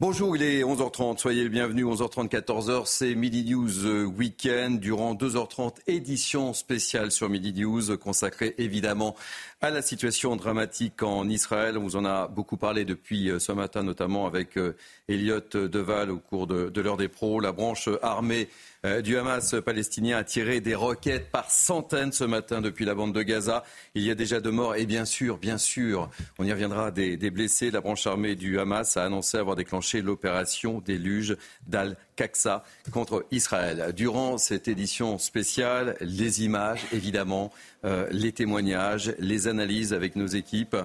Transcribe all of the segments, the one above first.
Bonjour, il est 11h30, soyez le bienvenu, 11h30, 14h, c'est Midi News euh, Weekend, durant 2h30, édition spéciale sur Midi News, consacrée évidemment à la situation dramatique en Israël. On vous en a beaucoup parlé depuis euh, ce matin, notamment avec euh, Elliot Deval au cours de, de l'heure des pros. La branche armée du Hamas palestinien a tiré des roquettes par centaines ce matin depuis la bande de Gaza. Il y a déjà deux morts et bien sûr, bien sûr, on y reviendra des, des blessés. La branche armée du Hamas a annoncé avoir déclenché l'opération déluge d'Al-Qaqsa contre Israël. Durant cette édition spéciale, les images, évidemment, euh, les témoignages, les analyses avec nos équipes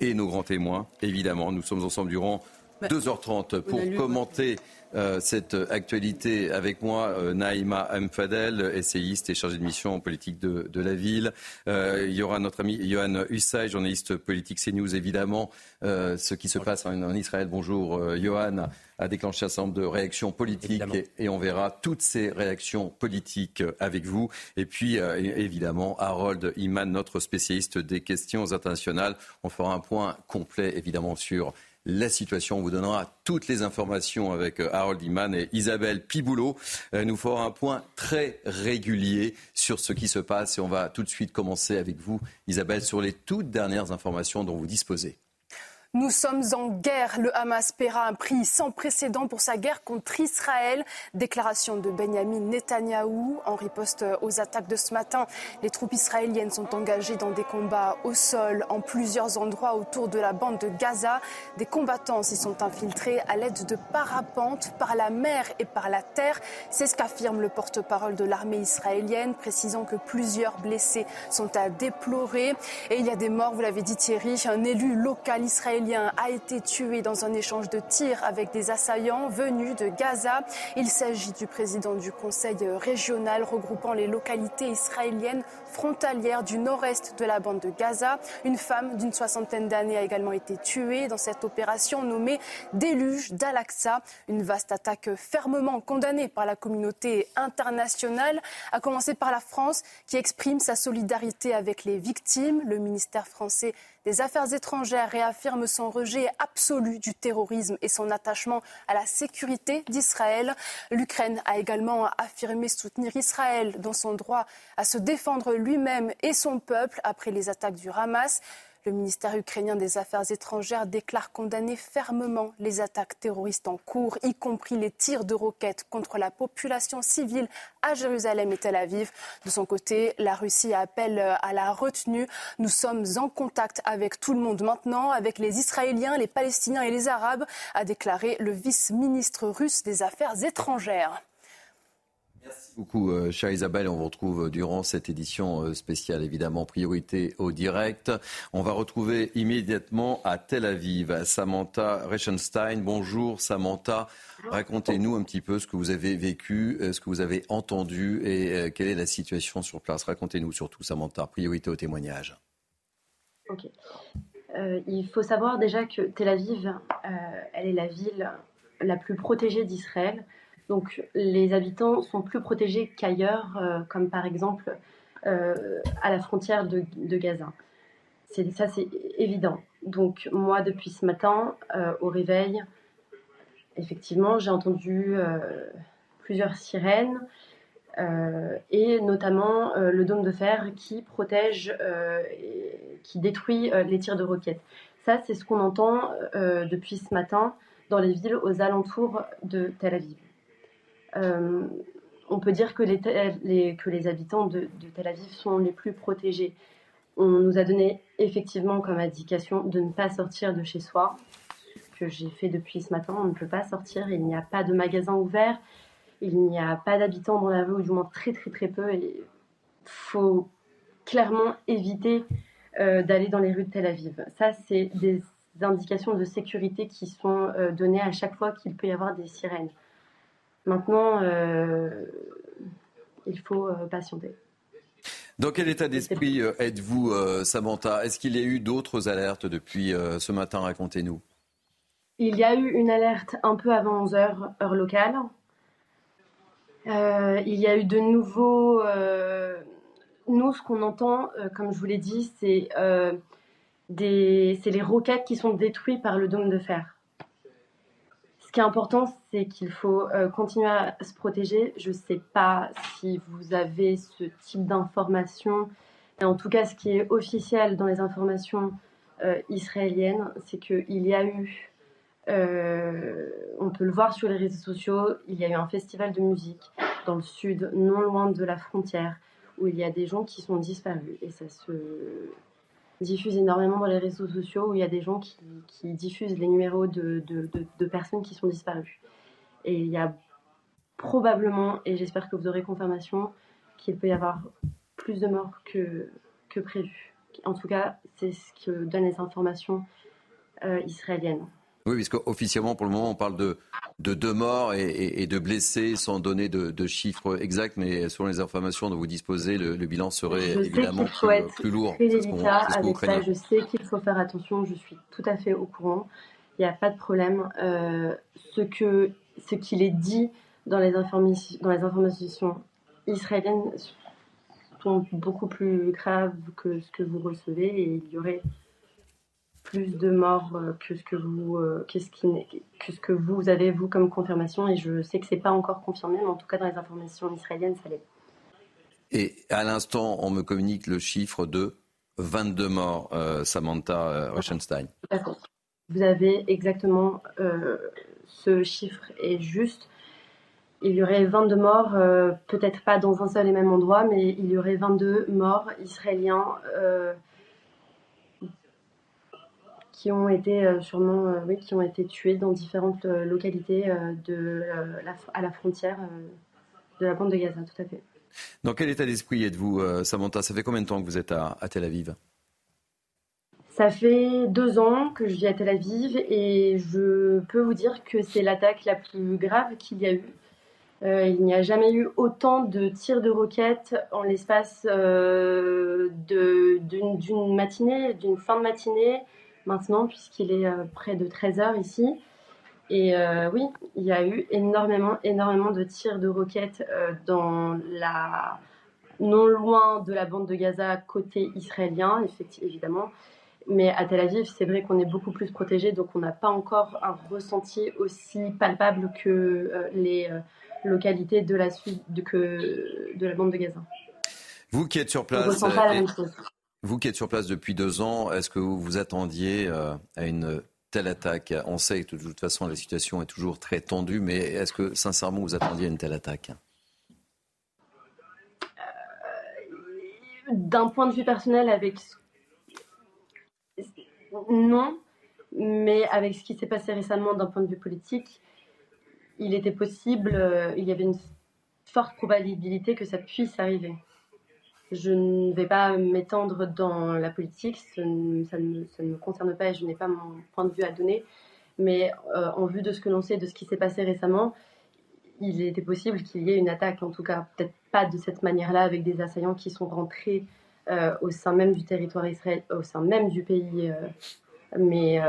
et nos grands témoins, évidemment. Nous sommes ensemble durant 2h30 pour commenter euh, cette actualité avec moi, euh, Naïma Mfadel, essayiste et chargée de mission en politique de, de la ville. Euh, il y aura notre ami Johan Hussay, journaliste politique CNews, évidemment. Ce qui se passe en, en Israël, bonjour Johan, a déclenché un certain nombre de réactions politiques et, et, on verra toutes ces réactions politiques avec vous. Et puis, évidemment, Harold Iman, notre spécialiste des questions internationales. On fera un point complet, évidemment, sur la situation. On vous donnera toutes les informations avec euh, Harold Iman et Isabelle Piboulot. Euh, nous ferons un point très régulier sur ce qui se passe et on va tout de suite commencer avec vous, Isabelle, sur les toutes dernières informations dont vous disposez. Nous sommes en guerre. Le Hamas paiera un prix sans précédent pour sa guerre contre Israël. Déclaration de Benjamin Netanyahou en riposte aux attaques de ce matin. Les troupes israéliennes sont engagées dans des combats au sol en plusieurs endroits autour de la bande de Gaza. Des combattants s'y sont infiltrés à l'aide de parapentes par la mer et par la terre. C'est ce qu'affirme le porte-parole de l'armée israélienne, précisant que plusieurs blessés sont à déplorer. Et il y a des morts, vous l'avez dit Thierry, un élu local israélien a été tué dans un échange de tirs avec des assaillants venus de Gaza. Il s'agit du président du conseil régional regroupant les localités israéliennes frontalières du nord-est de la bande de Gaza. Une femme d'une soixantaine d'années a également été tuée dans cette opération nommée Déluge d'Al-Aqsa. Une vaste attaque fermement condamnée par la communauté internationale, à commencer par la France qui exprime sa solidarité avec les victimes. Le ministère français des Affaires étrangères réaffirme son rejet absolu du terrorisme et son attachement à la sécurité d'Israël. L'Ukraine a également affirmé soutenir Israël dans son droit à se défendre lui-même et son peuple après les attaques du Hamas. Le ministère ukrainien des Affaires étrangères déclare condamner fermement les attaques terroristes en cours, y compris les tirs de roquettes contre la population civile à Jérusalem et Tel Aviv. De son côté, la Russie appelle à la retenue. Nous sommes en contact avec tout le monde maintenant, avec les Israéliens, les Palestiniens et les Arabes, a déclaré le vice-ministre russe des Affaires étrangères. Merci beaucoup, euh, chère Isabelle. On vous retrouve durant cette édition euh, spéciale, évidemment, priorité au direct. On va retrouver immédiatement à Tel Aviv Samantha Rechenstein. Bonjour, Samantha. Racontez-nous un petit peu ce que vous avez vécu, euh, ce que vous avez entendu et quelle est la situation sur place. Racontez-nous surtout, Samantha. Priorité au témoignage. Ok. Euh, il faut savoir déjà que Tel Aviv, euh, elle est la ville la plus protégée d'Israël. Donc les habitants sont plus protégés qu'ailleurs, euh, comme par exemple euh, à la frontière de, Gaza. Ça, c'est évident. Donc moi, depuis ce matin, euh, au réveil, effectivement, j'ai entendu plusieurs sirènes. Et notamment le dôme de fer qui protège, qui détruit les tirs de roquettes. Ça, c'est ce qu'on entend depuis ce matin dans les villes aux alentours de Tel Aviv. Euh, on peut dire que les, habitants de, Tel Aviv sont les plus protégés. On nous a donné effectivement comme indication de ne pas sortir de chez soi, que j'ai fait depuis ce matin. On ne peut pas sortir, il n'y a pas de magasin ouvert, il n'y a pas d'habitants dans la rue, ou du moins très très très peu. Il faut clairement éviter euh, d'aller dans les rues de Tel Aviv. Ça, c'est des indications de sécurité qui sont euh, données à chaque fois qu'il peut y avoir des sirènes. Maintenant, euh, il faut euh, patienter. Dans quel état d'esprit euh, êtes-vous, Samantha? Est-ce qu'il y a eu d'autres alertes depuis ce matin Racontez-nous. Il y a eu une alerte un peu avant 11h, heure locale. Euh, il y a eu de nouveaux... nous, ce qu'on entend, comme je vous l'ai dit, c'est les roquettes qui sont détruites par le dôme de fer. Ce qui est important, c'est qu'il faut euh, continuer à se protéger. Je ne sais pas si vous avez ce type d'informations. En tout cas, ce qui est officiel dans les informations euh, israéliennes, c'est qu'il y a eu, euh, on peut le voir sur les réseaux sociaux, il y a eu un festival de musique dans le sud, non loin de la frontière, où il y a des gens qui sont disparus. Et ça se diffuse énormément dans les réseaux sociaux où il y a des gens qui, diffusent les numéros de, de, personnes qui sont disparues. Et il y a probablement, et j'espère que vous aurez confirmation, qu'il peut y avoir plus de morts que, que prévu. En tout cas, c'est ce que donnent les informations euh, israéliennes. Oui, puisque officiellement, pour le moment, on parle de, de deux morts et, de blessés sans donner de, chiffres exacts, mais selon les informations dont vous disposez, le, bilan serait évidemment plus, lourd. Très délicat avec ça. Je sais qu'il faut faire attention. Je suis tout à fait au courant. Il n'y a pas de problème. Euh, ce que ce qu'il est dit dans les, dans les informations israéliennes sont beaucoup plus graves que ce que vous recevez et il y aurait plus de morts euh, que ce que vous, euh, ce qui, que ce que vous avez vous comme confirmation. Et je sais que c'est pas encore confirmé, mais en tout cas dans les informations israéliennes, ça l'est. Et à l'instant, on me communique le chiffre de 22 morts, euh, Samantha. D'accord. Vous avez exactement ce chiffre est juste. Il y aurait 22 morts, peut-être pas dans un seul et même endroit, mais il y aurait 22 morts israéliens qui ont été euh, sûrement euh, oui, qui ont été tués dans différentes euh, localités de, à la frontière de la bande de Gaza, tout à fait. Dans quel état d'esprit êtes-vous, Samantha? Ça fait combien de temps que vous êtes à, Tel Aviv? Ça fait deux ans que je vis à Tel Aviv et je peux vous dire que c'est l'attaque la plus grave qu'il y a eu. il n'y a jamais eu autant de tirs de roquettes en l'espace d'une matinée, d'une fin de matinée maintenant, puisqu'il est euh, près de 13 heures ici. Et euh, oui, il y a eu énormément, énormément de tirs de roquettes euh, dans la non loin de la bande de Gaza côté israélien, évidemment. Mais à Tel Aviv, c'est vrai qu'on est beaucoup plus protégé, donc on n'a pas encore un ressenti aussi palpable que les localités de la, de, que, de la bande de Gaza. Vous qui êtes sur place, on ressent pas la même chose. Vous qui êtes sur place depuis deux ans, est-ce que vous vous attendiez euh, à une telle attaque? On sait que de toute façon la situation est toujours très tendue, mais est-ce que sincèrement vous attendiez à une telle attaque? Euh, D'un point de vue personnel, avec non, mais avec ce qui s'est passé récemment d'un point de vue politique, il était possible, euh, il y avait une forte probabilité que ça puisse arriver. Je ne vais pas m'étendre dans la politique, ça ne, me, concerne pas et je n'ai pas mon point de vue à donner. Mais euh, en vue de ce que l'on sait, de ce qui s'est passé récemment, il était possible qu'il y ait une attaque, en tout cas peut-être pas de cette manière-là, avec des assaillants qui sont rentrés euh, au sein même du territoire israélien, au sein même du pays, euh, mais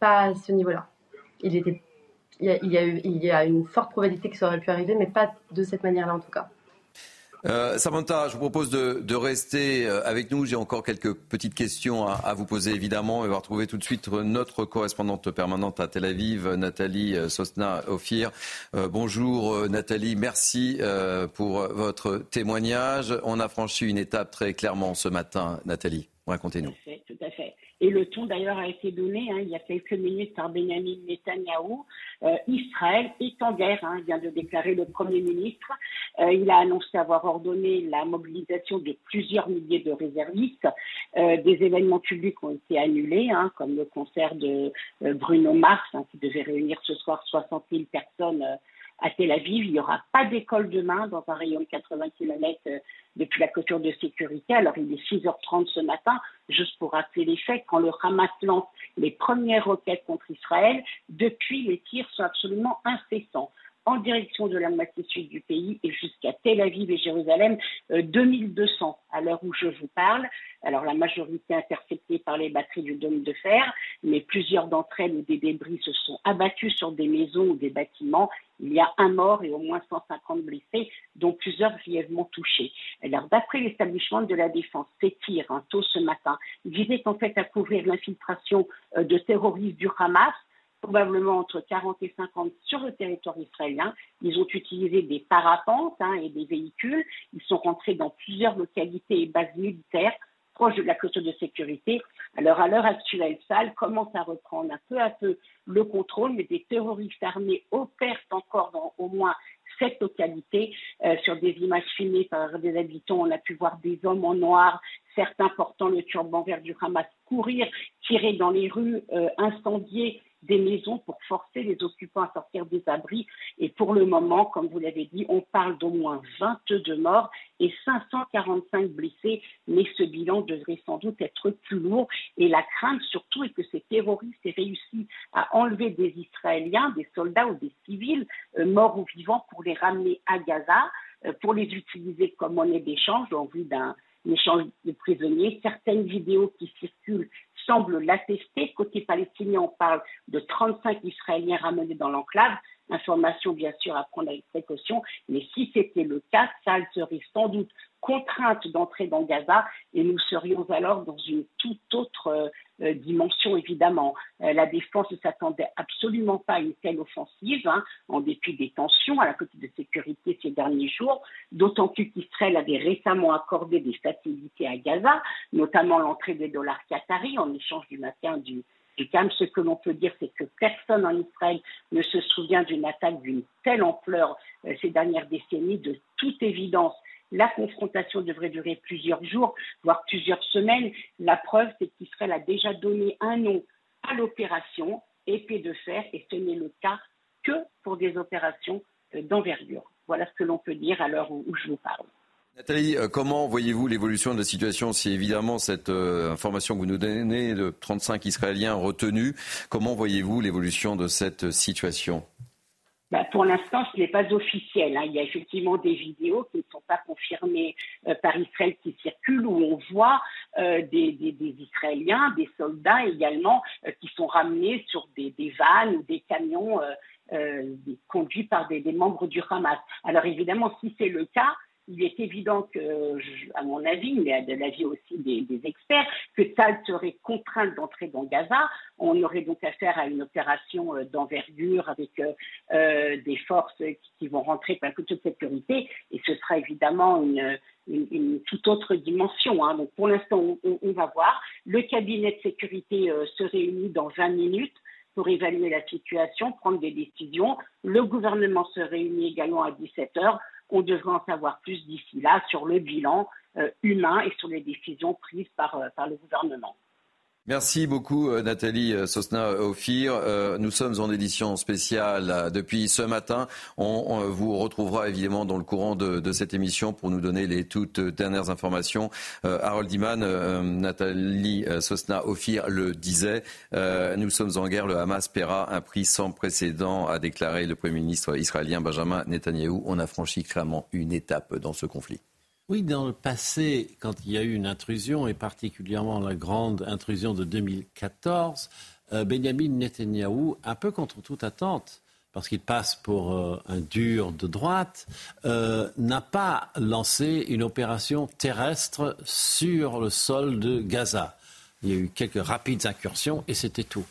pas à ce niveau-là. Il, y, a, eu, il y a une forte probabilité que ça aurait pu arriver, mais pas de cette manière-là en tout cas. Euh, Samantha, je vous propose de, rester euh, avec nous. J'ai encore quelques petites questions à, vous poser, évidemment. On va retrouver tout de suite notre correspondante permanente à Tel Aviv, Nathalie euh, Sosna-Ophir. bonjour Nathalie, merci pour votre témoignage. On a franchi une étape très clairement ce matin, Nathalie. Racontez-nous. Tout à fait. Et le ton d'ailleurs a été donné hein, il y a quelques minutes par Benjamin Netanyahou. Euh, Israël est en guerre, hein, vient de déclarer le Premier ministre. Euh, il a annoncé avoir ordonné la mobilisation de plusieurs milliers de réservistes. Euh, des événements publics ont été annulés, hein, comme le concert de Bruno Mars, qui devait réunir ce soir 60 000 personnes à Tel Aviv. Il n'y aura pas d'école demain dans un rayon de 80 km euh, depuis la clôture de sécurité. Alors il est 6h30 ce matin, juste pour rappeler les faits, quand le Hamas lance les premières roquettes contre Israël, depuis les tirs sont absolument incessants en direction de la moitié sud du pays et jusqu'à Tel Aviv et Jérusalem, 2200 euh, à l'heure où je vous parle. Alors la majorité interceptée par les batteries du dôme de fer, mais plusieurs d'entre elles ou des débris se sont abattus sur des maisons ou des bâtiments. Il y a un mort et au moins 150 blessés, dont plusieurs grièvement touchés. Alors d'après l'établissement de la défense, ces tirs, tôt ce matin, visaient en fait à couvrir l'infiltration euh, de terroristes du Hamas probablement entre 40 et 50 sur le territoire israélien. Ils ont utilisé des parapentes hein, et des véhicules. Ils sont rentrés dans plusieurs localités et bases militaires proches de la clôture de sécurité. Alors à l'heure actuelle, Sal commence à reprendre un peu à peu le contrôle, mais des terroristes armés opèrent encore dans au moins cette localité. Euh, sur des images filmées par des habitants, on a pu voir des hommes en noir, certains portant le turban vert du Hamas, courir, tirer dans les rues, euh, incendier des maisons pour forcer les occupants à sortir des abris. Et pour le moment, comme vous l'avez dit, on parle d'au moins 22 morts et 545 blessés, mais ce bilan devrait sans doute être plus lourd. Et la crainte surtout est que ces terroristes aient réussi à enlever des Israéliens, des soldats ou des civils, euh, morts ou vivants, pour les ramener à Gaza, euh, pour les utiliser comme monnaie d'échange en vue d'un échange de prisonniers. Certaines vidéos qui circulent semblent l'attester. Côté palestinien, on parle de 35 Israéliens ramenés dans l'enclave. Information bien sûr à prendre avec précaution, mais si c'était le cas, ça serait sans doute contrainte d'entrer dans Gaza et nous serions alors dans une toute autre euh, euh, dimension évidemment. Euh, la défense ne s'attendait absolument pas à une telle offensive, hein, en dépit des tensions à la côté de sécurité ces derniers jours, d'autant qu'Israël avait récemment accordé des facilités à Gaza, notamment l'entrée des dollars qataris en échange du maintien du, du. Ce que l'on peut dire, c'est que personne en Israël ne se souvient d'une attaque d'une telle ampleur ces dernières décennies. De toute évidence, la confrontation devrait durer plusieurs jours, voire plusieurs semaines. La preuve, c'est qu'Israël a déjà donné un nom à l'opération, épée de fer, et ce n'est le cas que pour des opérations euh, d'envergure. Voilà ce que l'on peut dire à l'heure où, je vous parle. Nathalie, euh, comment voyez-vous l'évolution de la situation si évidemment cette euh, information que vous nous donnez de 35 Israéliens retenus, comment voyez-vous l'évolution de cette situation? Bah, pour l'instant, ce n'est pas officiel. Hein. Il y a effectivement des vidéos qui ne sont pas confirmées euh, par Israël qui circulent où on voit des, Israéliens, des soldats également, qui sont ramenés sur des, des vannes ou des camions conduits par des, membres du Hamas. Alors évidemment, si c'est le cas, il est évident que, à mon avis, mais de l'avis aussi des, experts, que ça serait contrainte d'entrer dans Gaza. On aurait donc affaire à une opération euh, d'envergure avec euh, euh, des forces qui, vont rentrer par coup de sécurité, et ce sera évidemment une, toute autre dimension. Hein. Donc pour l'instant, on, va voir. Le cabinet de sécurité se réunit dans 20 minutes pour évaluer la situation, prendre des décisions. Le gouvernement se réunit également à 17 heures on devrait en savoir plus d'ici là sur le bilan euh, humain et sur les décisions prises par, euh, par le gouvernement. Merci beaucoup euh, Nathalie Sosna-Ophir. nous sommes en édition spéciale depuis ce matin. On, vous retrouvera évidemment dans le courant de, cette émission pour nous donner les toutes dernières informations. Harold Iman, Nathalie Sosna-Ophir le disait, nous sommes en guerre. Le Hamas paiera un prix sans précédent, a déclaré le Premier ministre israélien Benjamin Netanyahou. On a franchi clairement une étape dans ce conflit. Oui, dans le passé, quand il y a eu une intrusion, et particulièrement la grande intrusion de 2014, euh, Benjamin Netanyahou, un peu contre toute attente, parce qu'il passe pour euh, un dur de droite, euh, n'a pas lancé une opération terrestre sur le sol de Gaza. Il y a eu quelques rapides incursions et c'était tout.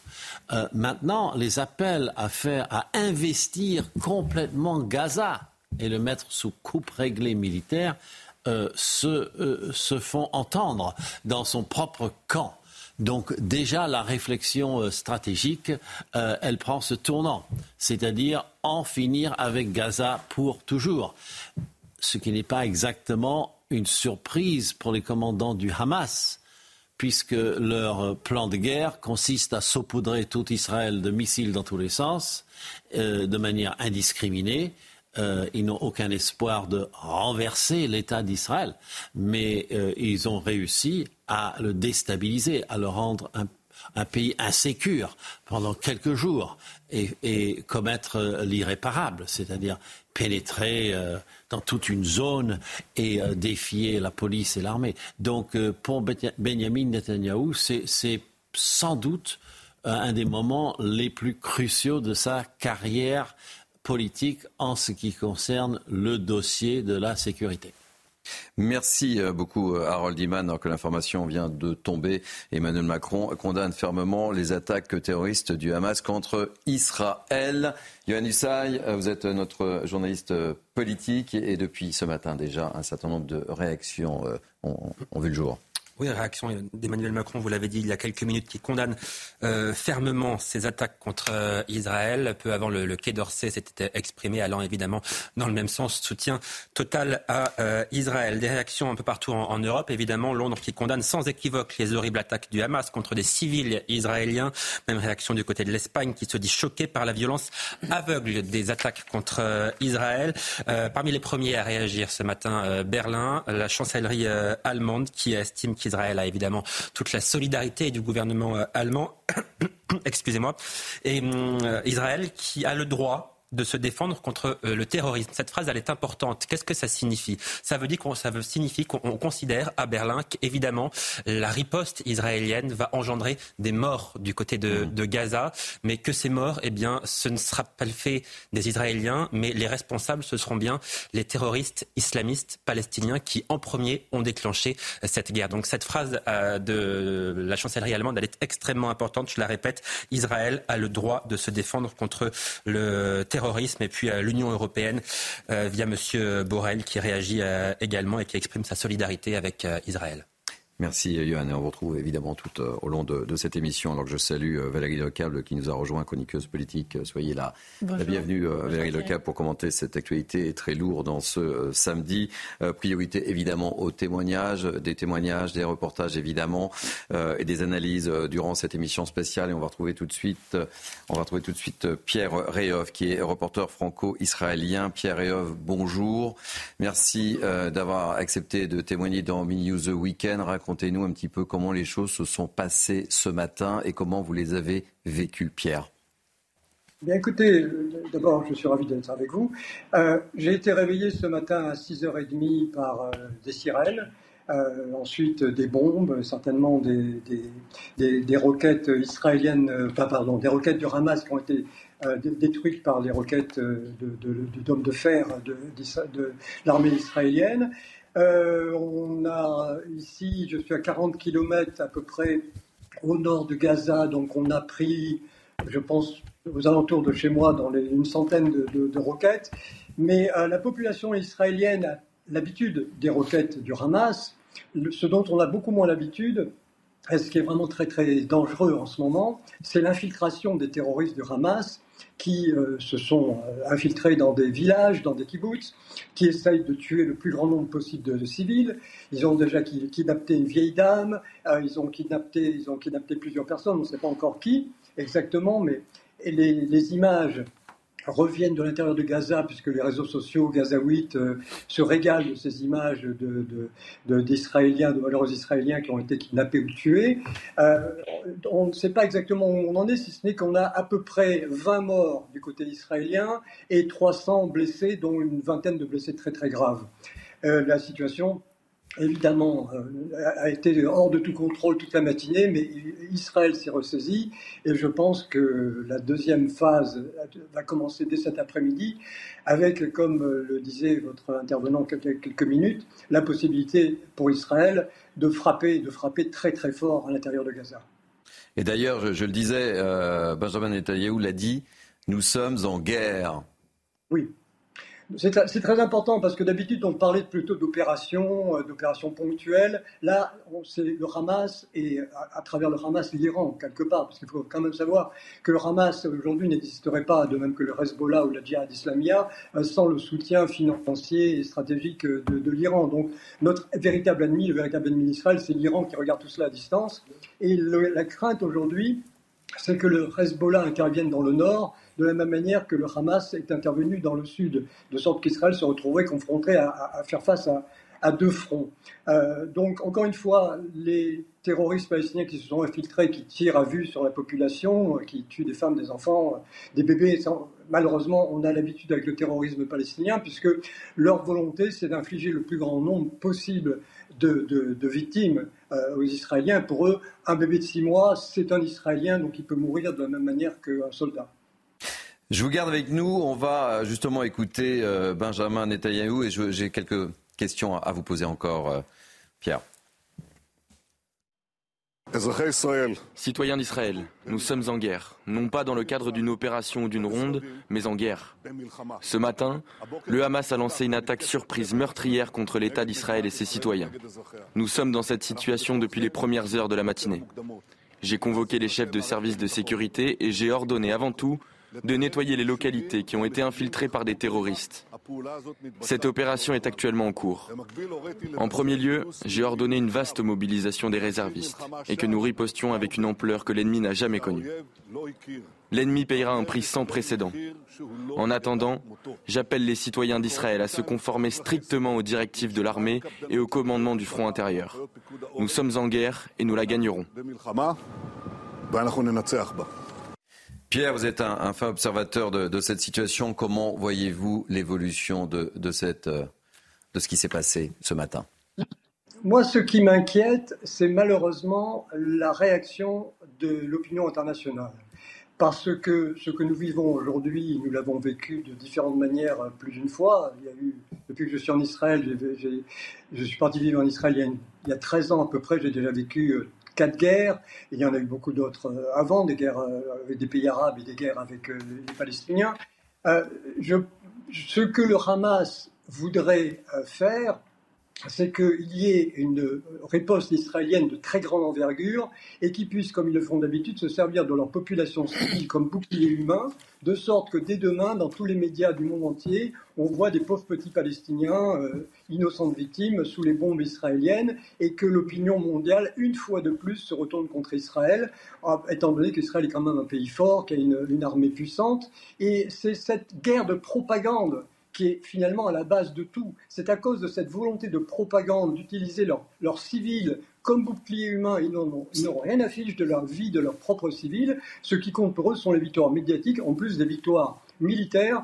maintenant, les appels à faire, à investir complètement Gaza et le mettre sous coupe réglée militaire euh, euh, se, font entendre dans son propre camp. Donc déjà, la réflexion euh, stratégique, elle prend ce tournant, c'est-à-dire en finir avec Gaza pour toujours. Ce qui n'est pas exactement une surprise pour les commandants du Hamas, puisque leur plan de guerre consiste à saupoudrer tout Israël de missiles dans tous les sens, de manière indiscriminée, euh, ils n'ont aucun espoir de renverser l'État d'Israël, mais euh, ils ont réussi à le déstabiliser, à le rendre un, pays insécure pendant quelques jours et, commettre euh, l'irréparable, c'est-à-dire pénétrer dans toute une zone et défier la police et l'armée. Donc pour Benjamin Netanyahu, c'est sans doute un des moments les plus cruciaux de sa carrière en ce qui concerne le dossier de la sécurité. Merci euh, beaucoup euh, Harold Iman. Alors que l'information vient de tomber, Emmanuel Macron condamne fermement les attaques terroristes du Hamas contre Israël. Yohann Usaï, euh, vous êtes notre journaliste politique et depuis ce matin déjà, un certain nombre de réactions ont vu le jour. Oui, réaction d'Emmanuel Macron, vous l'avez dit il y a quelques minutes, qui condamne euh, fermement ces attaques contre euh, Israël. Peu avant, le, Quai d'Orsay s'était exprimé, allant évidemment dans le même sens, soutien total à euh, Israël. Des réactions un peu partout en, Europe, évidemment. Londres qui condamne sans équivoque les horribles attaques du Hamas contre des civils israéliens. Même réaction du côté de l'Espagne, qui se dit choquée par la violence aveugle des attaques contre Israël. parmi les premiers à réagir ce matin, Berlin, la chancellerie allemande, qui estime qu'il Israël a évidemment toute la solidarité du gouvernement euh, allemand. Excusez-moi. Et euh, Israël qui a le droit de se défendre contre euh, le terrorisme. Cette phrase, elle est importante. Qu'est-ce que ça signifie? Ça veut dire qu'on, ça veut signifie qu'on considère à Berlin qu'évidemment la riposte israélienne va engendrer des morts du côté de, mmh. de, Gaza, mais que ces morts, eh bien, ce ne sera pas le fait des Israéliens, mais les responsables, ce seront bien les terroristes islamistes palestiniens qui, en premier, ont déclenché cette guerre. Donc cette phrase euh, de la chancellerie allemande, elle est extrêmement importante. Je la répète, Israël a le droit de se défendre contre le terrorisme terrorisme et puis euh, l'Union européenne euh, via M. Borrell qui réagit euh, également et qui exprime sa solidarité avec Israël. Merci Johan. Et on vous retrouve évidemment tout euh, au long de, cette émission. Alors que je salue euh, Valérie Lecable qui nous a rejoint, chroniqueuse politique. Soyez là. La bienvenue euh, Valérie Lecable pour commenter cette actualité très lourde dans ce samedi. priorité évidemment aux témoignages, des témoignages, des reportages évidemment et des analyses durant cette émission spéciale. Et on va retrouver tout de suite, on va retrouver tout de suite Pierre Reyov qui est reporter franco-israélien. Pierre Reyov, bonjour. Merci d'avoir accepté de témoigner dans Mini News The Weekend. Racontez-nous un petit peu comment les choses se sont passées ce matin et comment vous les avez vécues, Pierre. Bien écoutez, d'abord je suis ravi d'être avec vous. Euh, j'ai été réveillé ce matin à 6h30 par euh, des sirènes, euh, ensuite des bombes, certainement des, des, roquettes israéliennes, pardon, des roquettes du Hamas qui ont été détruites par les roquettes de, dôme de fer de, de l'armée israélienne. Euh, on a ici, je suis à 40 km à peu près au nord de Gaza, donc on a pris, je pense, aux alentours de chez moi, dans une centaine de, roquettes. Mais euh, la population israélienne a l'habitude des roquettes du Hamas, ce dont on a beaucoup moins l'habitude, ce qui est vraiment très très dangereux en ce moment, c'est l'infiltration des terroristes du Hamas qui euh, se sont euh, infiltrés dans des villages, dans des kibbutz, qui essayent de tuer le plus grand nombre possible de, civils. Ils ont déjà kidnappé une vieille dame, euh, ils, ont kidnappé, ils ont kidnappé plusieurs personnes, on ne sait pas encore qui exactement, mais les images reviennent de l'intérieur de Gaza, puisque les réseaux sociaux gazaouites euh, se régalent de ces images d'Israéliens, de, de, de, malheureux Israéliens qui ont été kidnappés ou tués. Euh, on ne sait pas exactement où on en est, si ce n'est qu'on a à peu près 20 morts du côté israélien et 300 blessés, dont une vingtaine de blessés très très graves. Euh, la situation évidemment, euh, a été hors de tout contrôle toute la matinée, mais Israël s'est ressaisi et je pense que la deuxième phase va commencer dès cet après-midi avec, comme le disait votre intervenant quelques, quelques minutes, la possibilité pour Israël de frapper, de frapper très très fort à l'intérieur de Gaza. Et d'ailleurs, je, le disais, euh, Benjamin Netanyahu l'a dit, nous sommes en guerre. Oui. C'est très important parce que d'habitude on parlait plutôt d'opérations, euh, d'opérations ponctuelles. Là, c'est le Hamas et à, travers le Hamas l'Iran quelque part, parce qu'il faut quand même savoir que le Hamas aujourd'hui n'existerait pas, de même que le Hezbollah ou la Djihad Islamia, euh, sans le soutien financier et stratégique de, l'Iran. Donc notre véritable ennemi, le véritable ennemi d'Israël, c'est l'Iran qui regarde tout cela à distance. Et la crainte aujourd'hui, c'est que le Hezbollah intervienne dans le nord de la même manière que le Hamas est intervenu dans le sud, de sorte qu'Israël se retrouverait confronté à, faire face à, deux fronts. Euh, donc, encore une fois, les terroristes palestiniens qui se sont infiltrés, qui tirent à vue sur la population, qui tuent des femmes, des enfants, des bébés, malheureusement, on a l'habitude avec le terrorisme palestinien, puisque leur volonté, c'est d'infliger le plus grand nombre possible de, victimes euh, aux Israéliens. Pour eux, un bébé de six mois, c'est un Israélien, donc il peut mourir de la même manière qu'un soldat. Je vous garde avec nous. On va euh, justement écouter euh, Benjamin Netanyahu et j'ai quelques question à vous poser encore, Pierre. Citoyens d'Israël, nous sommes en guerre, non pas dans le cadre d'une opération ou d'une ronde, mais en guerre. Ce matin, le Hamas a lancé une attaque surprise meurtrière contre l'État d'Israël et ses citoyens. Nous sommes dans cette situation depuis les premières heures de la matinée. J'ai convoqué les chefs de services de sécurité et j'ai ordonné avant tout de nettoyer les localités qui ont été infiltrées par des terroristes. Cette opération est actuellement en cours. En premier lieu, j'ai ordonné une vaste mobilisation des réservistes et que nous ripostions avec une ampleur que l'ennemi n'a jamais connue. L'ennemi payera un prix sans précédent. En attendant, j'appelle les citoyens d'Israël à se conformer strictement aux directives de l'armée et au commandement du front intérieur. Nous sommes en guerre et nous la gagnerons. Pierre, vous êtes un, fin observateur de, cette situation. Comment voyez-vous l'évolution de, euh, ce qui s'est passé ce matin? Moi, ce qui m'inquiète, c'est malheureusement la réaction de l'opinion internationale. Parce que ce que nous vivons aujourd'hui, nous l'avons vécu de différentes manières plus d'une fois. Depuis que je suis en Israël, je suis parti vivre en Israël il y, a il y a 13 ans à peu près, j'ai déjà vécu euh, quatre guerres. il y en a eu beaucoup d'autres euh, avant, des guerres euh, avec des pays arabes et des guerres avec euh, les Palestiniens. ce que le Hamas voudrait faire, c'est qu'il y ait une riposte israélienne de très grande envergure et qu'ils puissent, comme ils le font d'habitude, se servir de leur population civile comme bouclier humain, de sorte que dès demain, dans tous les médias du monde entier, on voit des pauvres petits Palestiniens, euh, innocentes victimes, sous les bombes israéliennes, et que l'opinion mondiale, une fois de plus, se retourne contre Israël, étant donné qu'Israël est quand même un pays fort, qui a une armée puissante. Et c'est cette guerre de propagande qui est finalement à la base de tout. C'est à cause de cette volonté de propagande d'utiliser leurs civils comme bouclier humain. Ils n'ont rien à fiche de leur vie, de leurs propres civils. Ce qui compte pour eux sont les victoires médiatiques, en plus des victoires militaires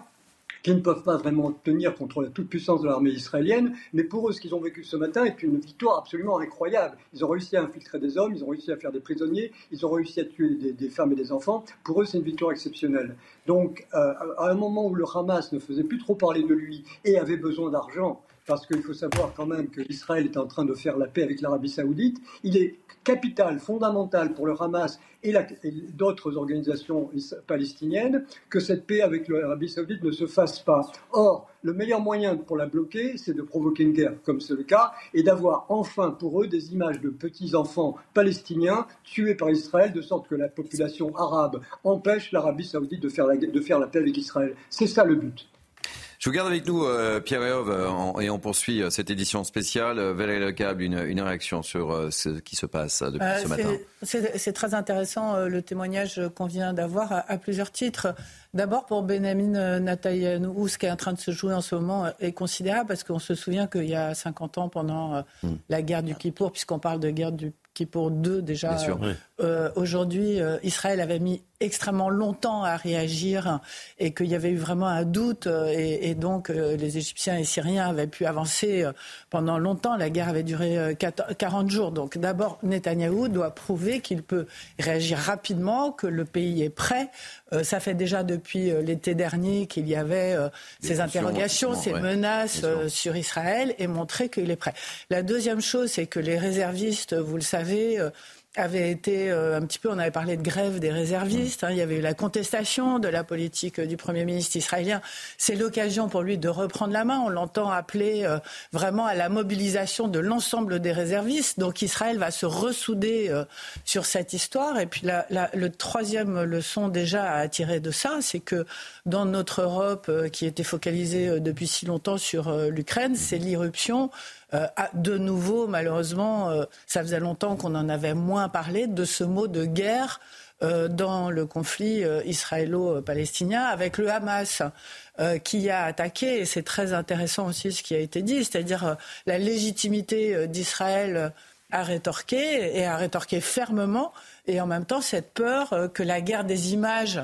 qui ne peuvent pas vraiment tenir contre la toute-puissance de l'armée israélienne. Mais pour eux, ce qu'ils ont vécu ce matin est une victoire absolument incroyable. Ils ont réussi à infiltrer des hommes, ils ont réussi à faire des prisonniers, ils ont réussi à tuer des, femmes et des enfants. Pour eux, c'est une victoire exceptionnelle. Donc, euh, à un moment où le Hamas ne faisait plus trop parler de lui et avait besoin d'argent, parce qu'il faut savoir quand même que l'Israël est en train de faire la paix avec l'Arabie saoudite. Il est capital, fondamental pour le Hamas et, d'autres organisations palestiniennes que cette paix avec l'Arabie saoudite ne se fasse pas. Or, le meilleur moyen pour la bloquer, c'est de provoquer une guerre, comme c'est le cas, et d'avoir enfin pour eux des images de petits-enfants palestiniens tués par Israël, de sorte que la population arabe empêche l'Arabie saoudite de faire la, de faire la paix avec Israël. C'est ça le but. Je vous garde avec nous, euh, Pierre Eov, euh, et on poursuit euh, cette édition spéciale. Valérie Lecable, une, une réaction sur ce qui se passe depuis ce matin. C'est très intéressant le témoignage qu'on vient d'avoir à, plusieurs titres. D'abord pour Benjamin Netanyahu, ce qui est en train de se jouer en ce moment est considérable parce qu'on se souvient qu'il y a 50 ans, pendant hmm. la guerre du Kippour, puisqu'on parle de guerre du qui pour deux déjà. Euh, aujourd'hui, euh, Israël avait mis extrêmement longtemps à réagir et qu'il y avait eu vraiment un doute euh, et, et, donc les Égyptiens et Syriens avaient pu avancer pendant longtemps. La guerre avait duré 40 jours. Donc d'abord, Netanyahou doit prouver qu'il peut réagir rapidement, que le pays est prêt. Ça fait déjà depuis l'été dernier qu'il y avait ces interrogations, ces menaces sur Israël et montrer qu'il est prêt. La deuxième chose, c'est que les réservistes, vous le savez, euh, avait été euh, un petit peu, on avait parlé de grève des réservistes, hein. il y avait eu la contestation de la politique du Premier ministre israélien. C'est l'occasion pour lui de reprendre la main. On l'entend appeler euh, vraiment à la mobilisation de l'ensemble des réservistes. Donc Israël va se ressouder sur cette histoire. Et puis la, le troisième leçon déjà à tirer de ça, c'est que dans notre Europe qui était focalisée depuis si longtemps sur l'Ukraine, c'est l'irruption euh, de nouveau, malheureusement, euh, ça faisait longtemps qu'on en avait moins parlé de ce mot de guerre euh, dans le conflit israélo-palestinien avec le Hamas qui a attaqué, et c'est très intéressant aussi ce qui a été dit, c'est-à-dire la légitimité d'Israël à rétorquer et à rétorquer fermement, et en même temps cette peur que la guerre des images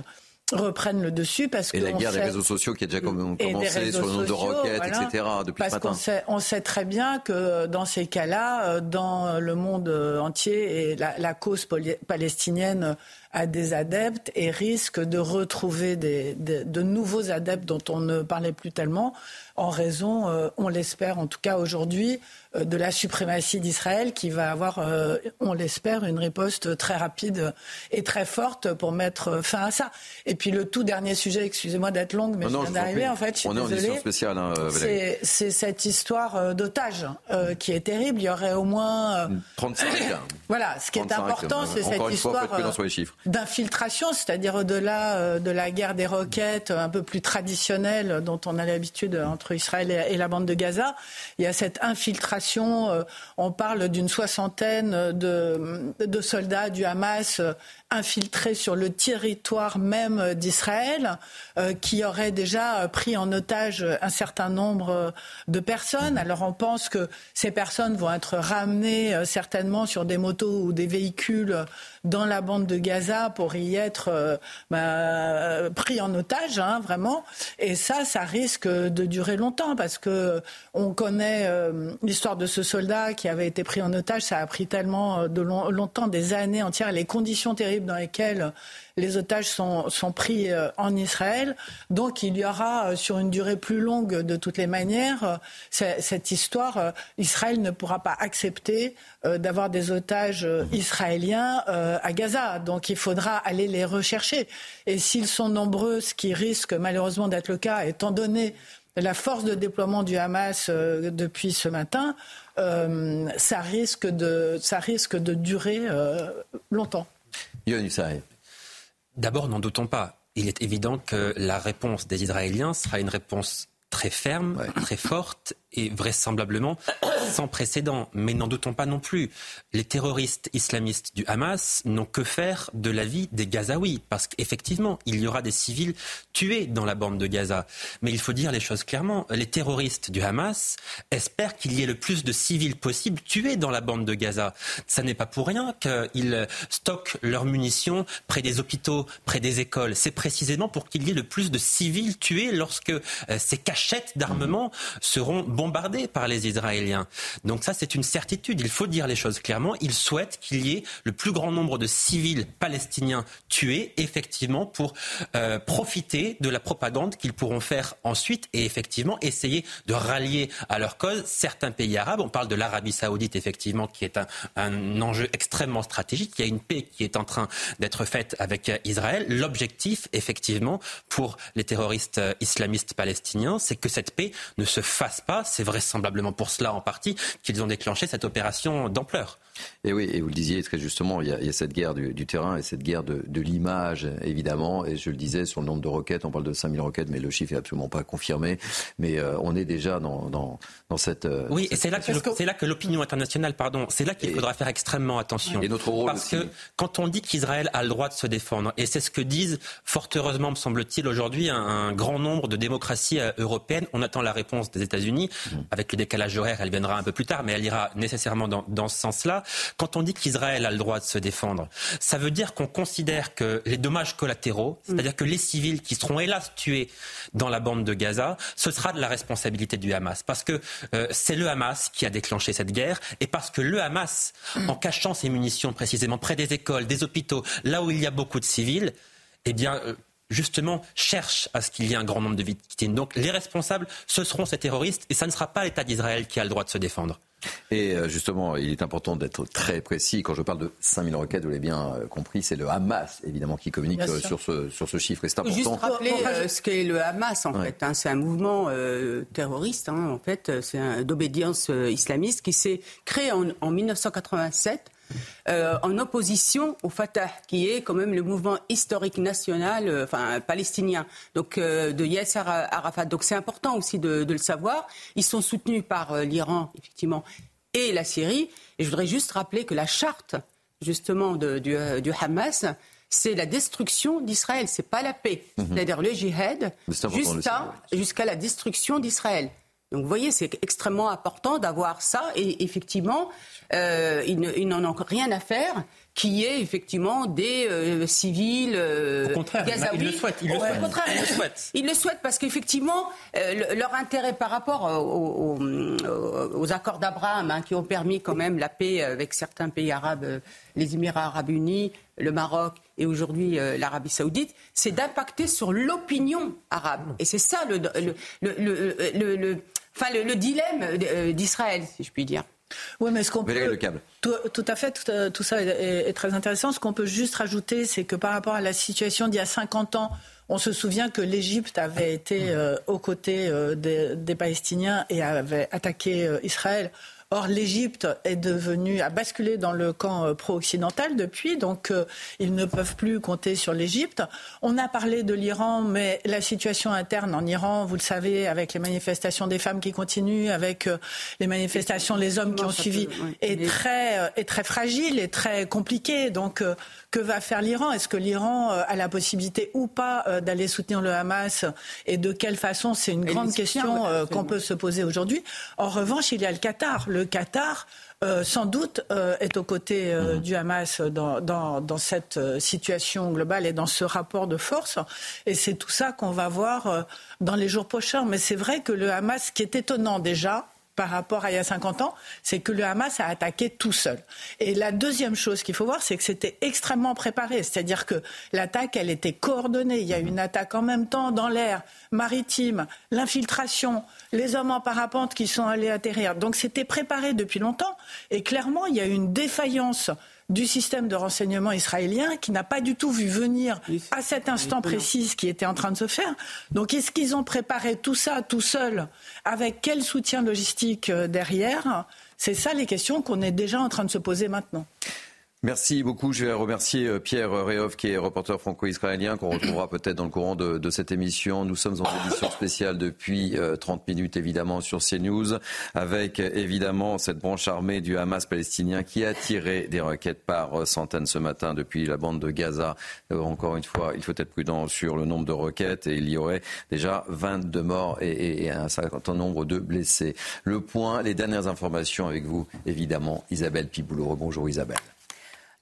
reprennent le dessus parce que et la guerre des réseaux sociaux qui a déjà commencé sur le nombre de roquettes, etc. Depuis parce ce matin. Sait, on sait très bien que dans ces cas-là, euh, dans le monde entier, et la, cause palestinienne à des adeptes et risque de retrouver des, de nouveaux adeptes dont on ne parlait plus tellement en raison, euh, on l'espère en tout cas aujourd'hui, euh, de la suprématie d'Israël qui va avoir, euh, on l'espère, une riposte très rapide et très forte pour mettre fin à ça. Et puis le tout dernier sujet, excusez-moi d'être longue, mais je viens d'arriver en fait, je suis on désolée. Est en spéciale, hein, c'est cette histoire d'otage qui est terrible. Il y aurait au moins 35. voilà, ce qui est important, c'est cette histoire d'infiltration, c'est-à-dire au-delà de la guerre des roquettes un peu plus traditionnelle dont on a l'habitude entre Israël et la bande de Gaza. Il y a cette infiltration. Euh, on parle d'une soixantaine de, de, soldats du Hamas infiltrés sur le territoire même d'Israël, euh, qui auraient déjà pris en otage un certain nombre de personnes. Alors on pense que ces personnes vont être ramenées euh, certainement sur des motos ou des véhicules dans la bande de Gaza pour y être euh, bah, pris en otage, hein, vraiment. Et ça, ça risque de durer longtemps parce que on connaît l'histoire de ce soldat qui avait été pris en otage. Ça a pris tellement de longtemps, des années entières, les conditions terribles dans lesquelles les otages sont, pris euh, en Israël. Donc il y aura euh, sur une durée plus longue de toutes les manières euh, cette histoire. Israël ne pourra pas accepter d'avoir des otages israéliens à Gaza. Donc il faudra aller les rechercher. Et s'ils sont nombreux, ce qui risque malheureusement d'être le cas, étant donné la force de déploiement du Hamas depuis ce matin, ça, risque de, ça risque de durer longtemps. D'abord, n'en doutons pas. Il est évident que la réponse des Israéliens sera une réponse très ferme, très forte et vraisemblablement sans précédent. Mais n'en doutons pas non plus. Les terroristes islamistes du Hamas n'ont que faire de la vie des Gazaouis. Parce qu'effectivement, il y aura des civils tués dans la bande de Gaza. Mais il faut dire les choses clairement. Les terroristes du Hamas espèrent qu'il y ait le plus de civils possible tués dans la bande de Gaza. Ça n'est pas pour rien qu'ils stockent leurs munitions près des hôpitaux, près des écoles. C'est précisément pour qu'il y ait le plus de civils tués lorsque euh, ces cachettes d'armement seront bombardés par les Israéliens. Donc ça, c'est une certitude. Il faut dire les choses clairement. Ils souhaitent qu'il y ait le plus grand nombre de civils palestiniens tués, effectivement, pour euh, profiter de la propagande qu'ils pourront faire ensuite et effectivement essayer de rallier à leur cause certains pays arabes. On parle de l'Arabie saoudite, effectivement, qui est un, un enjeu extrêmement stratégique. Il y a une paix qui est en train d'être faite avec Israël. L'objectif, effectivement, pour les terroristes islamistes palestiniens, c'est que cette paix ne se fasse pas c'est vraisemblablement pour cela en partie qu'ils ont déclenché cette opération d'ampleur. Et oui, et vous le disiez très justement, il y a, cette guerre du, terrain et cette guerre de, l'image, évidemment. Et je le disais, sur le nombre de roquettes, on parle de 5000 roquettes, mais le chiffre est absolument pas confirmé. Mais euh, on est déjà dans, dans, cette. Euh, oui, et c'est là, que, c'est là que l'opinion internationale, pardon, c'est là qu'il faudra faire extrêmement attention. Et notre rôle Parce que quand on dit qu'Israël a le droit de se défendre, et c'est ce que disent, fort heureusement, me semble-t-il, aujourd'hui, un, grand nombre de démocraties euh, européennes, on attend la réponse des États-Unis. Mmh. Avec le décalage horaire, elle viendra un peu plus tard, mais elle ira nécessairement dans, dans ce sens-là. Quand on dit qu'Israël a le droit de se défendre, ça veut dire qu'on considère que les dommages collatéraux, mm. c'est-à-dire que les civils qui seront hélas tués dans la bande de Gaza, ce sera de la responsabilité du Hamas. Parce que euh, c'est le Hamas qui a déclenché cette guerre et parce que le Hamas, en cachant ses munitions précisément près des écoles, des hôpitaux, là où il y a beaucoup de civils, eh bien, euh, justement, cherche à ce qu'il y ait un grand nombre de victimes. Donc les responsables, ce seront ces terroristes et ça ne sera pas l'État d'Israël qui a le droit de se défendre. Et euh, justement, il est important d'être très précis. Quand je parle de 5000 requêtes, vous l'avez bien euh, compris, c'est le Hamas, évidemment, qui communique euh, sur ce, sur ce chiffre. Et c'est important. Juste rappeler ce qu'est le Hamas, en fait. Hein. c'est un mouvement terroriste, hein, en fait, c'est d'obédience islamiste qui s'est créé en, en 1987 en opposition au Fatah, qui est quand même le mouvement historique national, enfin palestinien, donc de Yasser Arafat. Donc c'est important aussi de, de, le savoir. Ils sont soutenus par l'Iran, effectivement, et la Syrie. Et je voudrais juste rappeler que la charte, justement, du, Hamas, c'est la destruction d'Israël, c'est pas la paix. Mhm. C'est-à-dire le djihad jusqu'à la destruction d'Israël. Donc vous voyez, c'est extrêmement important d'avoir ça. Et effectivement, euh, ils, n'en ont rien à faire qu'il y ait effectivement des euh, civils euh, Au contraire, ils le souhaitent. Ils le, souhaitent. Contraire, ils le souhaitent. Ils le souhaitent parce qu'effectivement, euh, leur intérêt par rapport aux, aux, accords d'Abraham, hein, qui ont permis quand même la paix avec certains pays arabes, les Émirats arabes unis, le Maroc et aujourd'hui l'Arabie saoudite, c'est d'impacter sur l'opinion arabe. Et c'est ça le, le, le, le, enfin, le dilemme d'Israël, si je puis dire. Oui, mais ce qu'on peut. Tout, tout, à fait, tout, tout ça est, est, très intéressant. Ce qu'on peut juste rajouter, c'est que par rapport à la situation d'il y a 50 ans, on se souvient que l'Égypte avait été euh, aux côtés euh, des, des, Palestiniens et avait attaqué euh, Israël. Or, l'Égypte est devenue, a basculé dans le camp euh, pro-occidental depuis, donc euh, ils ne peuvent plus compter sur l'Égypte. On a parlé de l'Iran, mais la situation interne en Iran, vous le savez, avec les manifestations des femmes qui continuent, avec euh, les manifestations des hommes qui ont suivi, est très, est très fragile et très compliquée. Donc, que va faire l'Iran? Est-ce que l'Iran a la possibilité ou pas d'aller soutenir le Hamas Et de quelle façon? C'est une grande question qu'on peut se poser aujourd'hui. En revanche, il y a le Qatar. Le Qatar, euh, sans doute, euh, est aux côtés euh, mhm. du Hamas dans, dans, cette situation globale et dans ce rapport de force. Et c'est tout ça qu'on va voir dans les jours prochains. Mais c'est vrai que le Hamas, ce qui est étonnant déjà, par rapport à il y a 50 ans, c'est que le Hamas a attaqué tout seul. Et la deuxième chose qu'il faut voir, c'est que c'était extrêmement préparé. C'est-à-dire que l'attaque, elle était coordonnée. Il y a une attaque en même temps dans l'air, maritime, l'infiltration, les hommes en parapente qui sont allés atterrir. Donc c'était préparé depuis longtemps. Et clairement, il y a une défaillance du système de renseignement israélien qui n'a pas du tout vu venir à cet instant précis ce qui était en train de se faire. Donc est-ce qu'ils ont préparé tout ça tout seul avec quel soutien logistique euh, derrière? C'est ça les questions qu'on est déjà en train de se poser maintenant. Merci beaucoup. Je vais remercier euh, Pierre Réhoff, qui est reporter franco-israélien, qu'on retrouvera peut-être dans le courant de, cette émission. Nous sommes en édition spéciale depuis 30 euh, minutes, évidemment, sur CNews, avec évidemment cette branche armée du Hamas palestinien qui a tiré des requêtes par centaines ce matin depuis la bande de Gaza. Euh, encore une fois, il faut être prudent sur le nombre de requêtes et il y aurait déjà 22 morts et, et un certain nombre de blessés. Le point, les dernières informations avec vous, évidemment, Isabelle Piboulot. Bonjour Isabelle.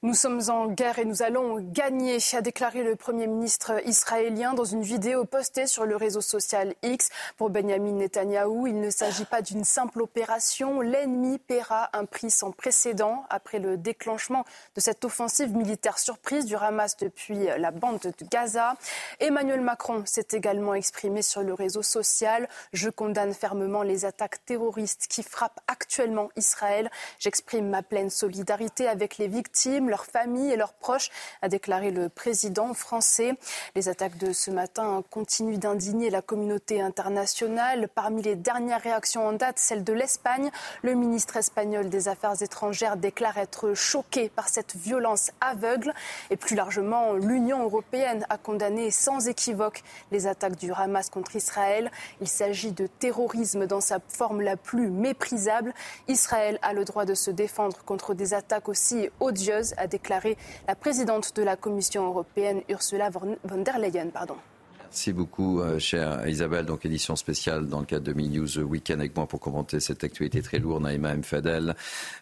Nous sommes en guerre et nous allons gagner, a déclaré le Premier ministre israélien dans une vidéo postée sur le réseau social X. Pour Benjamin Netanyahou, il ne s'agit pas d'une simple opération. L'ennemi paiera un prix sans précédent après le déclenchement de cette offensive militaire surprise du Hamas depuis la bande de Gaza. Emmanuel Macron s'est également exprimé sur le réseau social. Je condamne fermement les attaques terroristes qui frappent actuellement Israël. J'exprime ma pleine solidarité avec les victimes leurs familles et leurs proches, a déclaré le président français. Les attaques de ce matin continuent d'indigner la communauté internationale. Parmi les dernières réactions en date, celle de l'Espagne. Le ministre espagnol des Affaires étrangères déclare être choqué par cette violence aveugle. Et plus largement, l'Union européenne a condamné sans équivoque les attaques du Hamas contre Israël. Il s'agit de terrorisme dans sa forme la plus méprisable. Israël a le droit de se défendre contre des attaques aussi odieuses a déclaré la présidente de la Commission européenne, Ursula von der Leyen. Pardon. Merci beaucoup, euh, chère Isabelle. Donc, édition spéciale dans le cadre de Mini News Weekend avec moi pour commenter cette actualité très lourde. Naïma M. Fadel,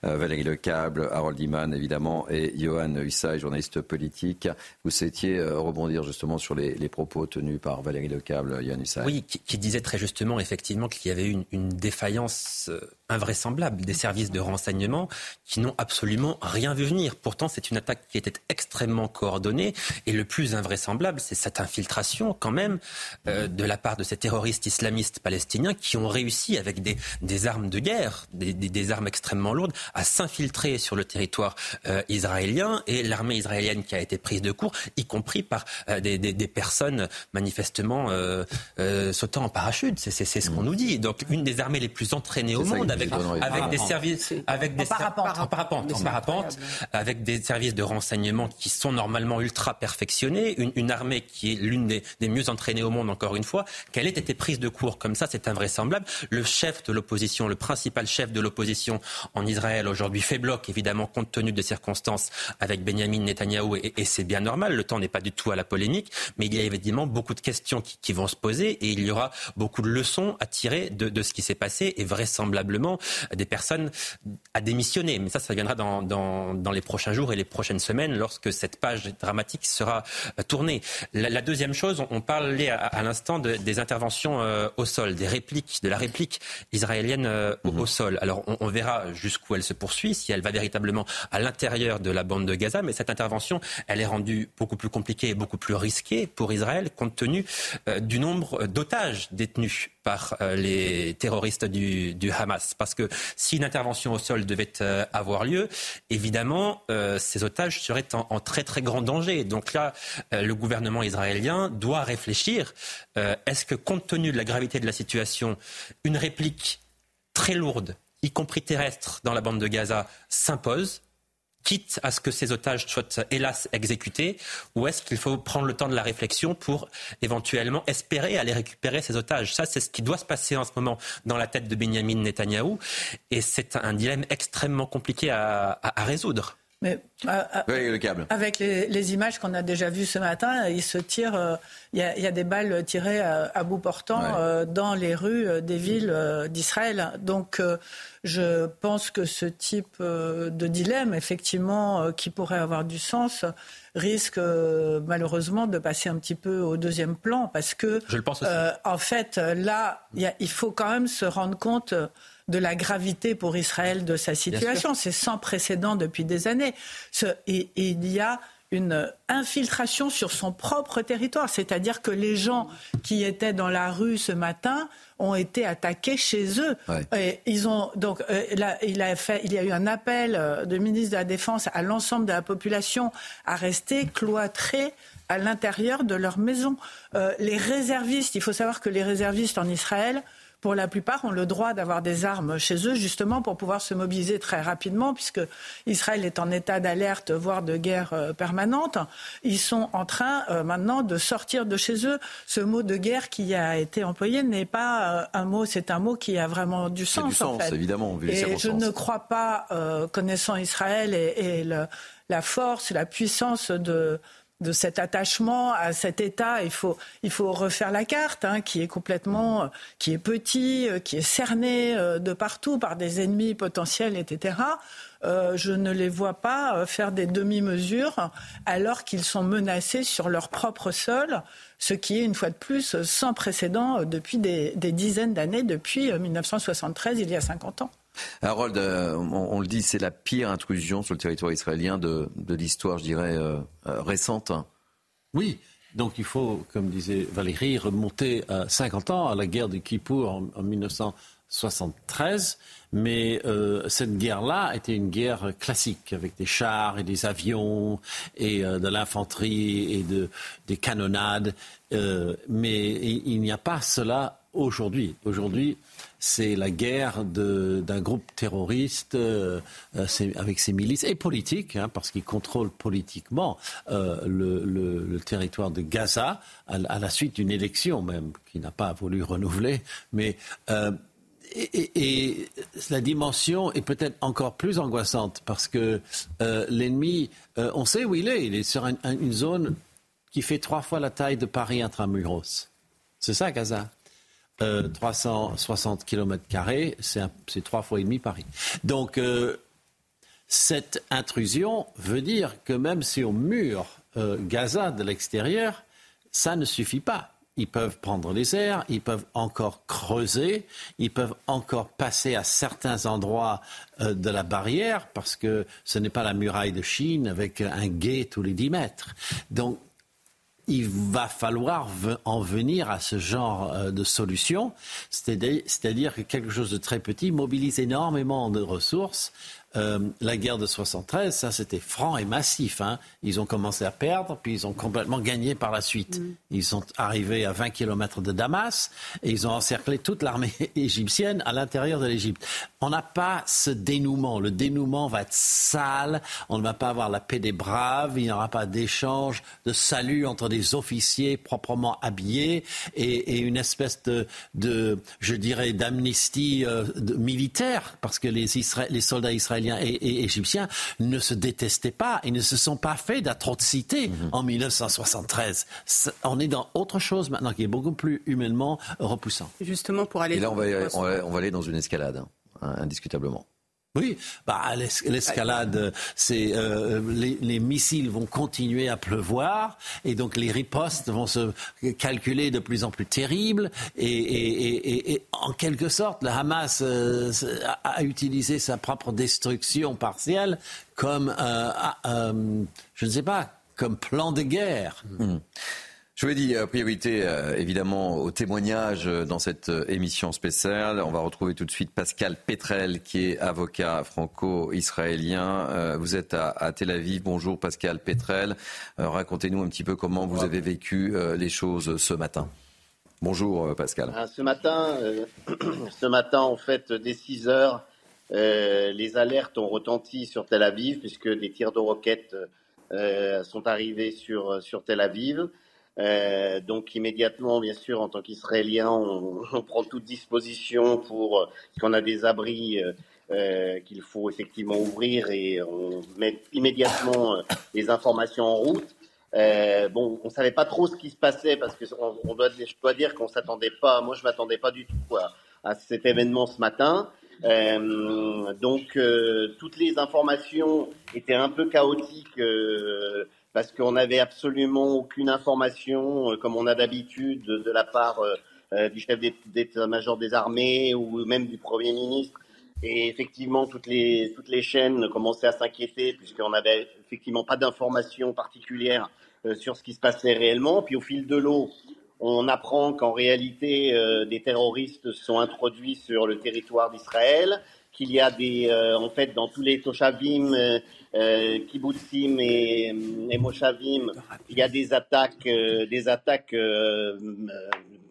euh, Valérie Lecable, Harold Iman, évidemment, et Johan Hussay, journaliste politique. Vous souhaitiez euh, rebondir justement sur les, propos tenus par Valérie Lecable, Johan Hussay. Oui, qui, disait très justement, effectivement, qu'il y avait une, une défaillance invraisemblable des services de renseignement qui n'ont absolument rien vu venir. Pourtant, c'est une attaque qui était extrêmement coordonnée et le plus invraisemblable, c'est cette infiltration quand même euh, de la part de ces terroristes islamistes palestiniens qui ont réussi avec des, des armes de guerre, des, des, armes extrêmement lourdes, à s'infiltrer sur le territoire euh, israélien et l'armée israélienne qui a été prise de court, y compris par euh, des, des, personnes manifestement sautant en parachute. C'est ce qu'on nous dit. Donc une des armées les plus entraînées au monde avec, des services, avec des parapente, parapente, avec des services de renseignement qui sont normalement ultra perfectionnés, une, armée qui est l'une des, mieux plus entraînée au monde, encore une fois, qu'elle ait été prise de court comme ça, c'est invraisemblable. Le chef de l'opposition, le principal chef de l'opposition en Israël aujourd'hui fait bloc, évidemment, compte tenu des circonstances avec Benjamin Netanyahou, et, et c'est bien normal. Le temps n'est pas du tout à la polémique, mais il y a évidemment beaucoup de questions qui, qui vont se poser et il y aura beaucoup de leçons à tirer de, de ce qui s'est passé et vraisemblablement des personnes à démissionner. Mais ça, ça viendra dans, dans, dans les prochains jours et les prochaines semaines lorsque cette page dramatique sera euh, tournée. La, la deuxième chose, on, parlait à, à l'instant de, des interventions euh, au sol, des répliques, de la réplique israélienne euh, mmh. au, sol. Alors on, on verra jusqu'où elle se poursuit, si elle va véritablement à l'intérieur de la bande de Gaza, mais cette intervention, elle est rendue beaucoup plus compliquée et beaucoup plus risquée pour Israël compte tenu euh, du nombre d'otages détenus par euh, les terroristes du, Hamas. Parce que si une intervention au sol devait euh, avoir lieu, évidemment, euh, ces otages seraient en, très très grand danger. Donc là, le gouvernement israélien doit réfléchir. Est-ce que compte tenu de la gravité de la situation, une réplique très lourde, y compris terrestre, dans la bande de Gaza, s'impose? Quitte à ce que ces otages soient hélas exécutés, ou est-ce qu'il faut prendre le temps de la réflexion pour éventuellement espérer aller récupérer ces otages? Ça, c'est ce qui doit se passer en ce moment dans la tête de Benjamin Netanyahou, et c'est un dilemme extrêmement compliqué à, résoudre. Mais euh, oui, le câble. avec les, les images qu'on a déjà vues ce matin, il se tire, il euh, y, a, y, a des balles tirées à, à bout portant ouais. euh, dans les rues euh, des villes euh, d'Israël. Donc, je pense que ce type de dilemme, effectivement, qui pourrait avoir du sens, risque malheureusement de passer un petit peu au deuxième plan, parce que, je le pense aussi. en fait, là, y a, il faut quand même se rendre compte de la gravité pour Israël de sa situation. C'est sans précédent depuis des années. Ce, et, et il y a une infiltration sur son propre territoire, c'est-à-dire que les gens qui étaient dans la rue ce matin ont été attaqués chez eux. Ouais. Et ils ont donc euh, là, il a fait, il y a eu un appel euh, de ministre de la Défense à l'ensemble de la population à rester cloîtrés à l'intérieur de leur maison. Euh, les réservistes, il faut savoir que les réservistes en Israël pour la plupart, ont le droit d'avoir des armes chez eux, justement pour pouvoir se mobiliser très rapidement, puisque Israël est en état d'alerte, voire de guerre euh, permanente. Ils sont en train euh, maintenant de sortir de chez eux. Ce mot de guerre qui a été employé n'est pas euh, un mot, c'est un mot qui a vraiment du sens. Du sens, en fait. évidemment. Et je ne crois pas, euh, connaissant Israël et, et le, la force, la puissance de de cet attachement à cet État. Il faut, il faut refaire la carte, hein, qui est complètement, qui est petit, qui est cerné euh, de partout par des ennemis potentiels, etc. Euh, je ne les vois pas faire des demi-mesures alors qu'ils sont menacés sur leur propre sol, ce qui est une fois de plus sans précédent depuis des, des dizaines d'années, depuis 1973, il y a 50 ans. Harold, euh, on, le dit, c'est la pire intrusion sur le territoire israélien de, l'histoire, je dirais, euh, euh, récente. Oui, donc il faut, comme disait Valérie, remonter à 50 ans à la guerre de Kippour en, en 1973. Mais cette guerre-là était une guerre classique, avec des chars et des avions et de l'infanterie et de, des canonnades. Mais il, il n'y a pas cela aujourd'hui. Aujourd'hui, c'est la guerre d'un groupe terroriste euh, avec ses milices et politiques, hein, parce qu'il contrôle politiquement euh, le, territoire de Gaza, à, la suite d'une élection même, qui n'a pas voulu renouveler. Mais, euh, et, la dimension est peut-être encore plus angoissante, parce que euh, l'ennemi, euh, on sait où il est, il est sur un, une zone qui fait trois fois la taille de Paris intramuros. C'est ça, Gaza? Euh, 360 km, c'est trois fois et demi Paris. Donc, euh, cette intrusion veut dire que même si on mure euh, Gaza de l'extérieur, ça ne suffit pas. Ils peuvent prendre les airs, ils peuvent encore creuser, ils peuvent encore passer à certains endroits euh, de la barrière, parce que ce n'est pas la muraille de Chine avec un guet tous les 10 mètres. Donc, il va falloir en venir à ce genre euh, de solution, c'est-à-dire que quelque chose de très petit mobilise énormément de ressources euh, la guerre de 73, ça c'était franc et massif. Hein. Ils ont commencé à perdre, puis ils ont complètement gagné par la suite. Mm. Ils sont arrivés à 20 km de Damas et ils ont encerclé toute l'armée égyptienne à l'intérieur de l'Égypte. On n'a pas ce dénouement. Le dénouement va être sale. On ne va pas avoir la paix des braves. Il n'y aura pas d'échange, de salut entre des officiers proprement habillés et, une espèce de, de je dirais, d'amnistie euh, militaire parce que les, les soldats israéliens et, égyptiens ne se détestaient pas et ne se sont pas fait d'atrocités mhm. en 1973. On est dans autre chose maintenant qui est beaucoup plus humainement repoussant. Justement pour aller. Et là, on va, on va, aller dans une escalade, hein, indiscutablement. Oui, bah, l'escalade, c'est euh, les, missiles vont continuer à pleuvoir et donc les ripostes vont se calculer de plus en plus terribles et, en quelque sorte, le Hamas euh, a, utilisé sa propre destruction partielle comme, euh, je ne sais pas, comme plan de guerre. Mmh. Je vous ai dit, priorité euh, évidemment au témoignage euh, dans cette euh, émission spéciale. On va retrouver tout de suite Pascal Petrel, qui est avocat franco-israélien. vous êtes à, Tel Aviv. Bonjour Pascal Petrel. Racontez-nous un petit peu comment vous avez vécu les choses ce matin. Bonjour Pascal. Ah, ce matin, ce matin, en fait, dès 6 heures, les alertes ont retenti sur Tel Aviv, puisque des tirs de roquettes sont arrivés sur Tel Aviv. Euh, donc immédiatement, bien sûr, en tant qu'Israélien, on, on, prend toute disposition pour parce qu'on a des abris euh, euh, qu'il faut effectivement ouvrir et on met immédiatement euh, les informations en route. Euh, bon, on savait pas trop ce qui se passait parce que on, doit, je dois dire qu'on s'attendait pas. Moi, je m'attendais pas du tout à, à cet événement ce matin. Euh, donc, toutes les informations étaient un peu chaotiques parce qu'on n'avait absolument aucune information, euh, comme on a d'habitude, de, la part euh, euh, du chef d'état-major des armées ou même du Premier ministre. Et effectivement, toutes les, toutes les chaînes commençaient à s'inquiéter puisqu'on n'avait effectivement pas d'informations particulières sur ce qui se passait réellement. Puis au fil de l'eau, on apprend qu'en réalité, des terroristes sont introduits sur le territoire d'Israël, qu'il y a des, en fait, dans tous les Toshavim, euh, kibbutzim et, et Moshavim, il y a des attaques, euh, des attaques euh,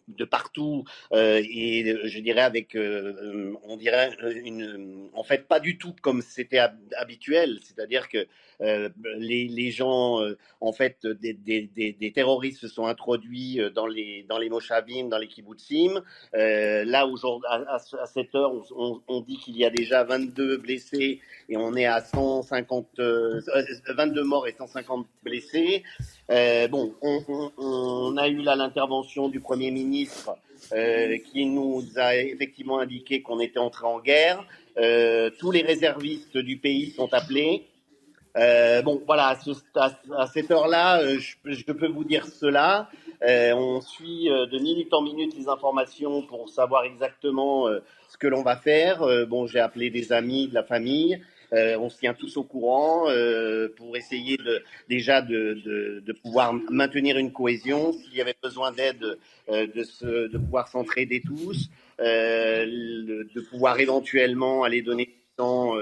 de partout euh, et je dirais avec, euh, on dirait une, en fait pas du tout comme c'était habituel, c'est-à-dire que euh, les, les, gens, en fait, des, des, des, terroristes se sont introduits dans les dans les moshavim, dans les kibbutzim. là aujourd'hui, à, à, cette heure, on, on, dit qu'il y a déjà 22 blessés et on est à 150, 22 morts et 150 blessés. Bon, on, a eu là l'intervention du premier ministre euh, qui nous a effectivement indiqué qu'on était entré en guerre. Euh, tous les réservistes du pays sont appelés. Euh, bon, voilà, à, cette heure-là, je, peux vous dire cela. on suit de minute en minute les informations pour savoir exactement ce que l'on va faire. bon, j'ai appelé des amis, de la famille. Euh, on se tient tous au courant euh, pour essayer déjà de, pouvoir maintenir une cohésion. S'il y avait besoin d'aide, euh, de, pouvoir s'entraider tous, de pouvoir éventuellement aller donner temps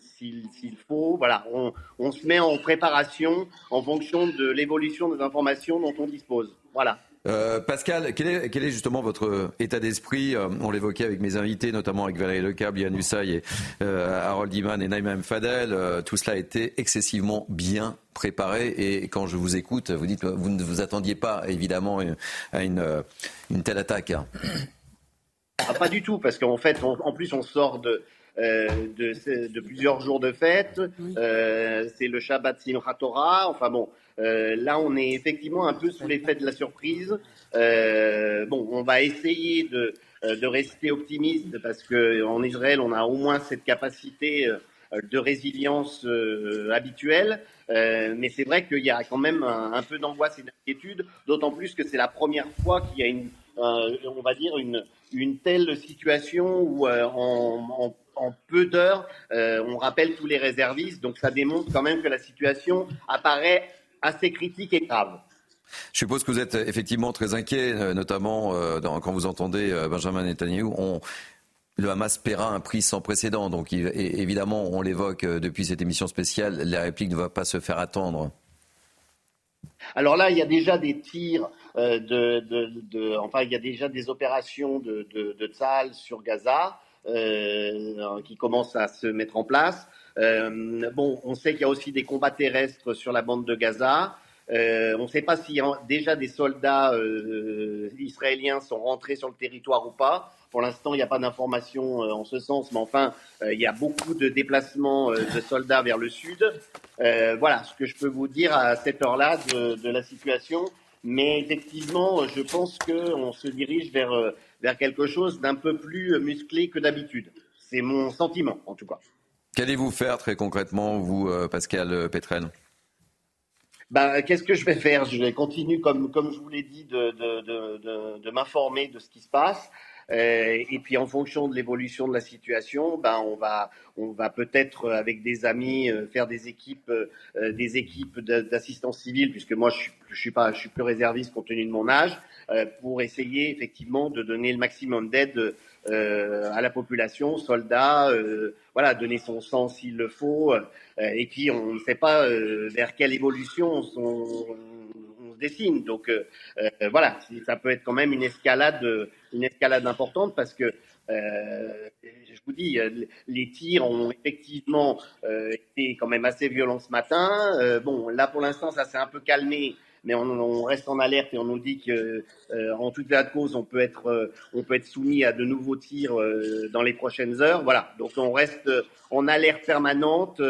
s'il faut. Voilà, on, on se met en préparation en fonction de l'évolution des informations dont on dispose. Voilà. Euh, Pascal, quel est, quel est, justement votre état d'esprit euh, On l'évoquait avec mes invités, notamment avec Valérie Lecable, Yann Hussay et euh, Harold Iman et Naïm Fadel. tout cela a été excessivement bien préparé et quand je vous écoute, vous dites vous ne vous attendiez pas évidemment à une, une telle attaque. Ah, pas du tout, parce qu'en fait, en plus, on sort de, de, de, plusieurs jours de fête. c'est le Shabbat Simchat Torah. Enfin bon, euh, là, on est effectivement un peu sous l'effet de la surprise. Euh, bon, on va essayer de, euh, rester optimiste parce que en Israël, on a au moins cette capacité de résilience habituelle. mais c'est vrai qu'il y a quand même un, peu d'angoisse et d'inquiétude, d'autant plus que c'est la première fois qu'il y a une, on va dire une telle situation où en, en, peu d'heures, on rappelle tous les réservistes. Donc ça démontre quand même que la situation apparaît assez critique et grave. Je suppose que vous êtes effectivement très inquiet, euh, notamment euh, quand vous entendez euh, Benjamin Netanyahu. On, le Hamas paiera un prix sans précédent. Donc évidemment, on l'évoque euh, depuis cette émission spéciale, la réplique ne va pas se faire attendre. Alors là, il y a déjà des tirs, euh, de, enfin, il y a déjà des opérations de, de, de sur Gaza euh, qui commencent à se mettre en place. Bon, on sait qu'il y a aussi des combats terrestres sur la bande de Gaza. on ne sait pas si déjà des soldats israéliens sont rentrés sur le territoire ou pas. Pour l'instant, il n'y a pas d'informations euh, en ce sens, mais enfin, euh, il y a beaucoup de déplacements euh, de soldats vers le sud. voilà ce que je peux vous dire à cette heure-là de, la situation. Mais effectivement, je pense qu'on se dirige vers, vers quelque chose d'un peu plus musclé que d'habitude. C'est mon sentiment, en tout cas. Qu'allez-vous faire très concrètement, vous, Pascal Petrel bah, qu'est-ce que je vais faire? Je vais continuer, comme, comme je vous l'ai dit, de, de, de, m'informer de ce qui se passe. Euh, et puis en fonction de l'évolution de la situation, ben on va on va peut-être avec des amis euh, faire des équipes euh, des équipes d'assistance civile puisque moi je suis je suis pas je suis plus réserviste compte tenu de mon âge pour essayer effectivement de donner le maximum d'aide à la population, soldats, voilà, donner son sang s'il le faut. et puis on ne sait pas vers quelle évolution on, dessine. Donc euh, euh, voilà, ça peut être quand même une escalade, une escalade importante parce que euh, je vous dis, les tirs ont effectivement été quand même assez violents ce matin. bon, là pour l'instant, ça s'est un peu calmé mais on, reste en alerte et on nous dit que en tout état de cause, on peut être, on peut être soumis à de nouveaux tirs dans les prochaines heures. Voilà, donc on reste en alerte permanente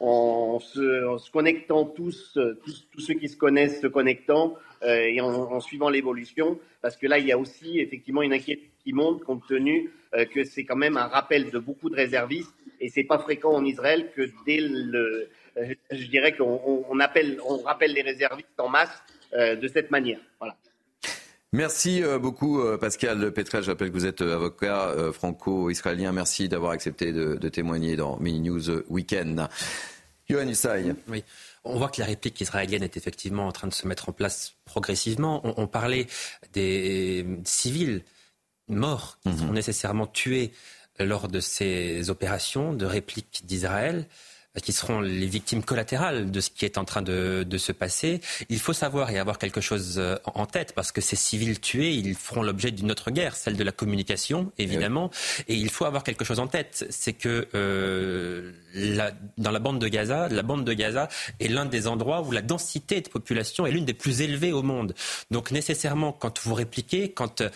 en se, connectant tous, tous, ceux qui se connaissent se connectant euh, et en, suivant l'évolution, parce que là, il y a aussi effectivement une inquiétude qui monte compte tenu euh, que c'est quand même un rappel de beaucoup de réservistes. Et c'est pas fréquent en Israël que dès le, euh, je dirais qu'on appelle, on rappelle les réservistes en masse de cette manière. Voilà. Merci beaucoup Pascal Petrel. Je rappelle que vous êtes avocat franco-israélien. Merci d'avoir accepté de, de, témoigner dans Mini News Weekend. Yohann Oui. On voit que la réplique israélienne est effectivement en train de se mettre en place progressivement. On, parlait des civils morts qui mhm. sont nécessairement tués lors de ces opérations de réplique d'Israël qui seront les victimes collatérales de ce qui est en train de, de, se passer. Il faut savoir et avoir quelque chose euh, en tête parce que ces civils tués, ils feront l'objet d'une autre guerre, celle de la communication, évidemment. Et il faut avoir quelque chose en tête, c'est que euh, la, dans la bande de Gaza, la bande de Gaza est l'un des endroits où la densité de population est l'une des plus élevées au monde. Donc nécessairement, quand vous répliquez, quand euh,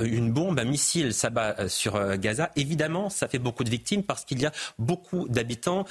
une bombe, un missile s'abat euh, sur Gaza, évidemment, ça fait beaucoup de victimes parce qu'il y a beaucoup d'habitants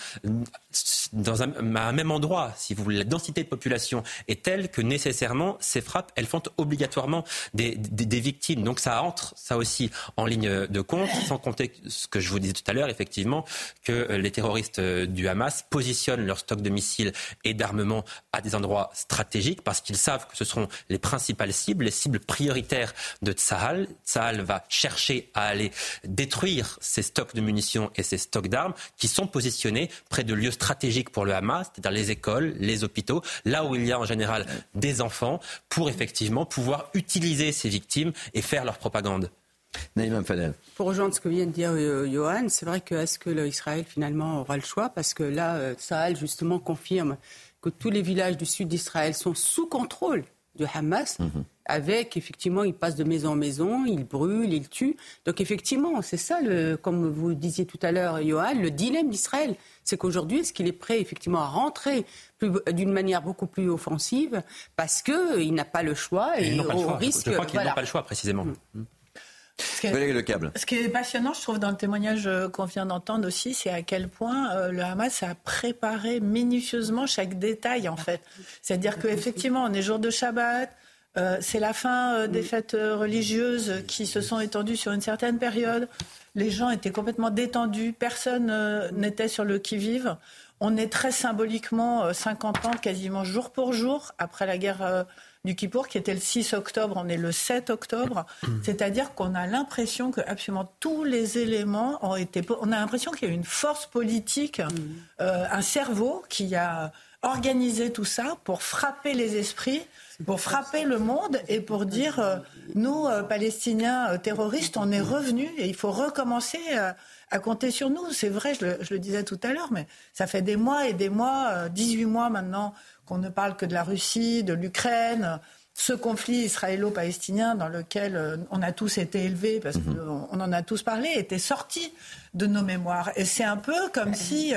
dans un, même endroit, si vous voulez, la densité de population est telle que nécessairement ces frappes, elles font obligatoirement des, des, victimes. Donc ça entre, ça aussi, en ligne de compte, sans compter ce que je vous disais tout à l'heure, effectivement, que les terroristes du Hamas positionnent leur stock de missiles et d'armement à des endroits stratégiques parce qu'ils savent que ce seront les principales cibles, les cibles prioritaires de Tsahal. Tsahal va chercher à aller détruire ces stocks de munitions et ces stocks d'armes qui sont positionnés près de lieux stratégiques pour le Hamas, c'est-à-dire les écoles, les hôpitaux, là où il y a en général des enfants, pour effectivement pouvoir utiliser ces victimes et faire leur propagande. Pour rejoindre ce que vient de dire euh, Johan, c'est vrai que est-ce que l'Israël finalement aura le choix? Parce que là, euh, Sahel justement confirme que tous les villages du sud d'Israël sont sous contrôle de Hamas, mhm. avec effectivement, ils passent de maison en maison, ils brûlent, ils tuent. Donc effectivement, c'est ça, le, comme vous disiez tout à l'heure, Johan, le dilemme d'Israël. C'est qu'aujourd'hui, est-ce qu'il est prêt effectivement à rentrer d'une manière beaucoup plus offensive parce qu'il n'a pas le choix et, au risque. Je crois qu'il n'a pas le choix précisément. Mm. Ce qui, est, le câble. ce qui est passionnant, je trouve, dans le témoignage euh, qu'on vient d'entendre aussi, c'est à quel point euh, le Hamas a préparé minutieusement chaque détail, en fait. C'est-à-dire qu'effectivement, on est jour de Shabbat, euh, c'est la fin des fêtes religieuses qui se sont étendues sur une certaine période. Les gens étaient complètement détendus, personne n'était sur le qui-vive. On est très symboliquement 50 ans, quasiment jour pour jour, après la guerre du Kippour, qui était le 6 octobre, on est le 7 octobre. C'est-à-dire qu'on a l'impression que absolument tous les éléments ont été. On a l'impression qu'il y a une force politique, euh, un cerveau qui a organisé tout ça pour frapper les esprits, pour frapper le monde et pour dire euh, nous, euh, Palestiniens terroristes, on est revenus et il faut recommencer à compter sur nous. C'est vrai, je le, je le, disais tout à l'heure, mais ça fait des mois et des mois, 18 mois maintenant, qu'on ne parle que de la Russie, de l'Ukraine ce conflit israélo-palestinien dans lequel on a tous été élevés, parce mhm. qu'on en a tous parlé, était sorti de nos mémoires. Et c'est un peu comme si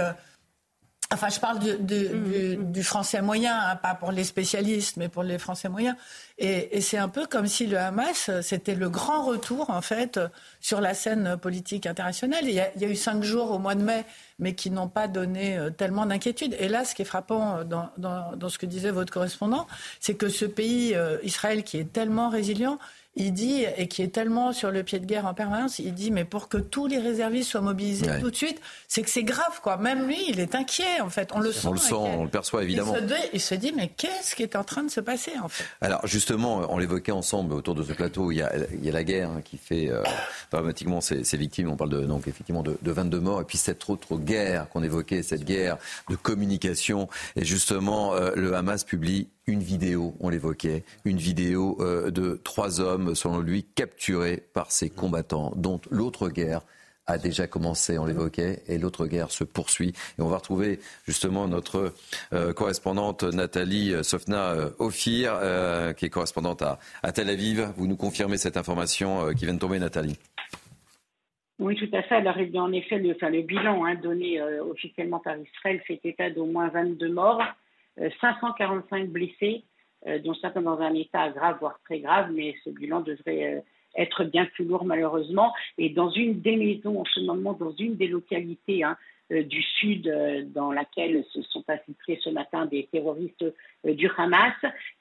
Enfin, je parle mm. du, français moyen, hein, pas pour les spécialistes, mais pour les français moyens. Et, c'est un peu comme si le Hamas, c'était le grand retour, en fait, sur la scène politique internationale. Il y, a, il y a eu cinq jours au mois de mai, mais qui n'ont pas donné euh, tellement d'inquiétude. Et là, ce qui est frappant euh, dans, dans, ce que disait votre correspondant, c'est que ce pays, euh, Israël, qui est tellement résilient, il dit, et qui est tellement sur le pied de guerre en permanence, il dit, mais pour que tous les réservistes soient mobilisés tout de suite, c'est que c'est grave, quoi. Même lui, il est inquiet, en fait. On le sent. On le sent, on le perçoit évidemment. Il se, dit, mais qu'est-ce qui est en train de se passer, en fait? Alors, justement, on l'évoquait ensemble autour de ce plateau, il y a, il y a la guerre hein, qui fait euh, dramatiquement ses, victimes. On parle de, donc, effectivement de, de 22 morts. Et puis cette autre guerre qu'on évoquait, cette guerre de communication. Et justement, euh, le Hamas publie une vidéo, on l'évoquait, une vidéo euh, de trois hommes, selon lui, capturés par ces combattants, dont l'autre guerre a déjà commencé, on l'évoquait, et l'autre guerre se poursuit. Et on va retrouver justement notre euh, correspondante Nathalie Sofna euh, Ophir, qui est correspondante à, Tel Aviv. Vous nous confirmez cette information qui vient de tomber, Nathalie? Oui, tout à fait. Alors, en effet, le, enfin, le bilan hein, donné officiellement par Israël fait état d'au moins 22 morts 545 euh, blessés, euh, dont certains dans un état grave, voire très grave, mais ce bilan devrait euh, être bien plus lourd malheureusement. Et dans une des maisons, en ce moment, dans une des localités hein, du sud dans laquelle se sont infiltrés ce matin des terroristes du Hamas,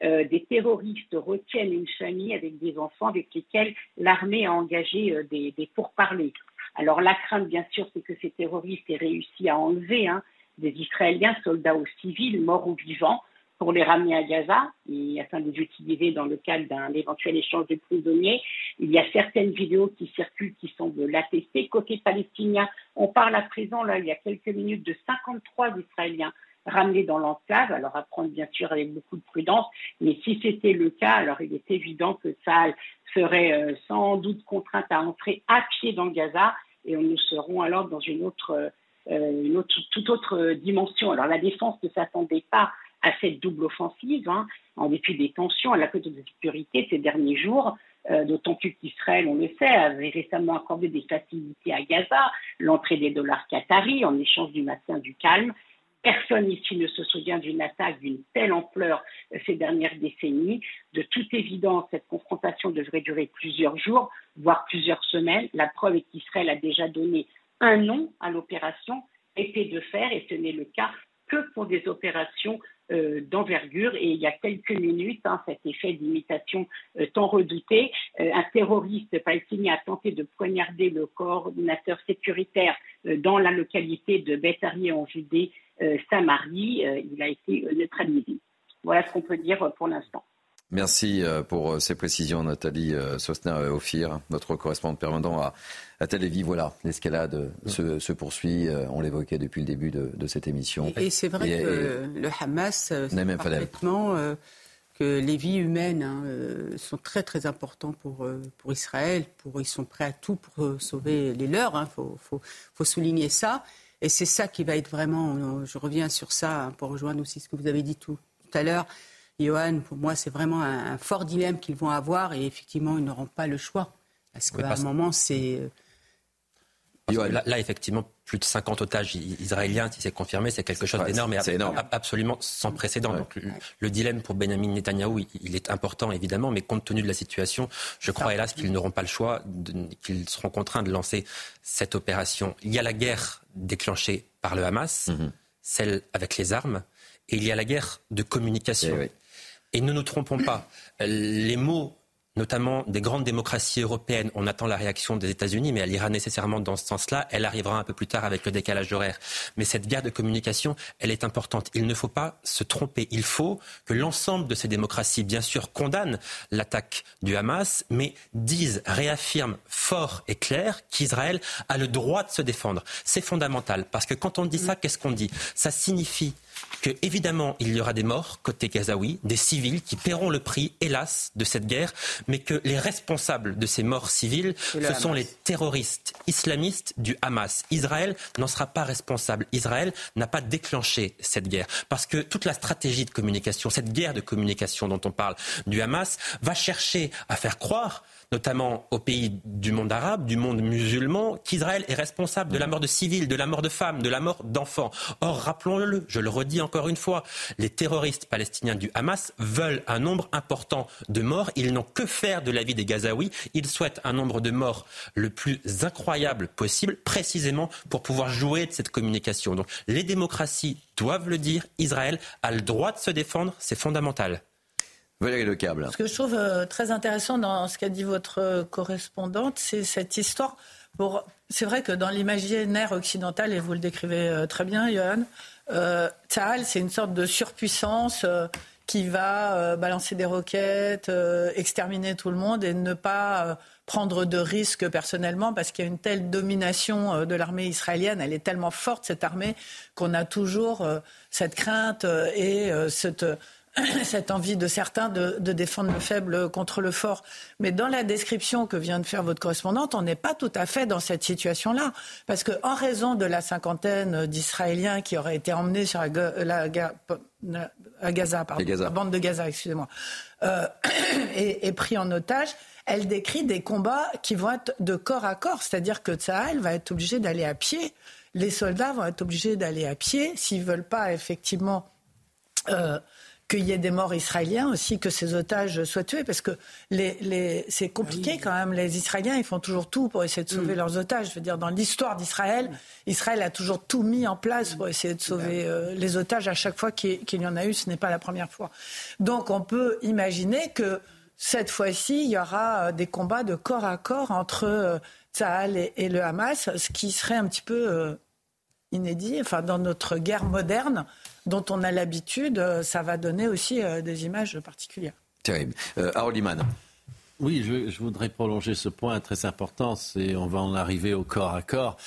des terroristes retiennent une famille avec des enfants avec lesquels l'armée a engagé des, pourparlers. Alors la crainte, bien sûr, c'est que ces terroristes aient réussi à enlever hein, des Israéliens, soldats ou civils, morts ou vivants, pour les ramener à Gaza et afin de les utiliser dans le cadre d'un éventuel échange de prisonniers. Il y a certaines vidéos qui circulent qui semblent l'attester. Côté palestinien, on parle à présent, là, il y a quelques minutes, de 53 Israéliens ramenés dans l'enclave. Alors à prendre bien sûr avec beaucoup de prudence, mais si c'était le cas, alors il est évident que ça serait euh, sans doute contrainte à entrer à pied dans Gaza et nous serons alors dans une autre euh, une autre, toute autre dimension. Alors la défense ne s'attendait pas à cette double offensive, hein, en dépit des tensions à la côte de sécurité ces derniers jours, euh, d'autant plus qu'Israël, on le sait, avait récemment accordé des facilités à Gaza, l'entrée des dollars qataris en échange du maintien du calme. Personne ici ne se souvient d'une attaque d'une telle ampleur euh, ces dernières décennies. De toute évidence, cette confrontation devrait durer plusieurs jours, voire plusieurs semaines. La preuve est qu'Israël a déjà donné un nom à l'opération épée de fer et ce n'est le cas que pour des opérations euh, d'envergure. Et il y a quelques minutes, hein, cet effet d'imitation euh, tant redouté, euh, un terroriste palestinien a tenté de poignarder le coordinateur sécuritaire dans la localité de Betharié en Judée, Samarie. il a été neutralisé. Voilà ce qu'on peut dire pour l'instant. Merci euh, pour euh, ces précisions, Nathalie euh, Sosner-Ophir, notre correspondante permanent à, à Tel Aviv. Voilà, l'escalade se, poursuit. On l'évoquait depuis le début de, cette émission. Et, c'est vrai que le Hamas sait parfaitement que les vies humaines hein, sont très très importantes pour, pour Israël. Pour, ils sont prêts à tout pour sauver les leurs. Il hein. faut, faut, faut, souligner ça. Et c'est ça qui va être vraiment, je reviens sur ça hein, pour rejoindre aussi ce que vous avez dit tout, tout à l'heure, Johan, pour moi, c'est vraiment un, fort dilemme qu'ils vont avoir et effectivement, ils n'auront pas le choix. Parce qu'à un moment, c'est. Euh, là, effectivement, plus de 50 otages israéliens, si c'est confirmé, c'est quelque chose d'énorme et absolument sans précédent. Donc, le, dilemme pour Benjamin Netanyahou, il, est important évidemment, mais compte tenu de la situation, je crois hélas qu'ils n'auront pas le choix, qu'ils seront contraints de lancer cette opération. Il y a la guerre déclenchée par le Hamas, mhm. celle avec les armes, et il y a la guerre de communication. Eh et ne nous trompons pas, les mots notamment des grandes démocraties européennes, on attend la réaction des États-Unis, mais elle ira nécessairement dans ce sens-là. Elle arrivera un peu plus tard avec le décalage horaire. Mais cette guerre de communication, elle est importante. Il ne faut pas se tromper. Il faut que l'ensemble de ces démocraties, bien sûr, condamnent l'attaque du Hamas, mais disent, réaffirment fort et clair qu'Israël a le droit de se défendre. C'est fondamental, parce que quand on dit ça, qu'est-ce qu'on dit? Ça signifie que évidemment il y aura des morts côté gazaoui, des civils qui paieront le prix, hélas, de cette guerre, mais que les responsables de ces morts civiles, ce sont les terroristes islamistes du Hamas. Israël n'en sera pas responsable. Israël n'a pas déclenché cette guerre parce que toute la stratégie de communication, cette guerre de communication dont on parle du Hamas, va chercher à faire croire notamment aux pays du monde arabe, du monde musulman, qu'Israël est responsable de la mort de civils, de la mort de femmes, de la mort d'enfants. Or, rappelons-le, je le redis encore une fois, les terroristes palestiniens du Hamas veulent un nombre important de morts. Ils n'ont que faire de la vie des Gazaouis. Ils souhaitent un nombre de morts le plus incroyable possible, précisément pour pouvoir jouer de cette communication. Donc, les démocraties doivent le dire. Israël a le droit de se défendre. C'est fondamental. Valérie câble. Ce que je trouve euh, très intéressant dans ce qu'a dit votre euh, correspondante, c'est cette histoire. C'est vrai que dans l'imaginaire occidental, et vous le décrivez euh, très bien, Johan, euh, c'est une sorte de surpuissance qui va balancer des roquettes, exterminer tout le monde et ne pas prendre de risques personnellement parce qu'il y a une telle domination de l'armée israélienne, elle est tellement forte cette armée qu'on a toujours cette crainte et cette cette envie de certains de, défendre le faible contre le fort. Mais dans la description que vient de faire votre correspondante, on n'est pas tout à fait dans cette situation-là. Parce qu'en raison de la cinquantaine d'Israéliens qui auraient été emmenés sur la, à Gaza, pardon, la bande de Gaza, excusez-moi, euh, et, pris en otage, elle décrit des combats qui vont être de corps à corps. C'est-à-dire que Tsahal va être obligé d'aller à pied. Les soldats vont être obligés d'aller à pied s'ils veulent pas effectivement... Euh, qu'il y ait des morts israéliens aussi, que ces otages soient tués, parce que les, c'est compliqué quand même. Les Israéliens, ils font toujours tout pour essayer de sauver mm. leurs otages. Je veux dire, dans l'histoire d'Israël, Israël a toujours tout mis en place pour essayer de sauver euh, les otages à chaque fois qu'il y en a eu. Ce n'est pas la première fois. Donc, on peut imaginer que cette fois-ci, il y aura euh, des combats de corps à corps entre euh, Tsahal et, le Hamas, ce qui serait un petit peu inédit, enfin, dans notre guerre moderne dont on a l'habitude, euh, ça va donner aussi euh, des images particulières. Terrible. Euh, Harold Iman. Oui, je, voudrais prolonger ce point très important. C'est, on va en arriver au corps à corps.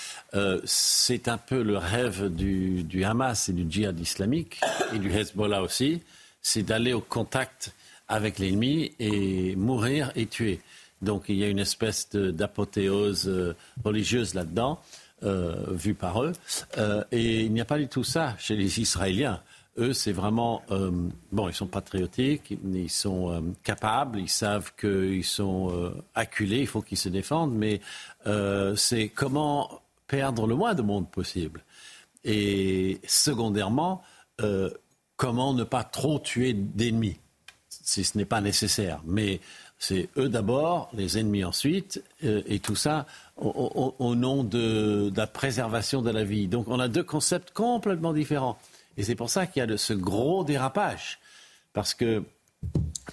c'est un peu le rêve du, du, Hamas et du djihad islamique et du Hezbollah aussi. C'est d'aller au contact avec l'ennemi et mourir et tuer. Donc il y a une espèce d'apothéose religieuse là-dedans. Euh, vu par eux. Euh, et il n'y a pas du tout ça chez les Israéliens. Eux, c'est vraiment euh, bon. Ils sont patriotiques, ils sont capables, ils savent qu'ils sont acculés, il faut qu'ils se défendent. Mais c'est comment perdre le moins de monde possible. Et secondairement, comment ne pas trop tuer d'ennemis, si ce n'est pas nécessaire. Mais c'est eux d'abord, les ennemis ensuite, et tout ça au, nom de, la préservation de la vie. Donc on a deux concepts complètement différents. Et c'est pour ça qu'il y a ce gros dérapage. Parce que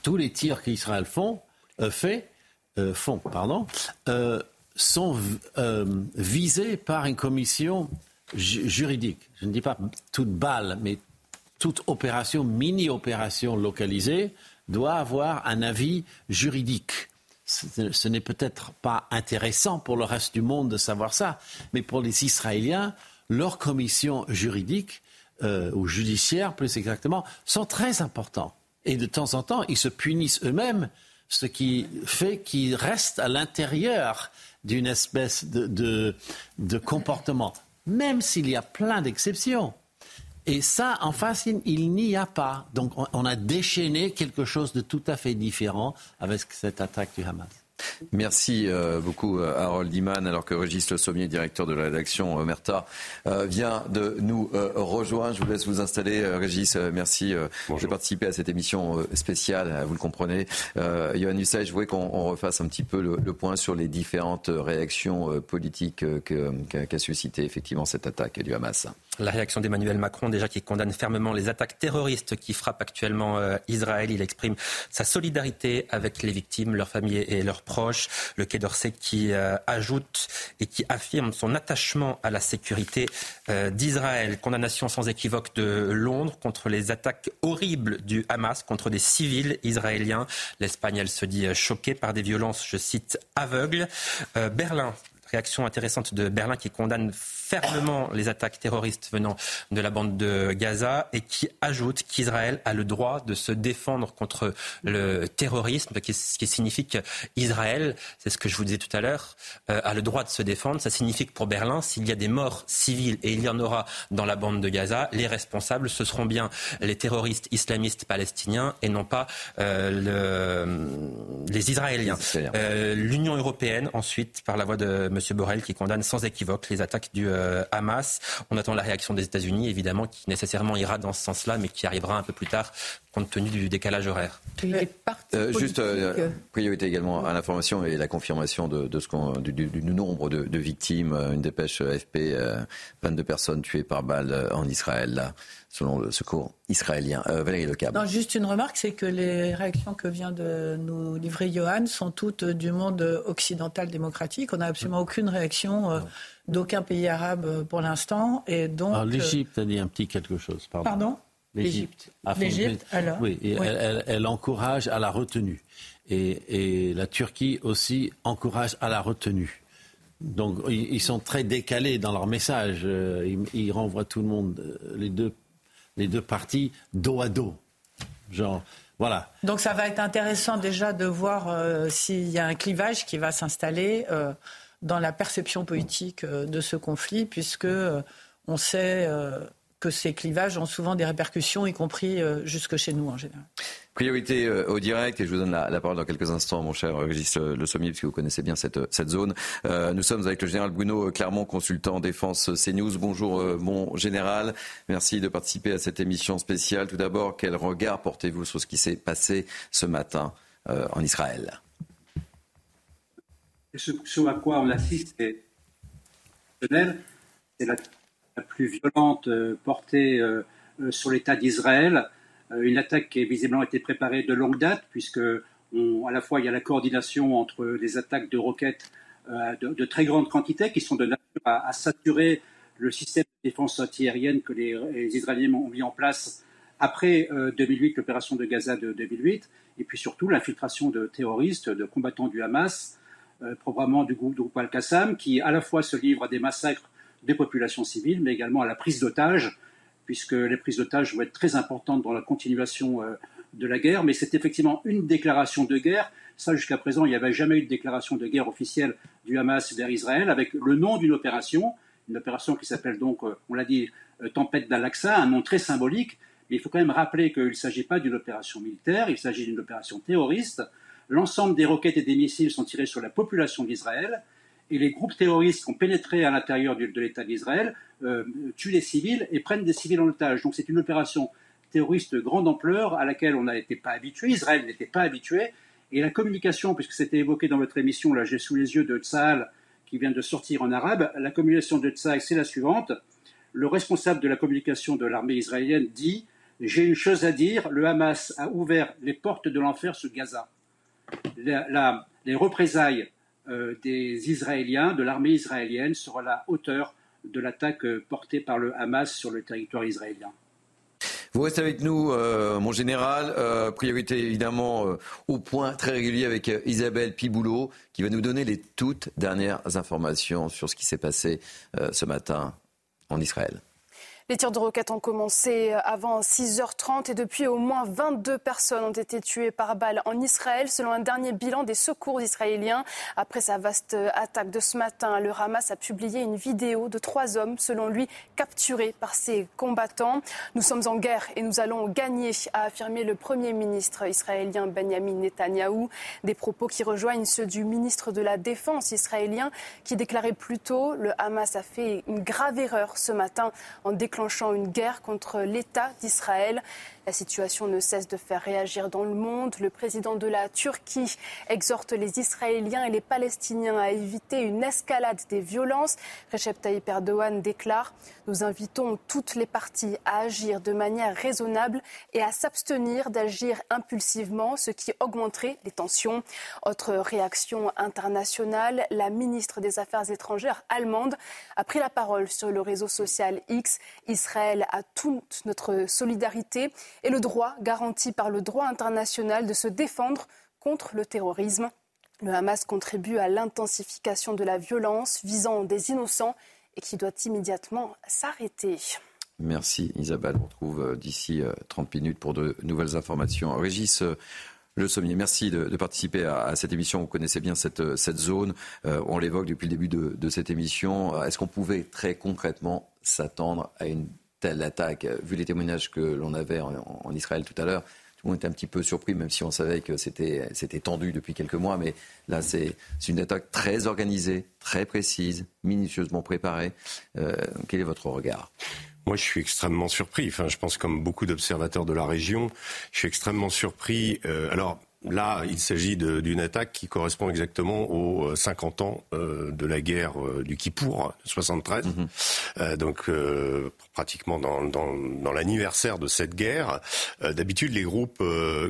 tous les tirs qu'Israël font, euh, fait, euh, font pardon, euh, sont visés par une commission juridique. Je ne dis pas toute balle, mais toute opération, mini-opération localisée, doit avoir un avis juridique ce n'est peut-être pas intéressant pour le reste du monde de savoir ça, mais pour les Israéliens, leurs commissions juridiques euh, ou judiciaires plus exactement sont très importants. Et de temps en temps, ils se punissent eux-mêmes, ce qui fait qu'ils restent à l'intérieur d'une espèce de comportement, même s'il y a plein d'exceptions. Et ça, en face, il, n'y a pas. Donc on, a déchaîné quelque chose de tout à fait différent avec cette attaque du Hamas. Merci euh, beaucoup euh, Harold Iman, alors que Régis Le Sommier, directeur de la rédaction Omerta, euh, vient de nous rejoindre. Je vous laisse vous installer. Régis, merci de participer à cette émission spéciale, vous le comprenez. Yohann Hussay, je voudrais qu'on refasse un petit peu le, point sur les différentes réactions politiques qu'a suscité effectivement cette attaque du Hamas. La réaction d'Emmanuel Macron, déjà qui condamne fermement les attaques terroristes qui frappent actuellement Israël. Il exprime sa solidarité avec les victimes, leurs familles et leurs le Quai d'Orsay qui euh, ajoute et qui affirme son attachement à la sécurité euh, d'Israël. Condamnation sans équivoque de Londres contre les attaques horribles du Hamas contre des civils israéliens. L'Espagne, se dit choquée par des violences, je cite, aveugles. Euh, Berlin réaction intéressante de Berlin qui condamne fermement les attaques terroristes venant de la bande de Gaza et qui ajoute qu'Israël a le droit de se défendre contre le terrorisme, ce qui signifie qu'Israël, c'est ce que je vous disais tout à l'heure, euh, a le droit de se défendre. Ça signifie que pour Berlin, s'il y a des morts civiles, et il y en aura dans la bande de Gaza, les responsables, ce seront bien les terroristes islamistes palestiniens et non pas euh, le, les Israéliens. Euh, L'Union européenne, ensuite, par la voix de M. Borrell, qui condamne sans équivoque les attaques du Hamas. On attend la réaction des États-Unis, évidemment, qui nécessairement ira dans ce sens-là, mais qui arrivera un peu plus tard, compte tenu du décalage horaire. Euh, juste euh, priorité également à l'information et la confirmation de, ce qu'on, du, nombre de, victimes. Une dépêche AFP, 22 personnes tuées par balle en Israël, là, selon le secours israélien. Valérie Lecab. Non, juste une remarque, c'est que les réactions que vient de nous livrer Johan sont toutes du monde occidental démocratique. On n'a absolument aucune réaction d'aucun pays arabe euh, pour l'instant. Et donc. Euh, l'Égypte a dit un petit quelque chose. Pardon. Pardon? L'Égypte. L'Égypte, alors? Oui, et Elle, encourage à la retenue. Et, la Turquie aussi encourage à la retenue. Donc ils, sont très décalés dans leur message. Euh, ils, renvoient tout le monde, les deux, les deux parties, dos à dos. Genre, voilà. Donc ça va être intéressant déjà de voir s'il y a un clivage qui va s'installer dans la perception politique euh, de ce conflit, puisque euh, on sait euh, que ces clivages ont souvent des répercussions, y compris jusque chez nous en général. Priorité au direct, et je vous donne la, parole dans quelques instants, mon cher Régis Le Sommier, puisque vous connaissez bien cette, cette zone. nous sommes avec le général Bruno Clermont, consultant défense CNews. Bonjour mon général, merci de participer à cette émission spéciale. Tout d'abord, quel regard portez-vous sur ce qui s'est passé ce matin en Israël? Ce, à quoi on assiste, c'est la, plus violente euh, portée euh, euh, sur l'État d'Israël. Une attaque qui visiblement été préparée de longue date, puisque à la fois il y a la coordination entre les attaques de roquettes de, très grande quantité qui sont de nature à, saturer le système de défense antiaérienne que les, Israéliens ont mis en place après 2008, l'opération de Gaza de 2008, et puis surtout l'infiltration de terroristes, de combattants du Hamas, euh, probablement du groupe, Al-Qassam, qui à la fois se livre à des massacres des populations civiles, mais également à la prise d'otages, puisque les prises d'otages vont être très importantes dans la continuation euh, de la guerre. Mais c'est effectivement une déclaration de guerre. Ça, jusqu'à présent, il n'y avait jamais eu de déclaration de guerre officielle du Hamas vers Israël, avec le nom d'une opération, une opération qui s'appelle donc, euh, on l'a dit, Tempête d'Al-Aqsa, un nom très symbolique. Mais il faut quand même rappeler qu'il ne s'agit pas d'une opération militaire, il s'agit d'une opération terroriste l'ensemble des roquettes et des missiles sont tirés sur la population d'Israël et les groupes terroristes qui ont pénétré à l'intérieur de l'État d'Israël euh, tuent des civils et prennent des civils en otage. Donc c'est une opération terroriste de grande ampleur à laquelle on n'était pas habitué, Israël n'était pas habitué, et la communication, puisque c'était évoqué dans votre émission, là j'ai sous les yeux de Tsahal qui vient de sortir en arabe, la communication de Tsahal c'est la suivante. Le responsable de la communication de l'armée israélienne dit J'ai une chose à dire, le Hamas a ouvert les portes de l'enfer sur Gaza les représailles des Israéliens, de l'armée israélienne, sur la hauteur de l'attaque euh, portée par le Hamas sur le territoire israélien. Vous restez avec nous, euh, mon général. priorité évidemment au point très régulier avec Isabelle Piboulot, qui va nous donner les toutes dernières informations sur ce qui s'est passé ce matin en Israël. Les tirs de roquettes ont commencé avant 6h30 et depuis au moins 22 personnes ont été tuées par balle en Israël selon un dernier bilan des secours israéliens. Après sa vaste attaque de ce matin, le Hamas a publié une vidéo de trois hommes, selon lui, capturés par ses combattants. Nous sommes en guerre et nous allons gagner, a affirmé le Premier ministre israélien Benjamin Netanyahou. Des propos qui rejoignent ceux du ministre de la Défense israélien qui déclarait plus tôt le Hamas a fait une grave erreur ce matin en déclarant déclenchant une guerre contre l'État d'Israël. La situation ne cesse de faire réagir dans le monde. Le président de la Turquie exhorte les Israéliens et les Palestiniens à éviter une escalade des violences. Recep Tayyip Erdogan déclare Nous invitons toutes les parties à agir de manière raisonnable et à s'abstenir d'agir impulsivement, ce qui augmenterait les tensions. Autre réaction internationale, la ministre des Affaires étrangères allemande a pris la parole sur le réseau social X. Israël a toute notre solidarité et le droit garanti par le droit international de se défendre contre le terrorisme. Le Hamas contribue à l'intensification de la violence visant des innocents et qui doit immédiatement s'arrêter. Merci Isabelle. On retrouve euh, d'ici 30 euh, minutes pour de nouvelles informations. Régis euh, Le Sommier, merci de, participer à, cette émission. Vous connaissez bien cette, cette zone. on l'évoque depuis le début de, cette émission. Est-ce qu'on pouvait très concrètement s'attendre à une telle attaque Vu les témoignages que l'on avait en, Israël tout à l'heure, tout le monde était un petit peu surpris, même si on savait que c'était tendu depuis quelques mois. Mais là, c'est une attaque très organisée, très précise, minutieusement préparée. quel est votre regard? Moi, je suis extrêmement surpris. Enfin, je pense comme beaucoup d'observateurs de la région, je suis extrêmement surpris. Euh, alors, Là, il s'agit d'une attaque qui correspond exactement aux 50 euh, ans euh, de la guerre euh, du Kippour, 73. Mhm. donc, pratiquement dans, dans, dans l'anniversaire de cette guerre. D'habitude, les groupes